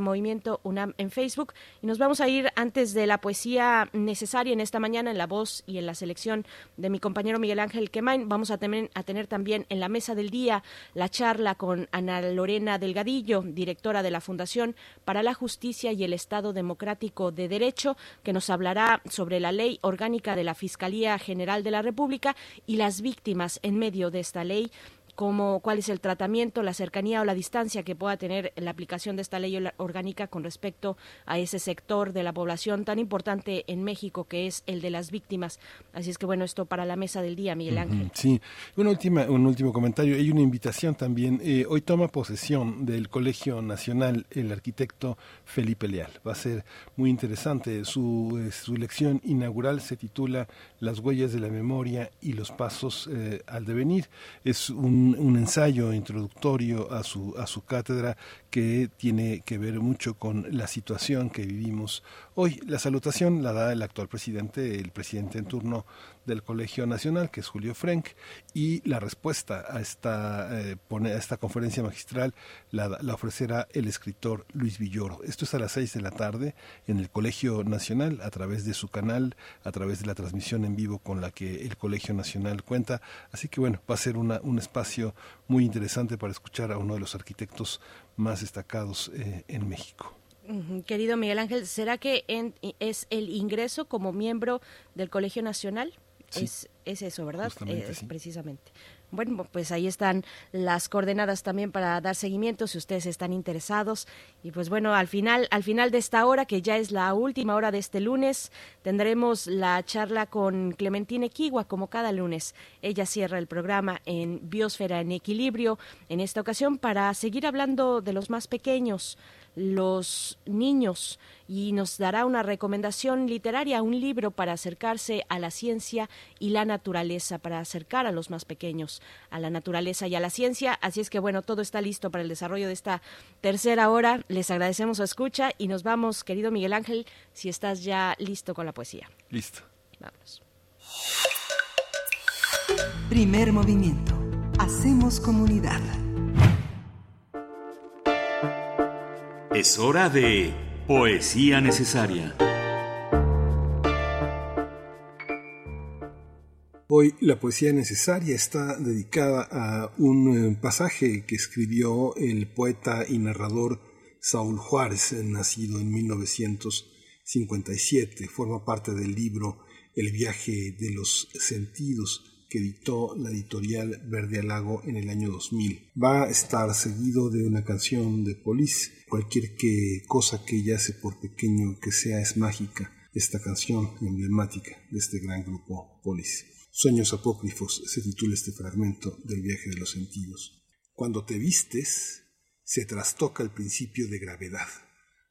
movimiento UNAM en Facebook. Y nos vamos a ir antes de la poesía necesaria en esta mañana en la voz y en la selección de mi compañero Miguel Ángel Quemain. Vamos a a tener también en la mesa del día la charla con Ana Lorena Delgadillo, directora de la Fundación para la Justicia y el Estado Democrático de Derecho, que nos hablará sobre la ley orgánica de la Fiscalía General de la República y las víctimas en medio de esta ley cómo, cuál es el tratamiento, la cercanía o la distancia que pueda tener la aplicación de esta ley orgánica con respecto a ese sector de la población tan importante en México que es el de las víctimas. Así es que bueno, esto para la mesa del día, Miguel Ángel. Sí, una última, un último comentario. Hay una invitación también. Eh, hoy toma posesión del Colegio Nacional el arquitecto Felipe Leal. Va a ser muy interesante. Su, eh, su lección inaugural se titula Las huellas de la memoria y los pasos eh, al devenir. Es un un, ensayo introductorio a su, a su cátedra que tiene que ver mucho con la situación que vivimos hoy. La salutación la da el actual presidente, el presidente en turno del Colegio Nacional, que es Julio Frank, y la respuesta a esta, eh, a esta conferencia magistral la, la, ofrecerá el escritor Luis Villoro. Esto es a las seis de la tarde en el Colegio Nacional, a través de su canal, a través de la transmisión en vivo con la que el Colegio Nacional cuenta. Así que bueno, va a ser una, un espacio muy interesante para escuchar a uno de los arquitectos más destacados eh, en México. Querido Miguel Ángel, ¿será que es el ingreso como miembro del Colegio Nacional? Es, es eso, ¿verdad? Es, Precisamente. Bueno, pues ahí están las coordenadas también para dar seguimiento si ustedes están interesados. Y pues bueno, al final, al final de esta hora, que ya es la última hora de este lunes, tendremos la charla con Clementine Kiwa, como cada lunes. Ella cierra el programa en Biosfera en Equilibrio, en esta ocasión para seguir hablando de los más pequeños, los niños y nos dará una recomendación literaria, un libro para acercarse a la ciencia y la naturaleza, para acercar a los más pequeños a la naturaleza y a la ciencia. Así es que bueno, todo está listo para el desarrollo de esta tercera hora. Les agradecemos su escucha y nos vamos, querido Miguel Ángel, si estás ya listo con la poesía. Listo. Vamos. Primer movimiento. Hacemos comunidad. Es hora de Poesía Necesaria. Hoy la poesía necesaria está dedicada a un eh, pasaje que escribió el poeta y narrador Saúl Juárez, nacido en 1957. Forma parte del libro El viaje de los sentidos que editó la editorial Verde Lago en el año 2000. Va a estar seguido de una canción de Police. Cualquier que cosa que yace por pequeño que sea es mágica. Esta canción emblemática de este gran grupo Police. Sueños apócrifos se titula este fragmento del viaje de los sentidos. Cuando te vistes, se trastoca el principio de gravedad.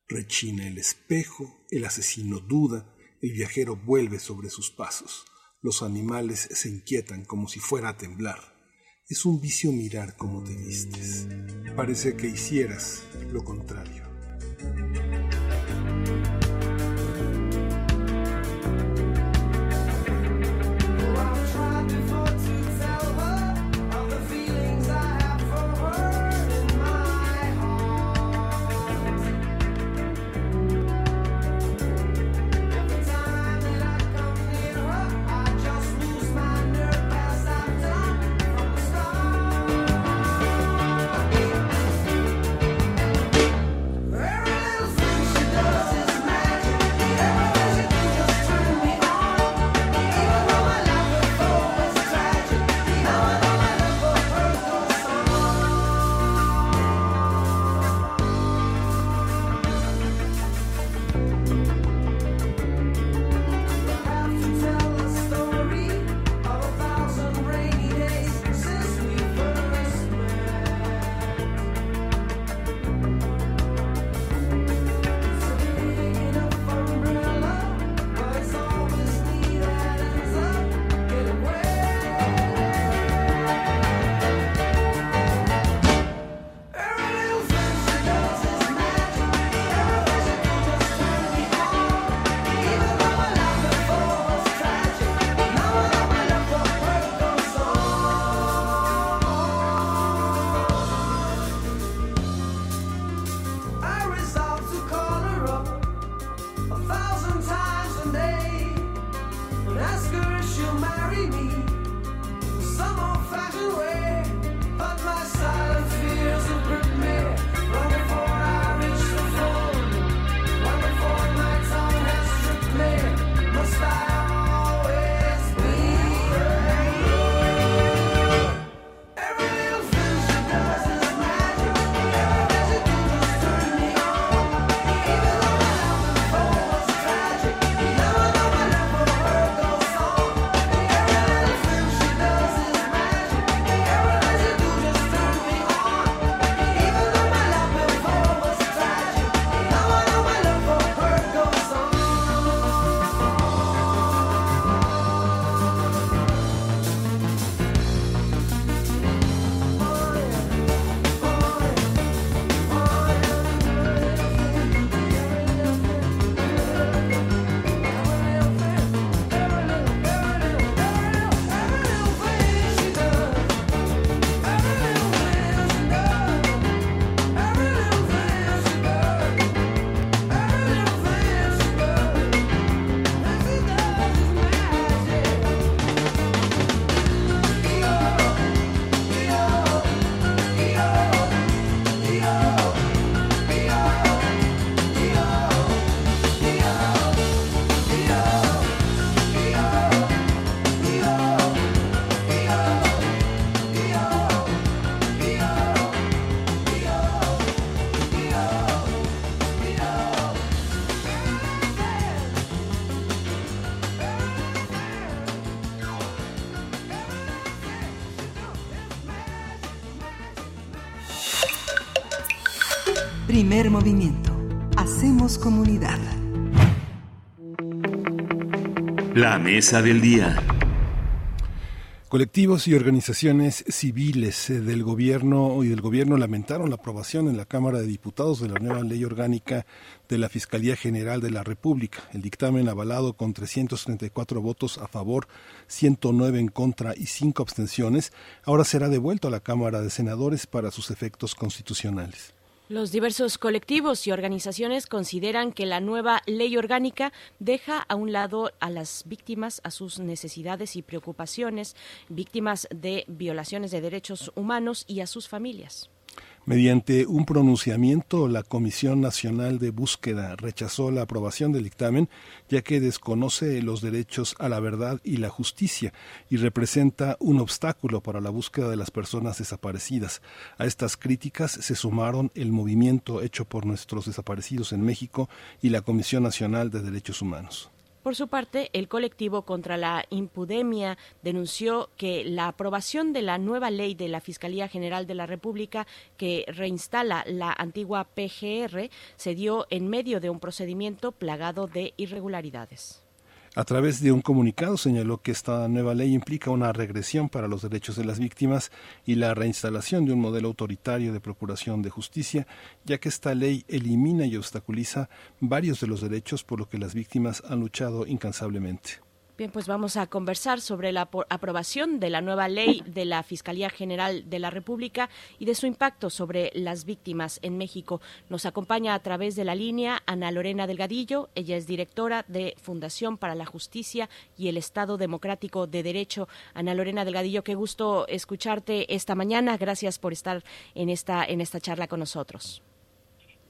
Rechina el espejo, el asesino duda, el viajero vuelve sobre sus pasos. Los animales se inquietan como si fuera a temblar. Es un vicio mirar cómo te vistes. Parece que hicieras lo contrario. Primer movimiento. Hacemos comunidad. La mesa del día. Colectivos y organizaciones civiles eh, del gobierno y del gobierno lamentaron la aprobación en la Cámara de Diputados de la nueva ley orgánica de la Fiscalía General de la República. El dictamen avalado con 334 votos a favor, 109 en contra y 5 abstenciones, ahora será devuelto a la Cámara de Senadores para sus efectos constitucionales. Los diversos colectivos y organizaciones consideran que la nueva ley orgánica deja a un lado a las víctimas, a sus necesidades y preocupaciones, víctimas de violaciones de derechos humanos y a sus familias. Mediante un pronunciamiento, la Comisión Nacional de Búsqueda rechazó la aprobación del dictamen, ya que desconoce los derechos a la verdad y la justicia y representa un obstáculo para la búsqueda de las personas desaparecidas. A estas críticas se sumaron el movimiento hecho por nuestros desaparecidos en México y la Comisión Nacional de Derechos Humanos. Por su parte, el colectivo contra la impudemia denunció que la aprobación de la nueva ley de la Fiscalía General de la República que reinstala la antigua PGR se dio en medio de un procedimiento plagado de irregularidades. A través de un comunicado señaló que esta nueva ley implica una regresión para los derechos de las víctimas y la reinstalación de un modelo autoritario de procuración de justicia, ya que esta ley elimina y obstaculiza varios de los derechos por los que las víctimas han luchado incansablemente. Bien, pues vamos a conversar sobre la aprobación de la nueva ley de la Fiscalía General de la República y de su impacto sobre las víctimas en México. Nos acompaña a través de la línea Ana Lorena Delgadillo. Ella es directora de Fundación para la Justicia y el Estado Democrático de Derecho. Ana Lorena Delgadillo, qué gusto escucharte esta mañana. Gracias por estar en esta, en esta charla con nosotros.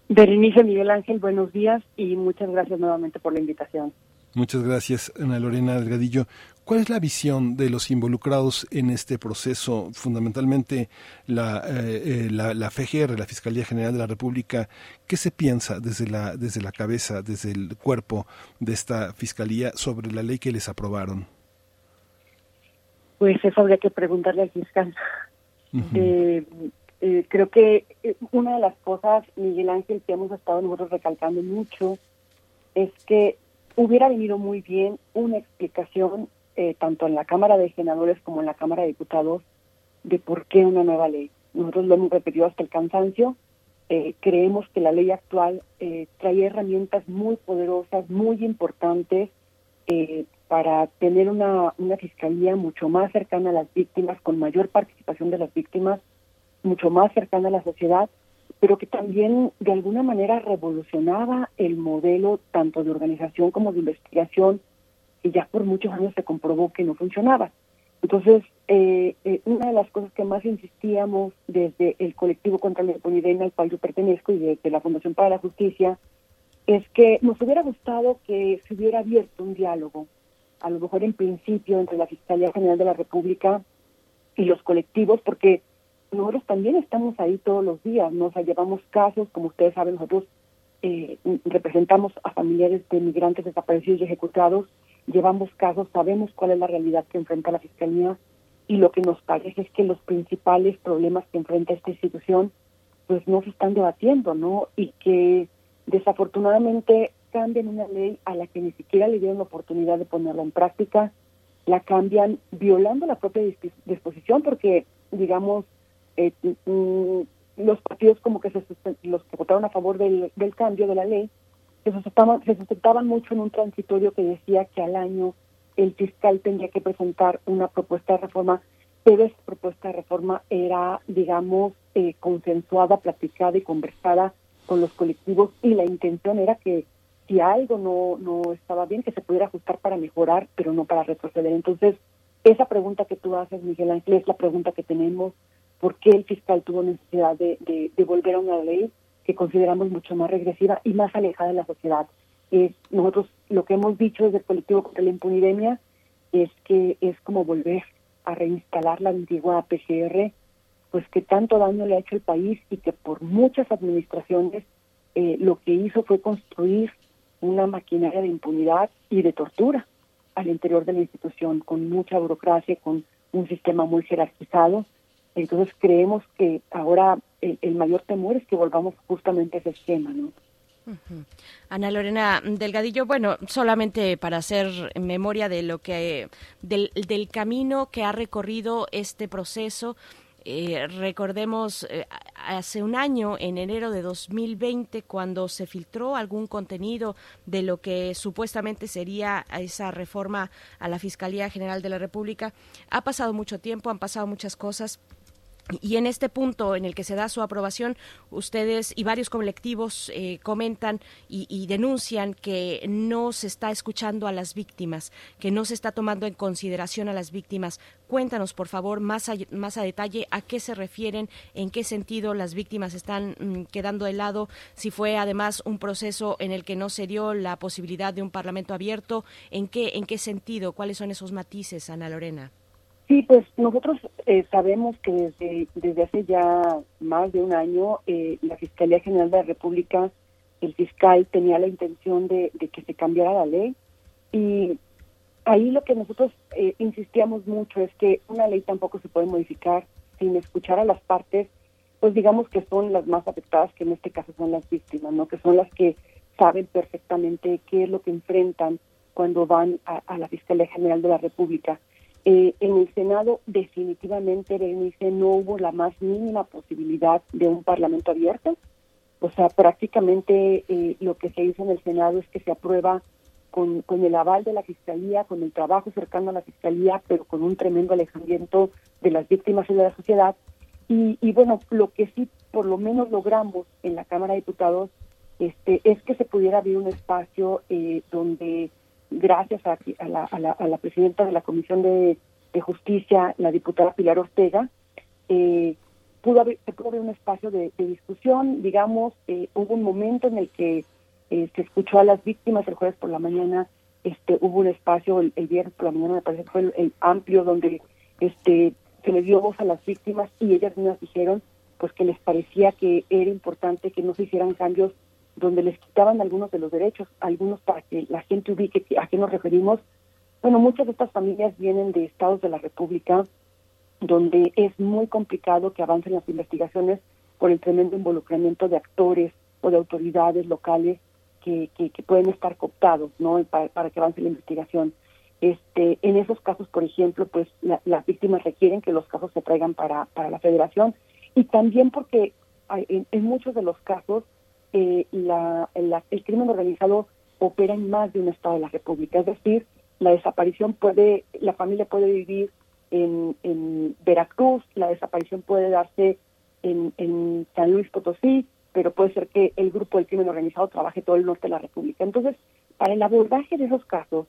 Berenice Miguel Ángel, buenos días y muchas gracias nuevamente por la invitación. Muchas gracias, Ana Lorena Delgadillo. ¿Cuál es la visión de los involucrados en este proceso? Fundamentalmente la, eh, eh, la, la, FGR, la Fiscalía General de la República, ¿qué se piensa desde la, desde la cabeza, desde el cuerpo de esta Fiscalía sobre la ley que les aprobaron? Pues eso habría que preguntarle al fiscal. eh, eh, creo que una de las cosas, Miguel Ángel, que hemos estado nosotros recalcando mucho, es que hubiera venido muy bien una explicación eh, tanto en la Cámara de Senadores como en la Cámara de Diputados de por qué una nueva ley. Nosotros lo hemos repetido hasta el cansancio. Eh, creemos que la ley actual eh, trae herramientas muy poderosas, muy importantes eh, para tener una, una fiscalía mucho más cercana a las víctimas, con mayor participación de las víctimas, mucho más cercana a la sociedad pero que también de alguna manera revolucionaba el modelo tanto de organización como de investigación que ya por muchos años se comprobó que no funcionaba. Entonces, eh, eh, una de las cosas que más insistíamos desde el colectivo contra la impunidad al cual yo pertenezco y desde la Fundación para la Justicia es que nos hubiera gustado que se hubiera abierto un diálogo, a lo mejor en principio entre la Fiscalía General de la República y los colectivos, porque nosotros también estamos ahí todos los días, nos llevamos casos, como ustedes saben, nosotros eh, representamos a familiares de migrantes desaparecidos y ejecutados, llevamos casos, sabemos cuál es la realidad que enfrenta la Fiscalía y lo que nos parece es que los principales problemas que enfrenta esta institución pues no se están debatiendo, ¿no? Y que desafortunadamente cambian una ley a la que ni siquiera le dieron la oportunidad de ponerla en práctica, la cambian violando la propia disposición porque, digamos, eh, mm, los partidos como que se los que votaron a favor del, cambio de la ley se sustentaban, se sustentaban mucho en un transitorio que decía que al año el fiscal tendría que presentar una propuesta de reforma, pero esa propuesta de reforma era, digamos, eh, consensuada, platicada y conversada con los colectivos y la intención era que si algo no, no estaba bien, que se pudiera ajustar para mejorar, pero no para retroceder. Entonces, esa pregunta que tú haces, Miguel Ángel, es la pregunta que tenemos por qué el fiscal tuvo necesidad de, volver a una ley que consideramos mucho más regresiva y más alejada de la sociedad. Es, nosotros lo que hemos dicho desde el colectivo contra la impunidemia es que es como volver a reinstalar la antigua PGR, pues que tanto daño le ha hecho el país y que por muchas administraciones eh, lo que hizo fue construir una maquinaria de impunidad y de tortura al interior de la institución, con mucha burocracia, con un sistema muy jerarquizado entonces creemos que ahora el, mayor temor es que volvamos justamente a ese esquema, ¿no? Ana Lorena Delgadillo, bueno, solamente para hacer memoria de lo que del, del camino que ha recorrido este proceso, eh, recordemos eh, hace un año, en enero de 2020, cuando se filtró algún contenido de lo que supuestamente sería esa reforma a la Fiscalía General de la República. Ha pasado mucho tiempo, han pasado muchas cosas. Y en este punto en el que se da su aprobación, ustedes y varios colectivos eh, comentan y, denuncian que no se está escuchando a las víctimas, que no se está tomando en consideración a las víctimas. Cuéntanos, por favor, más a, más a detalle a qué se refieren, en qué sentido las víctimas están mm, quedando de lado, si fue además un proceso en el que no se dio la posibilidad de un parlamento abierto, en qué, en qué sentido, cuáles son esos matices, Ana Lorena. Sí, pues nosotros eh, sabemos que desde, desde hace ya más de un año eh, la Fiscalía General de la República, el fiscal tenía la intención de, que se cambiara la ley y ahí lo que nosotros eh, insistíamos mucho es que una ley tampoco se puede modificar sin escuchar a las partes, pues digamos que son las más afectadas, que en este caso son las víctimas, ¿no? Que son las que saben perfectamente qué es lo que enfrentan cuando van a, a la Fiscalía General de la República eh, en el Senado definitivamente, Berenice, no hubo la más mínima posibilidad de un parlamento abierto. O sea, prácticamente eh, lo que se hizo en el Senado es que se aprueba con, con el aval de la Fiscalía, con el trabajo cercano a la Fiscalía, pero con un tremendo alejamiento de las víctimas y de la sociedad. Y, bueno, lo que sí por lo menos logramos en la Cámara de Diputados este, es que se pudiera abrir un espacio eh, donde gracias a, la, a, la, presidenta de la Comisión de, Justicia, la diputada Pilar Ortega, eh, pudo haber, se pudo haber un espacio de, discusión, digamos, eh, hubo un momento en el que eh, se escuchó a las víctimas el jueves por la mañana, este hubo un espacio el, viernes por la mañana, me parece que fue el, amplio, donde este se le dio voz a las víctimas y ellas mismas dijeron pues que les parecía que era importante que no se hicieran cambios donde les quitaban algunos de los derechos, algunos para que la gente ubique a qué nos referimos. Bueno, muchas de estas familias vienen de estados de la República donde es muy complicado que avancen las investigaciones por el tremendo involucramiento de actores o de autoridades locales que, que, pueden estar cooptados no para, que avance la investigación. Este, en esos casos, por ejemplo, pues las víctimas requieren que los casos se traigan para, para la federación y también porque en, en muchos de los casos eh, la, el crimen organizado opera en más de un estado de la República. Es decir, la desaparición puede, la familia puede vivir en, Veracruz, la desaparición puede darse en, en San Luis Potosí, pero puede ser que el grupo del crimen organizado trabaje todo el norte de la República. Entonces, para el abordaje de esos casos,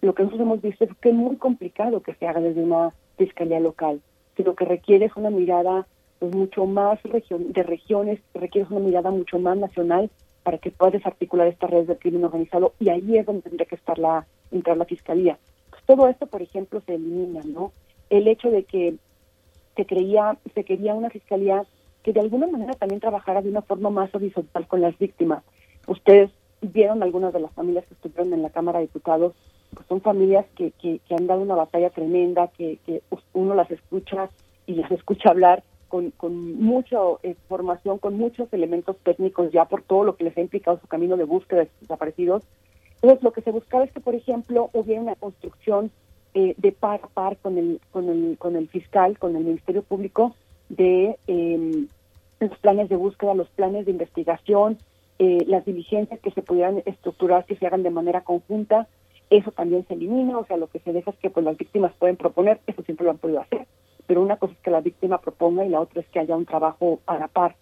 lo que nosotros hemos visto es que es muy complicado que se haga desde una fiscalía local, sino que requiere es una mirada pues mucho más de regiones, requiere una mirada mucho más nacional para que puedas articular estas redes de crimen organizado y ahí es donde tendría que estar la, entrar la fiscalía. Pues todo esto, por ejemplo, se elimina, ¿no? El hecho de que se creía, se quería una fiscalía que de alguna manera también trabajara de una forma más horizontal con las víctimas. Ustedes vieron algunas de las familias que estuvieron en la Cámara de Diputados, pues son familias que, que, que han dado una batalla tremenda, que, que uno las escucha y las escucha hablar con, con mucha eh, formación, con muchos elementos técnicos ya por todo lo que les ha implicado su camino de búsqueda de desaparecidos. Entonces, lo que se buscaba es que, por ejemplo, hubiera una construcción eh, de par a par con el, con, el, con el fiscal, con el Ministerio Público, de em, los planes de búsqueda, los planes de investigación, eh, las diligencias que se pudieran estructurar, que se hagan de manera conjunta. Eso también se elimina, o sea, lo que se deja es que pues las víctimas pueden proponer, eso siempre lo han podido hacer pero una cosa es que la víctima proponga y la otra es que haya un trabajo a la par.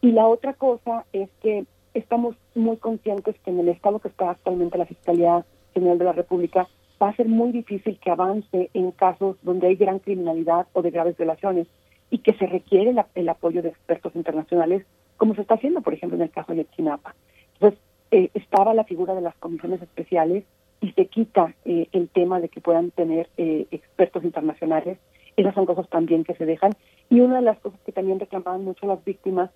Y la otra cosa es que estamos muy conscientes que en el estado que está actualmente la Fiscalía General de la República va a ser muy difícil que avance en casos donde hay gran criminalidad o de graves violaciones y que se requiere el apoyo de expertos internacionales, como se está haciendo, por ejemplo, en el caso de Chinapa. Entonces, eh, estaba la figura de las comisiones especiales y se quita eh, el tema de que puedan tener eh, expertos internacionales esas son cosas también que se dejan. Y una de las cosas que también reclamaban mucho las víctimas,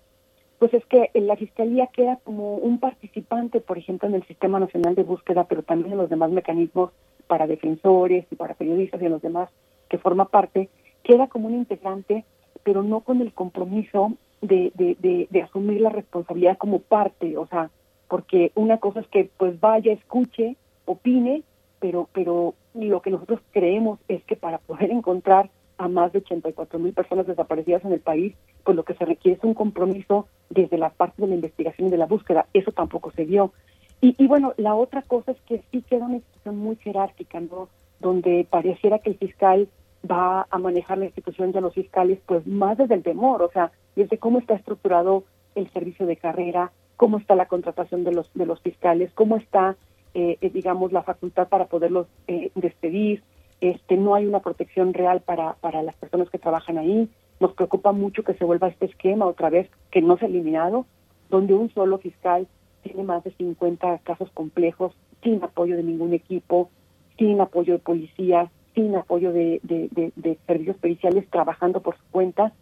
pues es que la Fiscalía queda como un participante, por ejemplo, en el Sistema Nacional de Búsqueda, pero también en los demás mecanismos para defensores y para periodistas y en los demás que forma parte, queda como un integrante, pero no con el compromiso de, de, de, asumir la responsabilidad como parte, o sea, porque una cosa es que pues vaya, escuche, opine, pero, pero lo que nosotros creemos es que para poder encontrar a más de 84 mil personas desaparecidas en el país, pues lo que se requiere es un compromiso desde la parte de la investigación y de la búsqueda. Eso tampoco se dio. Y, y bueno, la otra cosa es que sí queda una institución muy jerárquica, ¿no? Donde pareciera que el fiscal va a manejar la institución de los fiscales, pues más desde el temor, o sea, desde cómo está estructurado el servicio de carrera, cómo está la contratación de los de los fiscales, cómo está, eh, eh, digamos, la facultad para poderlos eh, despedir, este, no hay una protección real para para las personas que trabajan ahí. Nos preocupa mucho que se vuelva este esquema otra vez que no se ha eliminado, donde un solo fiscal tiene más de 50 casos complejos sin apoyo de ningún equipo, sin apoyo de policías, sin apoyo de, de, servicios periciales trabajando por su cuenta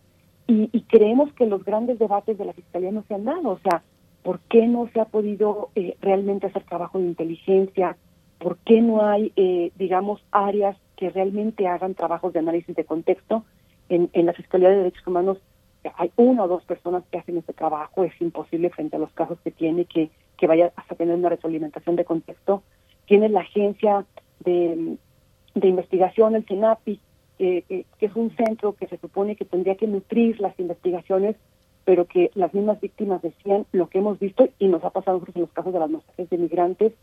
y, creemos que los grandes debates de la Fiscalía no se han dado, o sea, ¿por qué no se ha podido eh, realmente hacer trabajo de inteligencia? ¿Por qué no hay, eh, digamos, áreas que realmente hagan trabajos de análisis de contexto? En, en la Fiscalía de Derechos Humanos hay una o dos personas que hacen este trabajo, es imposible frente a los casos que tiene que, que vaya hasta tener una retroalimentación de contexto. Tiene la agencia de, de investigación, el CENAPI, que es un centro que se supone que tendría que nutrir las investigaciones, pero que las mismas víctimas decían lo que hemos visto y nos ha pasado en los casos de las masacres de migrantes,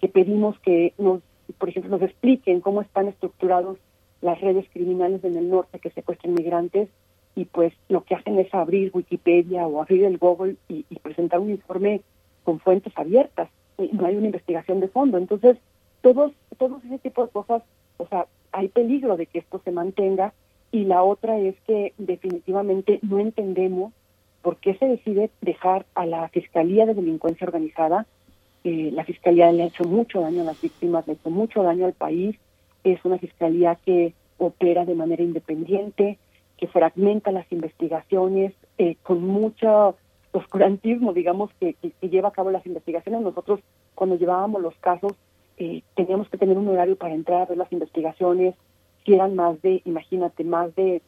que pedimos que nos, por ejemplo, nos expliquen cómo están estructurados las redes criminales en el norte que secuestran migrantes y pues lo que hacen es abrir Wikipedia o abrir el Google y, y presentar un informe con fuentes abiertas. No hay una investigación de fondo. Entonces, todos, todos ese tipo de cosas o sea, hay peligro de que esto se mantenga y la otra es que definitivamente no entendemos por qué se decide dejar a la Fiscalía de Delincuencia Organizada. Eh, la Fiscalía le ha hecho mucho daño a las víctimas, le ha hecho mucho daño al país. Es una Fiscalía que opera de manera independiente, que fragmenta las investigaciones eh, con mucho oscurantismo, digamos, que, lleva a cabo las investigaciones. Nosotros, cuando llevábamos los casos, eh, teníamos que tener un horario para entrar a ver las investigaciones, si eran más de, imagínate, más de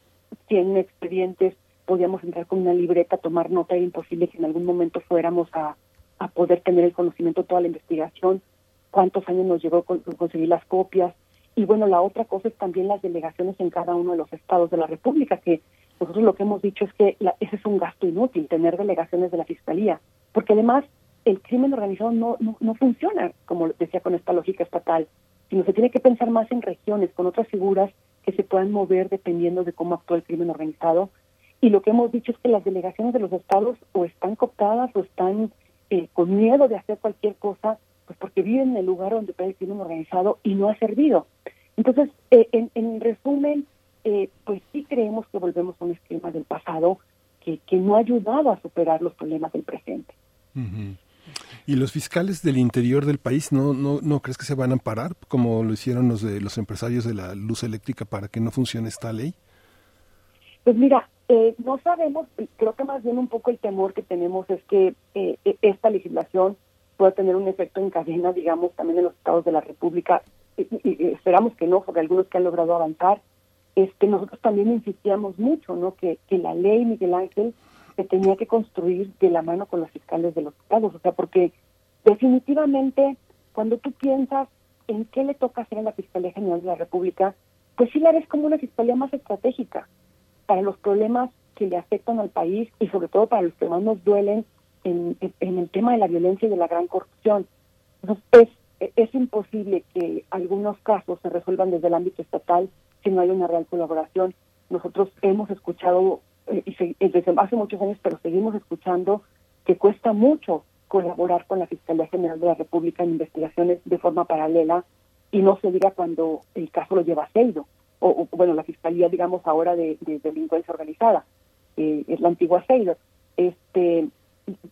100 expedientes, podíamos entrar con una libreta, tomar nota, era imposible que en algún momento fuéramos a, a poder tener el conocimiento toda la investigación, cuántos años nos llevó con, conseguir las copias, y bueno, la otra cosa es también las delegaciones en cada uno de los estados de la República, que nosotros lo que hemos dicho es que ese es un gasto inútil, tener delegaciones de la Fiscalía, porque además el crimen organizado no, no, no funciona, como decía, con esta lógica estatal, sino se tiene que pensar más en regiones, con otras figuras que se puedan mover dependiendo de cómo actúa el crimen organizado. Y lo que hemos dicho es que las delegaciones de los estados o están cooptadas o están eh, con miedo de hacer cualquier cosa, pues porque viven en el lugar donde el crimen organizado y no ha servido. Entonces, eh, en, en, resumen, eh, pues sí creemos que volvemos a un esquema del pasado que, que no ha ayudado a superar los problemas del presente. ¿Y los fiscales del interior del país no, no, no crees que se van a parar como lo hicieron los, de, los empresarios de la luz eléctrica para que no funcione esta ley? Pues mira, eh, no sabemos, creo que más bien un poco el temor que tenemos es que eh, e, esta legislación pueda tener un efecto en cadena, digamos, también en los estados de la República. Y, esperamos que no, porque algunos que han logrado avanzar. Este, nosotros también insistíamos mucho, ¿no? Que, que la ley, Miguel Ángel, se tenía que construir de la mano con los fiscales de los estados, o sea, porque definitivamente cuando tú piensas en qué le toca hacer a la Fiscalía General de la República, pues sí la ves como una fiscalía más estratégica para los problemas que le afectan al país y sobre todo para los que más nos duelen en, el tema de la violencia y de la gran corrupción. Entonces, es, imposible que algunos casos se resuelvan desde el ámbito estatal si no hay una real colaboración. Nosotros hemos escuchado eh, y desde hace muchos años, pero seguimos escuchando que cuesta mucho colaborar con la Fiscalía General de la República en investigaciones de forma paralela y no se diga cuando el caso lo lleva a Ceido, o, bueno, la Fiscalía, digamos, ahora de, delincuencia organizada, eh, es la antigua Ceido, este,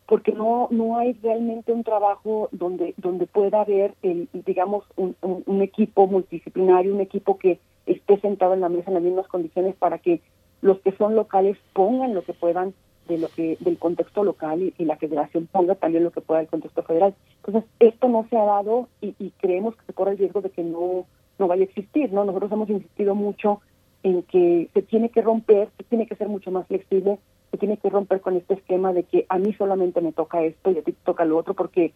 porque no no hay realmente un trabajo donde donde pueda haber, el, digamos, un, un equipo multidisciplinario, un equipo que esté sentado en la mesa en las mismas condiciones para que los que son locales pongan lo que puedan de lo que del contexto local y, la federación ponga también lo que pueda del contexto federal. Entonces, esto no se ha dado y, creemos que se corre el riesgo de que no, no vaya a existir, ¿no? Nosotros hemos insistido mucho en que se tiene que romper, se tiene que ser mucho más flexible se tiene que romper con este esquema de que a mí solamente me toca esto y a ti te toca lo otro, porque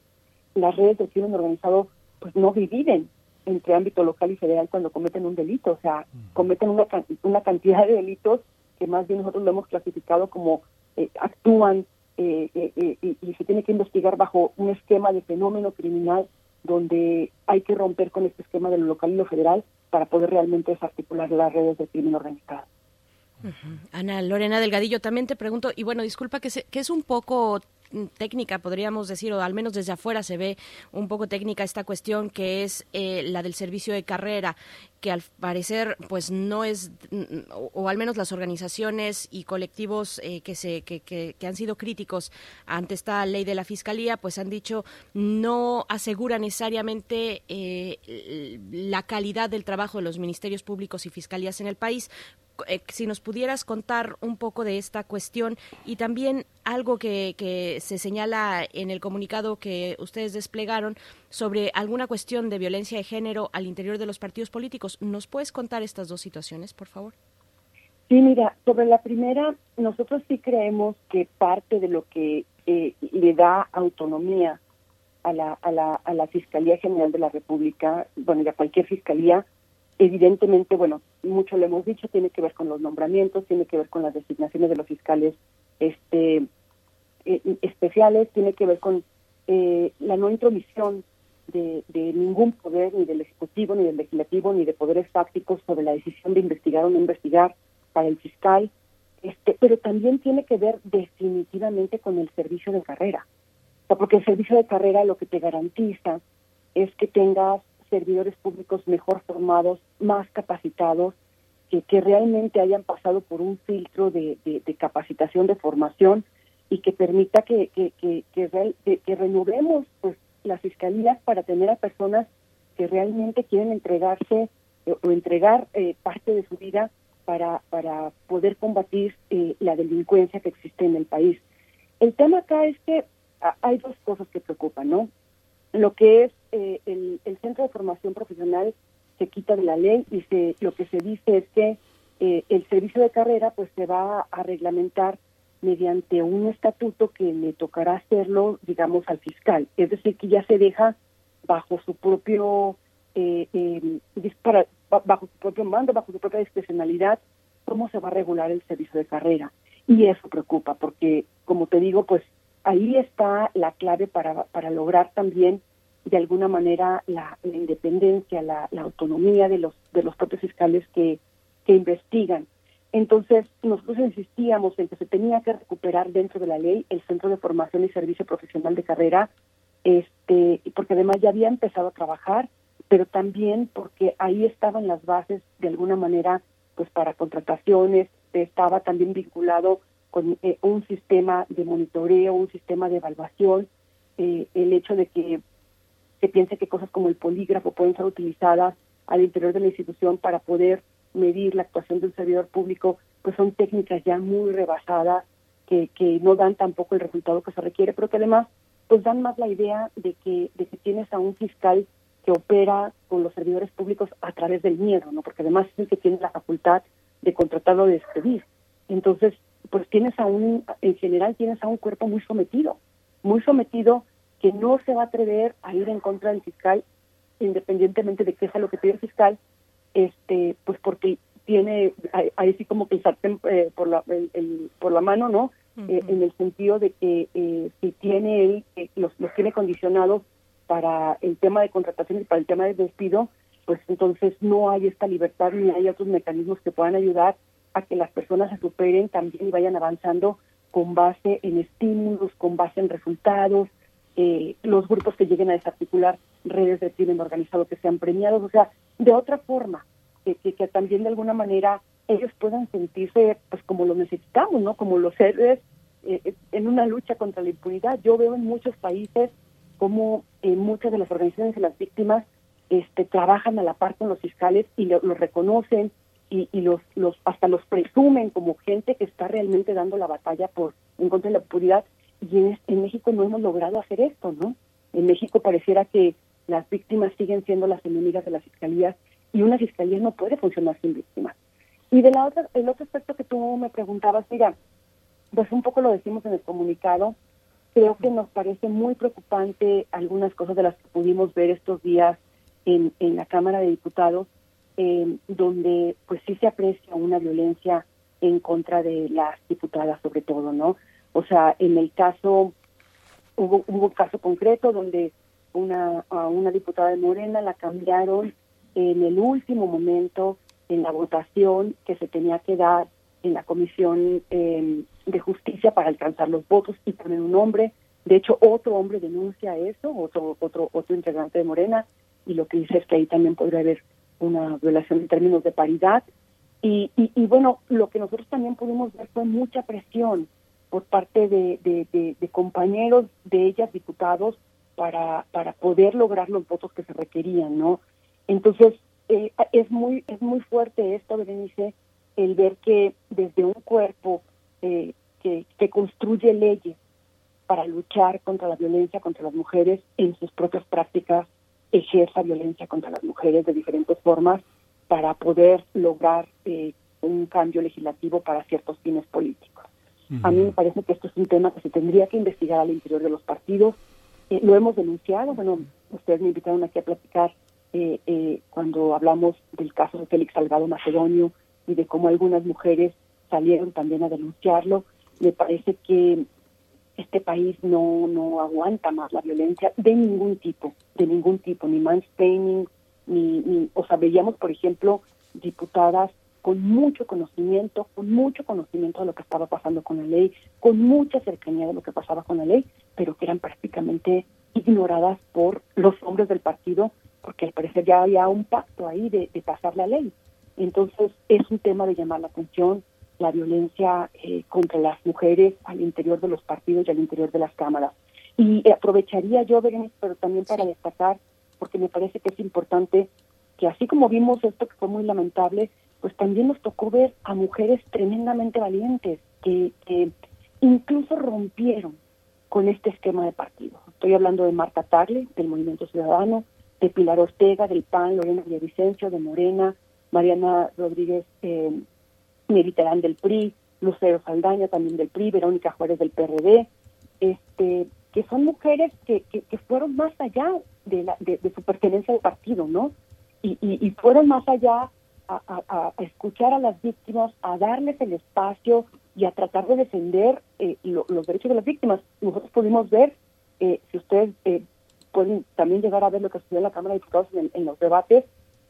las redes de crimen organizado pues no dividen entre ámbito local y federal cuando cometen un delito, o sea, cometen una, una cantidad de delitos que más bien nosotros lo hemos clasificado como eh, actúan eh, eh, y se tiene que investigar bajo un esquema de fenómeno criminal donde hay que romper con este esquema de lo local y lo federal para poder realmente desarticular las redes de crimen organizado. Ana Lorena Delgadillo, también te pregunto, y bueno, disculpa que, que es un poco técnica, podríamos decir, o al menos desde afuera se ve un poco técnica esta cuestión que es eh, la del servicio de carrera, que al parecer pues no es, o, al menos las organizaciones y colectivos eh, que, se, que, que, han sido críticos ante esta ley de la Fiscalía, pues han dicho no asegura necesariamente eh, la calidad del trabajo de los ministerios públicos y fiscalías en el país, eh, si nos pudieras contar un poco de esta cuestión y también algo que, se señala en el comunicado que ustedes desplegaron sobre alguna cuestión de violencia de género al interior de los partidos políticos. ¿Nos puedes contar estas dos situaciones, por favor? Sí, mira, sobre la primera, nosotros sí creemos que parte de lo que eh, le da autonomía a la, a, la, a la Fiscalía General de la República, bueno, y a cualquier fiscalía, evidentemente, bueno, mucho lo hemos dicho, tiene que ver con los nombramientos, tiene que ver con las designaciones de los fiscales este, eh, especiales, tiene que ver con eh, la no intromisión de, ningún poder, ni del Ejecutivo, ni del Legislativo, ni de poderes fácticos sobre la decisión de investigar o no investigar para el fiscal, este, pero también tiene que ver definitivamente con el servicio de carrera. porque el servicio de carrera lo que te garantiza es que tengas servidores públicos mejor formados, más capacitados, que, realmente hayan pasado por un filtro de, capacitación, de formación y que permita que, que, que, que, renovemos pues, las fiscalías para tener a personas que realmente quieren entregarse eh, o entregar eh, parte de su vida para, para poder combatir eh, la delincuencia que existe en el país. El tema acá es que hay dos cosas que preocupan, ¿no? lo que es eh, el, centro de formación profesional se quita de la ley y se, lo que se dice es que eh, el servicio de carrera pues se va a reglamentar mediante un estatuto que le tocará hacerlo, digamos, al fiscal. Es decir, que ya se deja bajo su propio eh, bajo su propio mando, bajo su propia discrecionalidad, cómo se va a regular el servicio de carrera. Y eso preocupa, porque, como te digo, pues ahí está la clave para, para lograr también de alguna manera la, independencia, la, autonomía de los, de los propios fiscales que, que investigan. Entonces, nosotros insistíamos en que se tenía que recuperar dentro de la ley el Centro de Formación y Servicio Profesional de Carrera, este, porque además ya había empezado a trabajar, pero también porque ahí estaban las bases de alguna manera pues para contrataciones, estaba también vinculado con eh, un sistema de monitoreo, un sistema de evaluación, eh, el hecho de que se piense que cosas como el polígrafo pueden ser utilizadas al interior de la institución para poder medir la actuación del servidor público, pues son técnicas ya muy rebasadas que, que no dan tampoco el resultado que se requiere, pero que además pues dan más la idea de que, de que tienes a un fiscal que opera con los servidores públicos a través del miedo, ¿no? Porque además es el que tiene la facultad de contratarlo o de despedir. Entonces, pues tienes a un, en general tienes a un cuerpo muy sometido, muy sometido que no se va a atrever a ir en contra del fiscal, independientemente de qué sea lo que pide el fiscal, este, pues porque tiene ahí sí como que el sartén eh, por la por la mano, ¿no? Eh, en el sentido de que eh, si tiene él los, los tiene condicionados para el tema de contratación y para el tema de despido, pues entonces no hay esta libertad ni hay otros mecanismos que puedan ayudar a que las personas se superen también y vayan avanzando con base en estímulos, con base en resultados, eh, los grupos que lleguen a desarticular redes de crimen organizado que sean premiados, o sea, de otra forma, que, que, también de alguna manera ellos puedan sentirse pues como lo necesitamos, ¿no? Como los héroes eh, en una lucha contra la impunidad. Yo veo en muchos países como en muchas de las organizaciones de las víctimas este, trabajan a la par con los fiscales y lo, lo reconocen y, y los, los hasta los presumen como gente que está realmente dando la batalla por en contra de la impunidad y en, en México no hemos logrado hacer esto, ¿no? En México pareciera que las víctimas siguen siendo las enemigas de las fiscalías y una fiscalía no puede funcionar sin víctimas. Y de la otra, el otro aspecto que tú me preguntabas, mira, pues un poco lo decimos en el comunicado, creo que nos parece muy preocupante algunas cosas de las que pudimos ver estos días en, en la Cámara de Diputados, eh, donde pues sí se aprecia una violencia en contra de las diputadas sobre todo, ¿no? O sea, en el caso, hubo, hubo un caso concreto donde una, a una diputada de Morena la cambiaron en el último momento en la votación que se tenía que dar en la Comisión eh, de Justicia para alcanzar los votos y poner un hombre. De hecho, otro hombre denuncia eso, otro otro otro integrante de Morena, y lo que dice es que ahí también podría haber una violación en términos de paridad. Y, y, bueno, lo que nosotros también pudimos ver fue mucha presión por parte de, compañeros de ellas, diputados, para, para poder lograr los votos que se requerían, ¿no? Entonces, eh, es muy es muy fuerte esto, Berenice, el ver que desde un cuerpo eh, que, que construye leyes para luchar contra la violencia contra las mujeres en sus propias prácticas ejerza violencia contra las mujeres de diferentes formas para poder lograr eh, un cambio legislativo para ciertos fines políticos. A mí me parece que esto es un tema que se tendría que investigar al interior de los partidos. Eh, lo hemos denunciado, bueno, ustedes me invitaron aquí a platicar eh, cuando hablamos del caso de Félix Salgado Macedonio y de cómo algunas mujeres salieron también a denunciarlo. Me parece que este país no, no aguanta más la violencia de ningún tipo, de ningún tipo, ni mansplaining, ni, ni, o sea, veíamos, por ejemplo, diputadas con mucho conocimiento, con mucho conocimiento de lo que estaba pasando con la ley, con mucha cercanía de lo que pasaba con la ley, pero que eran prácticamente ignoradas por los hombres del partido, porque al parecer ya había un pacto ahí de, de pasar la ley. Entonces es un tema de llamar la atención, la violencia eh, contra las mujeres al interior de los partidos y al interior de las cámaras. Y aprovecharía yo, Berenice, pero también para destacar, porque me parece que es importante que así como vimos esto que fue muy lamentable, pues también nos tocó ver a mujeres tremendamente valientes que, incluso rompieron con este esquema de partido. Estoy hablando de Marta Tagle, del Movimiento Ciudadano, de Pilar Ortega, del PAN, Lorena Villavicencio, de Morena, Mariana Rodríguez eh, del PRI, Lucero Saldaña también del PRI, Verónica Juárez del PRD, este, que son mujeres que, que, fueron más allá de, la, de, su pertenencia al partido, ¿no? Y, y, fueron más allá a, escuchar a las víctimas, a darles el espacio y a tratar de defender eh, los derechos de las víctimas. Nosotros pudimos ver, eh, si ustedes eh, pueden también llegar a ver lo que sucedió en la Cámara de Diputados en, en los debates,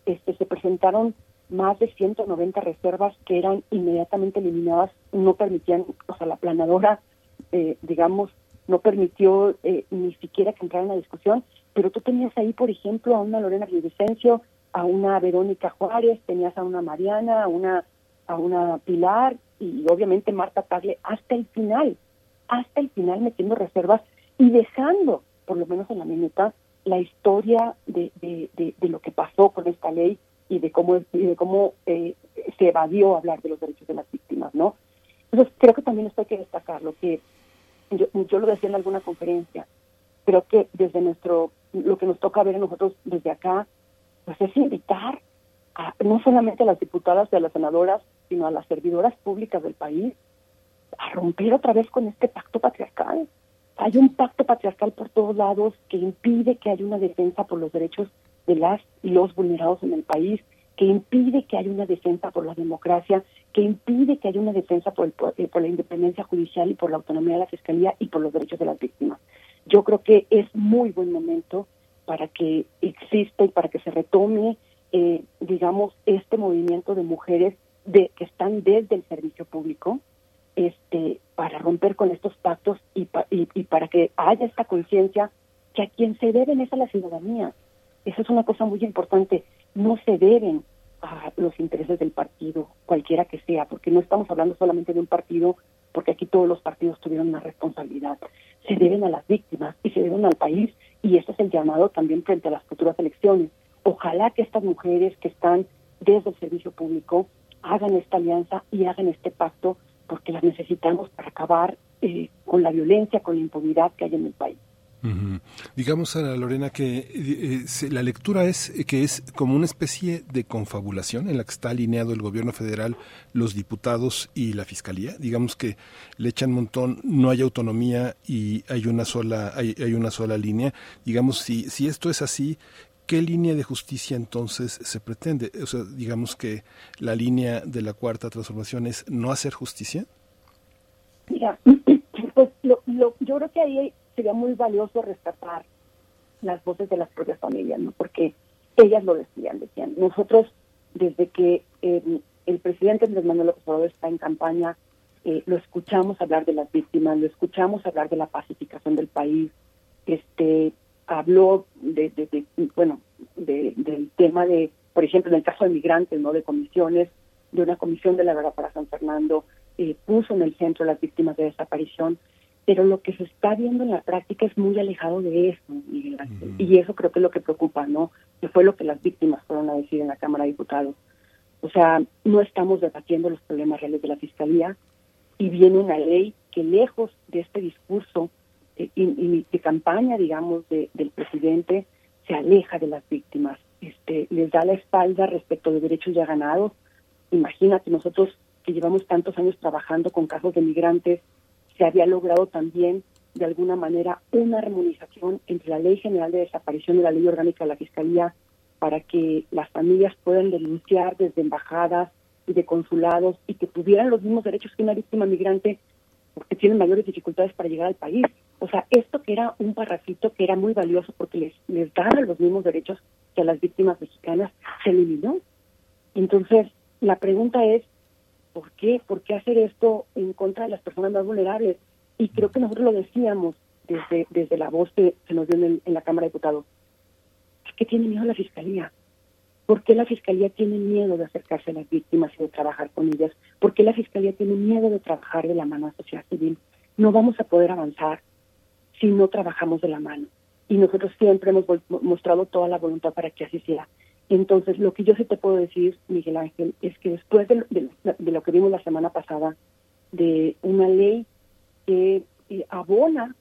este, se presentaron más de 190 reservas que eran inmediatamente eliminadas, no permitían, o sea, la planadora, eh, digamos, no permitió eh, ni siquiera que entrara en la discusión, pero tú tenías ahí, por ejemplo, a una Lorena Villavicencio, a una Verónica Juárez, tenías a una Mariana, a una, a una Pilar y obviamente Marta Tagle hasta el final, hasta el final metiendo reservas y dejando, por lo menos en la minuta, la historia de, de, de lo que pasó con esta ley y de cómo, de cómo eh, se evadió hablar de los derechos de las víctimas, ¿no? Entonces, creo que también esto hay que destacarlo, que yo, yo lo decía en alguna conferencia, creo que desde nuestro, lo que nos toca ver a nosotros desde acá, pues es invitar a, no solamente a las diputadas y a las senadoras, sino a las servidoras públicas del país, a romper otra vez con este pacto patriarcal. Hay un pacto patriarcal por todos lados que impide que haya una defensa por los derechos de las y los vulnerados en el país, que impide que haya una defensa por la democracia, que impide que haya una defensa por, eh, por la independencia judicial y por la autonomía de la Fiscalía y por los derechos de las víctimas. Yo creo que es muy buen momento para que exista y para que se retome, eh, digamos, este movimiento de mujeres de, que están desde el servicio público, este, para romper con estos pactos y, y, y para que haya esta conciencia que a quien se deben es a la ciudadanía, esa es una cosa muy importante. No se deben a los intereses del partido, cualquiera que sea, porque no estamos hablando solamente de un partido, porque aquí todos los partidos tuvieron una responsabilidad. Se deben a las víctimas y se deben al país, y ese es el llamado también frente a las futuras elecciones. Ojalá que estas mujeres que están desde el servicio público hagan esta alianza y hagan este pacto, porque las necesitamos para acabar eh, con la violencia, con la impunidad que hay en el país. Digamos, a Lorena, que eh, la lectura es que es como una especie de confabulación en la que está alineado el gobierno federal, los diputados y la fiscalía. Digamos que le echan montón, no hay autonomía y hay una sola, hay, hay una sola línea. Digamos, si, si esto es así, ¿qué línea de justicia entonces se pretende? O sea, digamos que la línea de la cuarta transformación es no hacer justicia. Mira, pues lo, yo creo que ahí sería muy valioso rescatar las voces de las propias familias, ¿no? Porque ellas lo decían, decían, nosotros desde que eh, el presidente Andrés Manuel López Obrador está en campaña, eh, lo escuchamos hablar de las víctimas, lo escuchamos hablar de la pacificación del país, este habló de, bueno del tema de, por ejemplo, en el caso de migrantes, no de comisiones, de una comisión de la verdad para San Fernando, eh, puso en el centro las víctimas de desaparición pero lo que se está viendo en la práctica es muy alejado de eso, Y eso creo que es lo que preocupa, ¿no? Que fue lo que las víctimas fueron a decir en la Cámara de Diputados. O sea, no estamos debatiendo los problemas reales de la Fiscalía y viene una ley que lejos de este discurso eh, y, de campaña, digamos, del presidente, se aleja de las víctimas, este, les da la espalda respecto de derechos ya ganados. Imagínate, nosotros que llevamos tantos años trabajando con casos de migrantes, se había logrado también de alguna manera una armonización entre la Ley General de Desaparición y la Ley Orgánica de la Fiscalía para que las familias puedan denunciar desde embajadas y de consulados y que tuvieran los mismos derechos que una víctima migrante porque tienen mayores dificultades para llegar al país. O sea, esto que era un parrafito que era muy valioso porque les, les daba los mismos derechos que a las víctimas mexicanas, se eliminó. Entonces, la pregunta es, ¿por qué? ¿Por qué hacer esto en contra de las personas más vulnerables? Y creo que nosotros lo decíamos desde, desde la voz que se nos dio en, la Cámara de Diputados. ¿Por qué tiene miedo la Fiscalía? ¿Por qué la Fiscalía tiene miedo de acercarse a las víctimas y de trabajar con ellas? ¿Por qué la Fiscalía tiene miedo de trabajar de la mano a la sociedad civil? No vamos a poder avanzar si no trabajamos de la mano. Y nosotros siempre hemos mostrado toda la voluntad para que así sea. Entonces, lo que yo sí te puedo decir, Miguel Ángel, es que después de, lo que vimos la semana pasada, de una ley que eh, abona,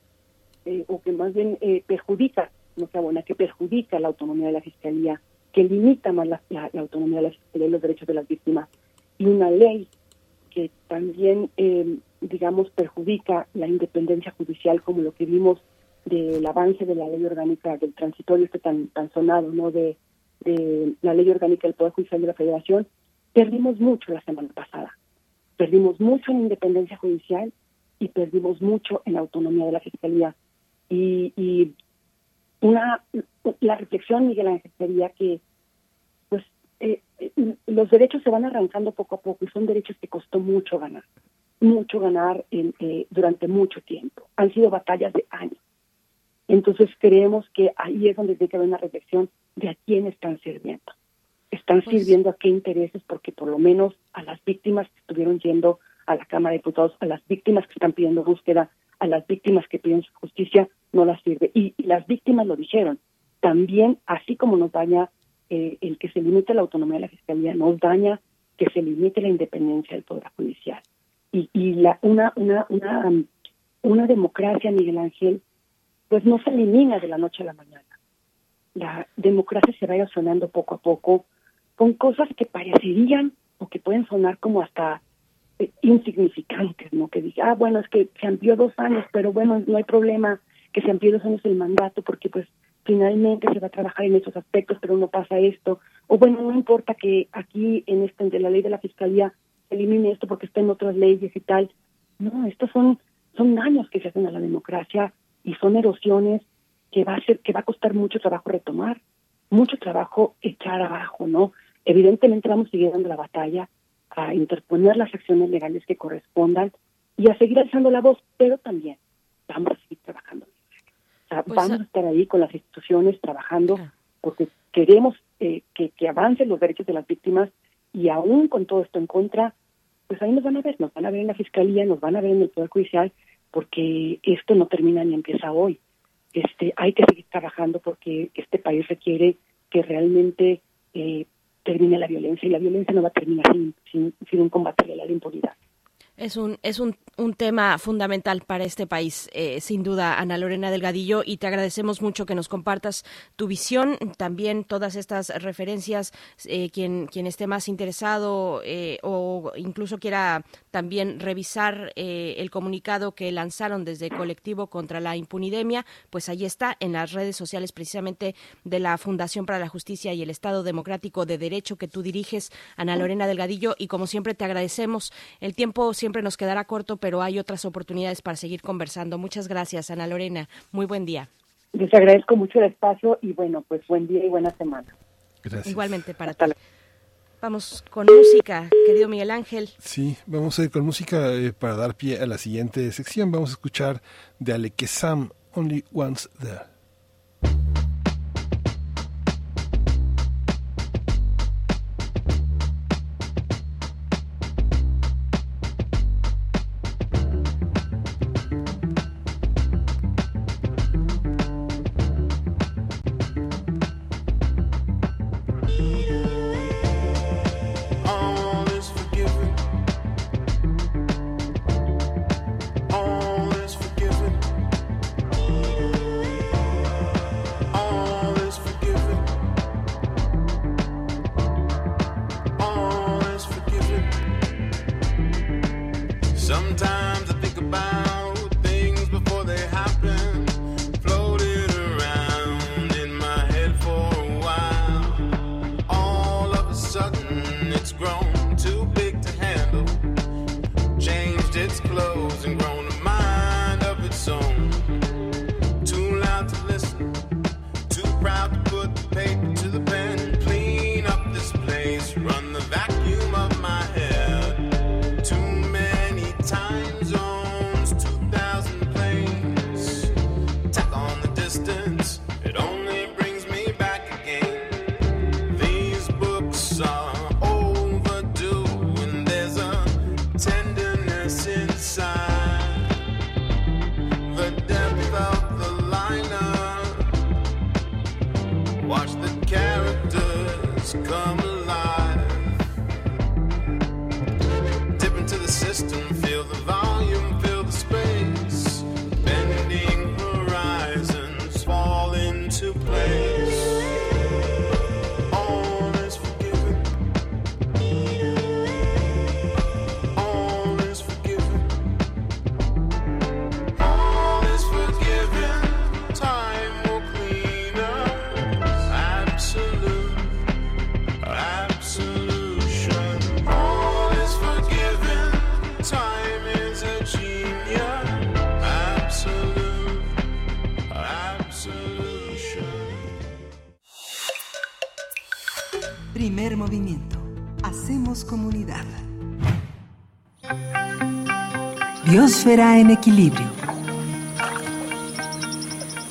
eh, o que más bien eh, perjudica, no que abona, que perjudica la autonomía de la Fiscalía, que limita más la, autonomía de la Fiscalía y los derechos de las víctimas, y una ley que también, digamos, perjudica la independencia judicial, como lo que vimos del avance de la ley orgánica del transitorio este tan, tan sonado, ¿no?, de de la ley orgánica del Poder Judicial de la Federación, perdimos mucho la semana pasada. Perdimos mucho en independencia judicial y perdimos mucho en autonomía de la Fiscalía. Y, una la reflexión, Miguel Ángel, sería que pues eh, los derechos se van arrancando poco a poco y son derechos que costó mucho ganar, mucho ganar eh, durante mucho tiempo. Han sido batallas de años. Entonces creemos que ahí es donde tiene que haber una reflexión de a quién están sirviendo. Están pues sirviendo a qué intereses, porque por lo menos a las víctimas que estuvieron yendo a la Cámara de Diputados, a las víctimas que están pidiendo búsqueda, a las víctimas que piden justicia, no las sirve. Y, las víctimas lo dijeron. También, así como nos daña eh, el que se limite la autonomía de la Fiscalía, nos daña que se limite la independencia del Poder Judicial. Y, y la, una, una, una, una democracia, Miguel Ángel, pues no se elimina de la noche a la mañana. La democracia se va erosionando poco a poco con cosas que parecerían o que pueden sonar como hasta eh, insignificantes, ¿no? Que diga, ah, bueno, es que se amplió dos años, pero bueno, no hay problema que se amplió dos años el mandato porque pues finalmente se va a trabajar en esos aspectos, pero no pasa esto. O bueno, no importa que aquí en este de la ley de la fiscalía elimine esto porque está en otras leyes y tal. No, estos son son daños que se hacen a la democracia y son erosiones que va a ser que va a costar mucho trabajo retomar, mucho trabajo echar abajo, ¿no? Evidentemente vamos a seguir dando la batalla a interponer las acciones legales que correspondan y a seguir alzando la voz, pero también vamos a seguir trabajando. Pues, vamos a estar ahí con las instituciones trabajando porque queremos eh, que, que avancen los derechos de las víctimas y aún con todo esto en contra, pues ahí nos van a ver, nos van a ver en la Fiscalía, nos van a ver en el Poder Judicial porque esto no termina ni empieza hoy. Este, hay que seguir trabajando porque este país requiere que realmente eh, termine la violencia y la violencia no va a terminar sin, un combate a la impunidad. Es un, es un, un tema fundamental para este país, eh, sin duda, Ana Lorena Delgadillo, y te agradecemos mucho que nos compartas tu visión, también todas estas referencias, eh, quien, quien esté más interesado eh, o incluso quiera también revisar el comunicado que lanzaron desde Colectivo contra la Impunidemia, pues ahí está, en las redes sociales precisamente de la Fundación para la Justicia y el Estado Democrático de Derecho que tú diriges, Ana Lorena Delgadillo, y como siempre te agradecemos. El tiempo siempre siempre nos quedará corto, pero hay otras oportunidades para seguir conversando. Muchas gracias, Ana Lorena. Muy buen día. Les agradezco mucho el espacio y bueno, pues buen día y buena semana. Gracias. Igualmente para ti. Vamos con música, querido Miguel Ángel. Sí, vamos a ir con música eh, para dar pie a la siguiente sección. Vamos a escuchar de Ale Sam, Only Once There. Biosfera en equilibrio.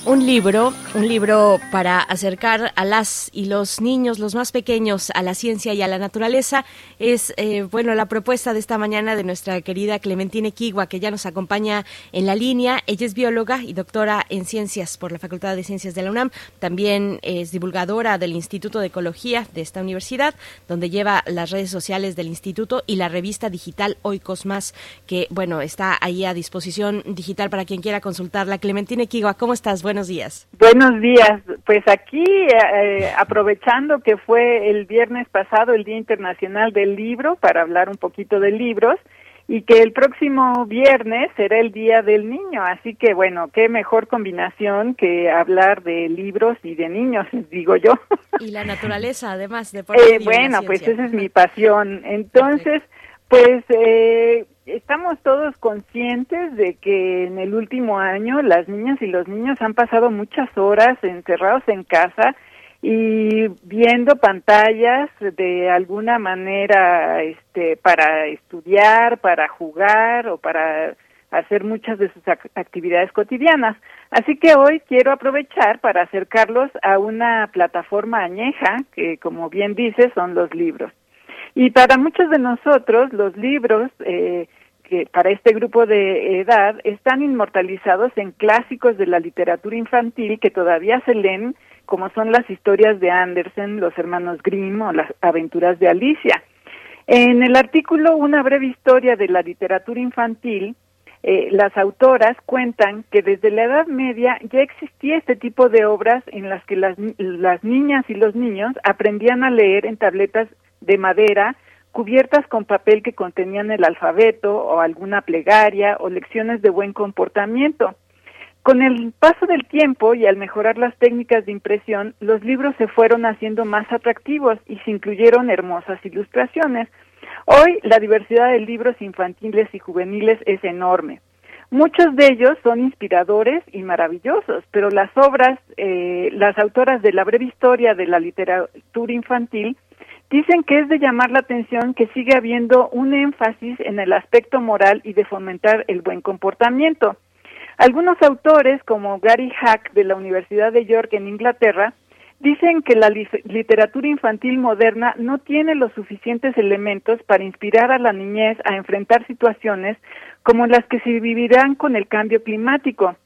Un libro, un libro para acercar a las y los niños, los más pequeños, a la ciencia y a la naturaleza. Es, eh, bueno, la propuesta de esta mañana de nuestra querida Clementine Kigua, que ya nos acompaña en la línea. Ella es bióloga y doctora en ciencias por la Facultad de Ciencias de la UNAM. También es divulgadora del Instituto de Ecología de esta universidad, donde lleva las redes sociales del instituto y la revista digital Oikos Más, que, bueno, está ahí a disposición digital para quien quiera consultarla. Clementine Kigua, ¿cómo estás? Buenos días. Buenos días. Pues aquí, eh, aprovechando que fue el viernes pasado el Día Internacional del Libro, para hablar un poquito de libros, y que el próximo viernes será el Día del Niño. Así que, bueno, qué mejor combinación que hablar de libros y de niños, digo yo. Y la naturaleza, además, de por eh, Bueno, pues esa es mi pasión. Entonces, pues eh, estamos todos conscientes de que en el último año las niñas y los niños han pasado muchas horas encerrados en casa y viendo pantallas de alguna manera este para estudiar, para jugar o para hacer muchas de sus actividades cotidianas. Así que hoy quiero aprovechar para acercarlos a una plataforma añeja que como bien dice son los libros. Y para muchos de nosotros, los libros eh, que para este grupo de edad están inmortalizados en clásicos de la literatura infantil que todavía se leen, como son las historias de Andersen, los hermanos Grimm o las aventuras de Alicia. En el artículo Una breve historia de la literatura infantil, eh, las autoras cuentan que desde la Edad Media ya existía este tipo de obras en las que las, las niñas y los niños aprendían a leer en tabletas de madera cubiertas con papel que contenían el alfabeto o alguna plegaria o lecciones de buen comportamiento. Con el paso del tiempo y al mejorar las técnicas de impresión, los libros se fueron haciendo más atractivos y se incluyeron hermosas ilustraciones. Hoy la diversidad de libros infantiles y juveniles es enorme. Muchos de ellos son inspiradores y maravillosos, pero las obras, eh, las autoras de la breve historia de la literatura infantil dicen que es de llamar la atención que sigue habiendo un énfasis en el aspecto moral y de fomentar el buen comportamiento. Algunos autores, como Gary Hack de la Universidad de York en Inglaterra, Dicen que la literatura infantil moderna no tiene los suficientes elementos para inspirar a la niñez a enfrentar situaciones como las que se vivirán con el cambio climático.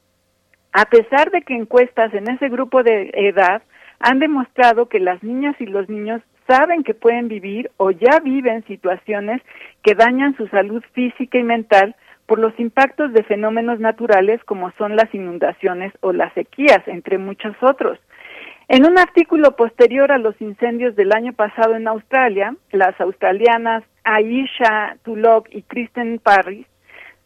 A pesar de que encuestas en ese grupo de edad han demostrado que las niñas y los niños saben que pueden vivir o ya viven situaciones que dañan su salud física y mental por los impactos de fenómenos naturales como son las inundaciones o las sequías, entre muchos otros. En un artículo posterior a los incendios del año pasado en Australia, las australianas Aisha Tulloch y Kristen Parris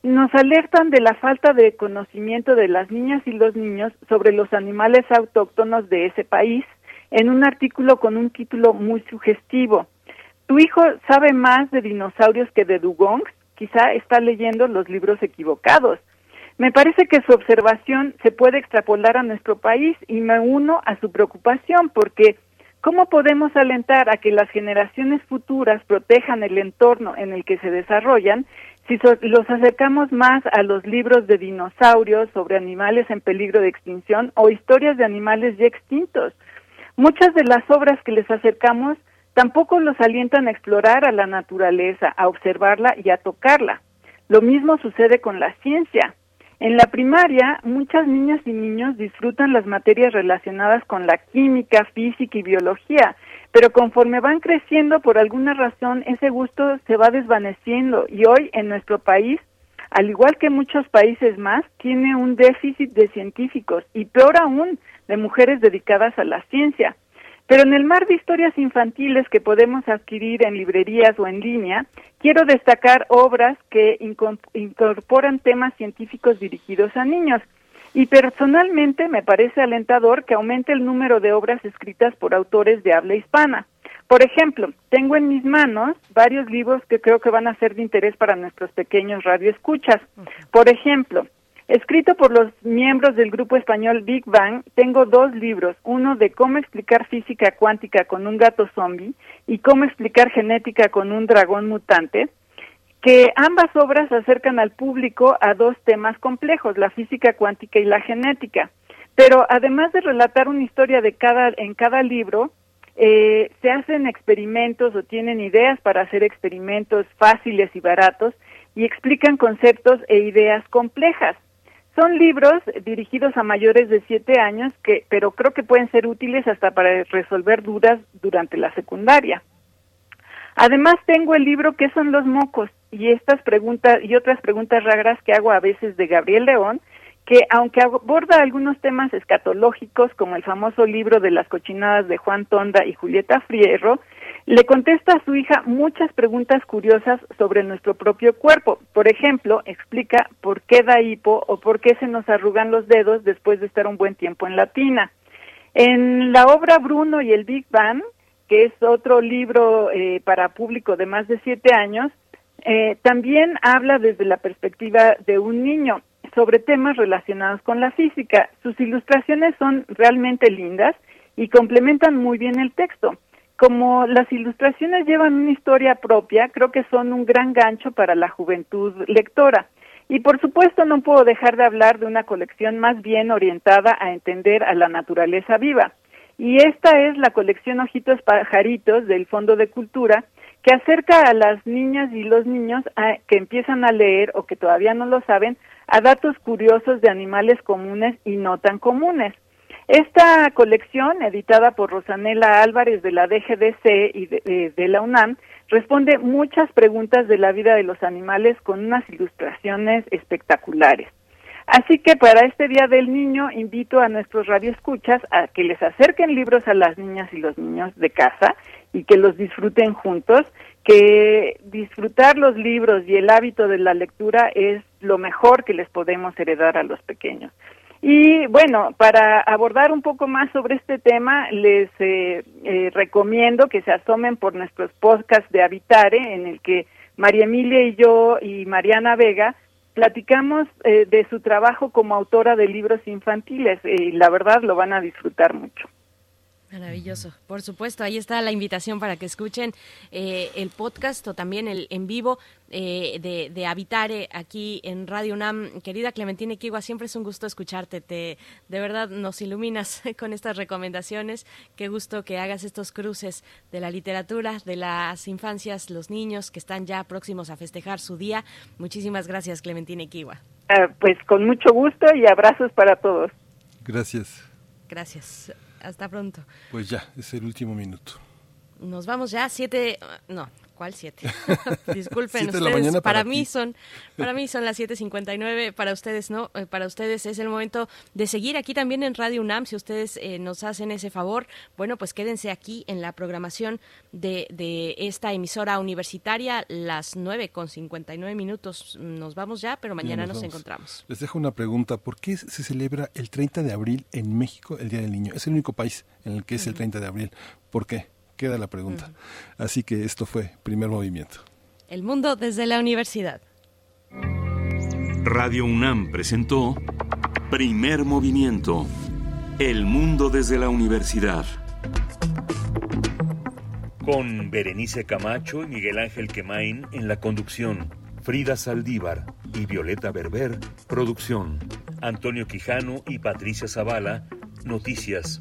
nos alertan de la falta de conocimiento de las niñas y los niños sobre los animales autóctonos de ese país en un artículo con un título muy sugestivo. Tu hijo sabe más de dinosaurios que de dugongs, quizá está leyendo los libros equivocados. Me parece que su observación se puede extrapolar a nuestro país y me uno a su preocupación porque ¿cómo podemos alentar a que las generaciones futuras protejan el entorno en el que se desarrollan si los acercamos más a los libros de dinosaurios sobre animales en peligro de extinción o historias de animales ya extintos? Muchas de las obras que les acercamos tampoco los alientan a explorar a la naturaleza, a observarla y a tocarla. Lo mismo sucede con la ciencia. En la primaria, muchas niñas y niños disfrutan las materias relacionadas con la química, física y biología, pero conforme van creciendo, por alguna razón, ese gusto se va desvaneciendo y hoy en nuestro país, al igual que muchos países más, tiene un déficit de científicos y peor aún, de mujeres dedicadas a la ciencia. Pero en el mar de historias infantiles que podemos adquirir en librerías o en línea, quiero destacar obras que incorporan temas científicos dirigidos a niños. Y personalmente me parece alentador que aumente el número de obras escritas por autores de habla hispana. Por ejemplo, tengo en mis manos varios libros que creo que van a ser de interés para nuestros pequeños radioescuchas. Por ejemplo, Escrito por los miembros del grupo español Big Bang, tengo dos libros, uno de cómo explicar física cuántica con un gato zombie y cómo explicar genética con un dragón mutante, que ambas obras acercan al público a dos temas complejos, la física cuántica y la genética. Pero además de relatar una historia de cada, en cada libro, eh, se hacen experimentos o tienen ideas para hacer experimentos fáciles y baratos y explican conceptos e ideas complejas. Son libros dirigidos a mayores de siete años, que, pero creo que pueden ser útiles hasta para resolver dudas durante la secundaria. Además tengo el libro ¿Qué son los mocos? y estas preguntas y otras preguntas raras que hago a veces de Gabriel León, que aunque aborda algunos temas escatológicos como el famoso libro de las cochinadas de Juan Tonda y Julieta Frierro, le contesta a su hija muchas preguntas curiosas sobre nuestro propio cuerpo. Por ejemplo, explica por qué da hipo o por qué se nos arrugan los dedos después de estar un buen tiempo en la tina. En la obra Bruno y el Big Bang, que es otro libro eh, para público de más de siete años, eh, también habla desde la perspectiva de un niño sobre temas relacionados con la física. Sus ilustraciones son realmente lindas y complementan muy bien el texto. Como las ilustraciones llevan una historia propia, creo que son un gran gancho para la juventud lectora. Y por supuesto no puedo dejar de hablar de una colección más bien orientada a entender a la naturaleza viva. Y esta es la colección Ojitos Pajaritos del Fondo de Cultura, que acerca a las niñas y los niños que empiezan a leer o que todavía no lo saben a datos curiosos de animales comunes y no tan comunes. Esta colección, editada por Rosanela Álvarez de la DGDC y de, de, la UNAM, responde muchas preguntas de la vida de los animales con unas ilustraciones espectaculares. Así que para este Día del Niño invito a nuestros radioescuchas a que les acerquen libros a las niñas y los niños de casa y que los disfruten juntos, que disfrutar los libros y el hábito de la lectura es lo mejor que les podemos heredar a los pequeños. Y bueno, para abordar un poco más sobre este tema, les eh, eh, recomiendo que se asomen por nuestros podcasts de Habitare, en el que María Emilia y yo y Mariana Vega platicamos eh, de su trabajo como autora de libros infantiles y la verdad lo van a disfrutar mucho. Maravilloso, por supuesto, ahí está la invitación para que escuchen eh, el podcast o también el en vivo eh, de, de, Habitare aquí en Radio UNAM. Querida Clementina Equigua, siempre es un gusto escucharte, te, de verdad nos iluminas con estas recomendaciones. Qué gusto que hagas estos cruces de la literatura, de las infancias, los niños que están ya próximos a festejar su día. Muchísimas gracias, Clementina Equigua. Ah, pues con mucho gusto y abrazos para todos. Gracias. Gracias. Hasta pronto. Pues ya, es el último minuto. Nos vamos ya, siete, no, ¿Cuál siete? Disculpen ustedes. para, para mí son, para mí son las 7:59. Para ustedes no. Eh, para ustedes es el momento de seguir aquí también en Radio UNAM. Si ustedes eh, nos hacen ese favor, bueno, pues quédense aquí en la programación de, de esta emisora universitaria las 9 con 59 minutos. Nos vamos ya, pero mañana nos, nos encontramos. Les dejo una pregunta. ¿Por qué se celebra el 30 de abril en México el Día del Niño? Es el único país en el que es el 30 de abril. ¿Por qué? Queda la pregunta. Así que esto fue primer movimiento. El mundo desde la universidad. Radio UNAM presentó Primer movimiento. El mundo desde la universidad. Con Berenice Camacho y Miguel Ángel Quemain en la conducción. Frida Saldívar y Violeta Berber, producción. Antonio Quijano y Patricia Zavala, noticias.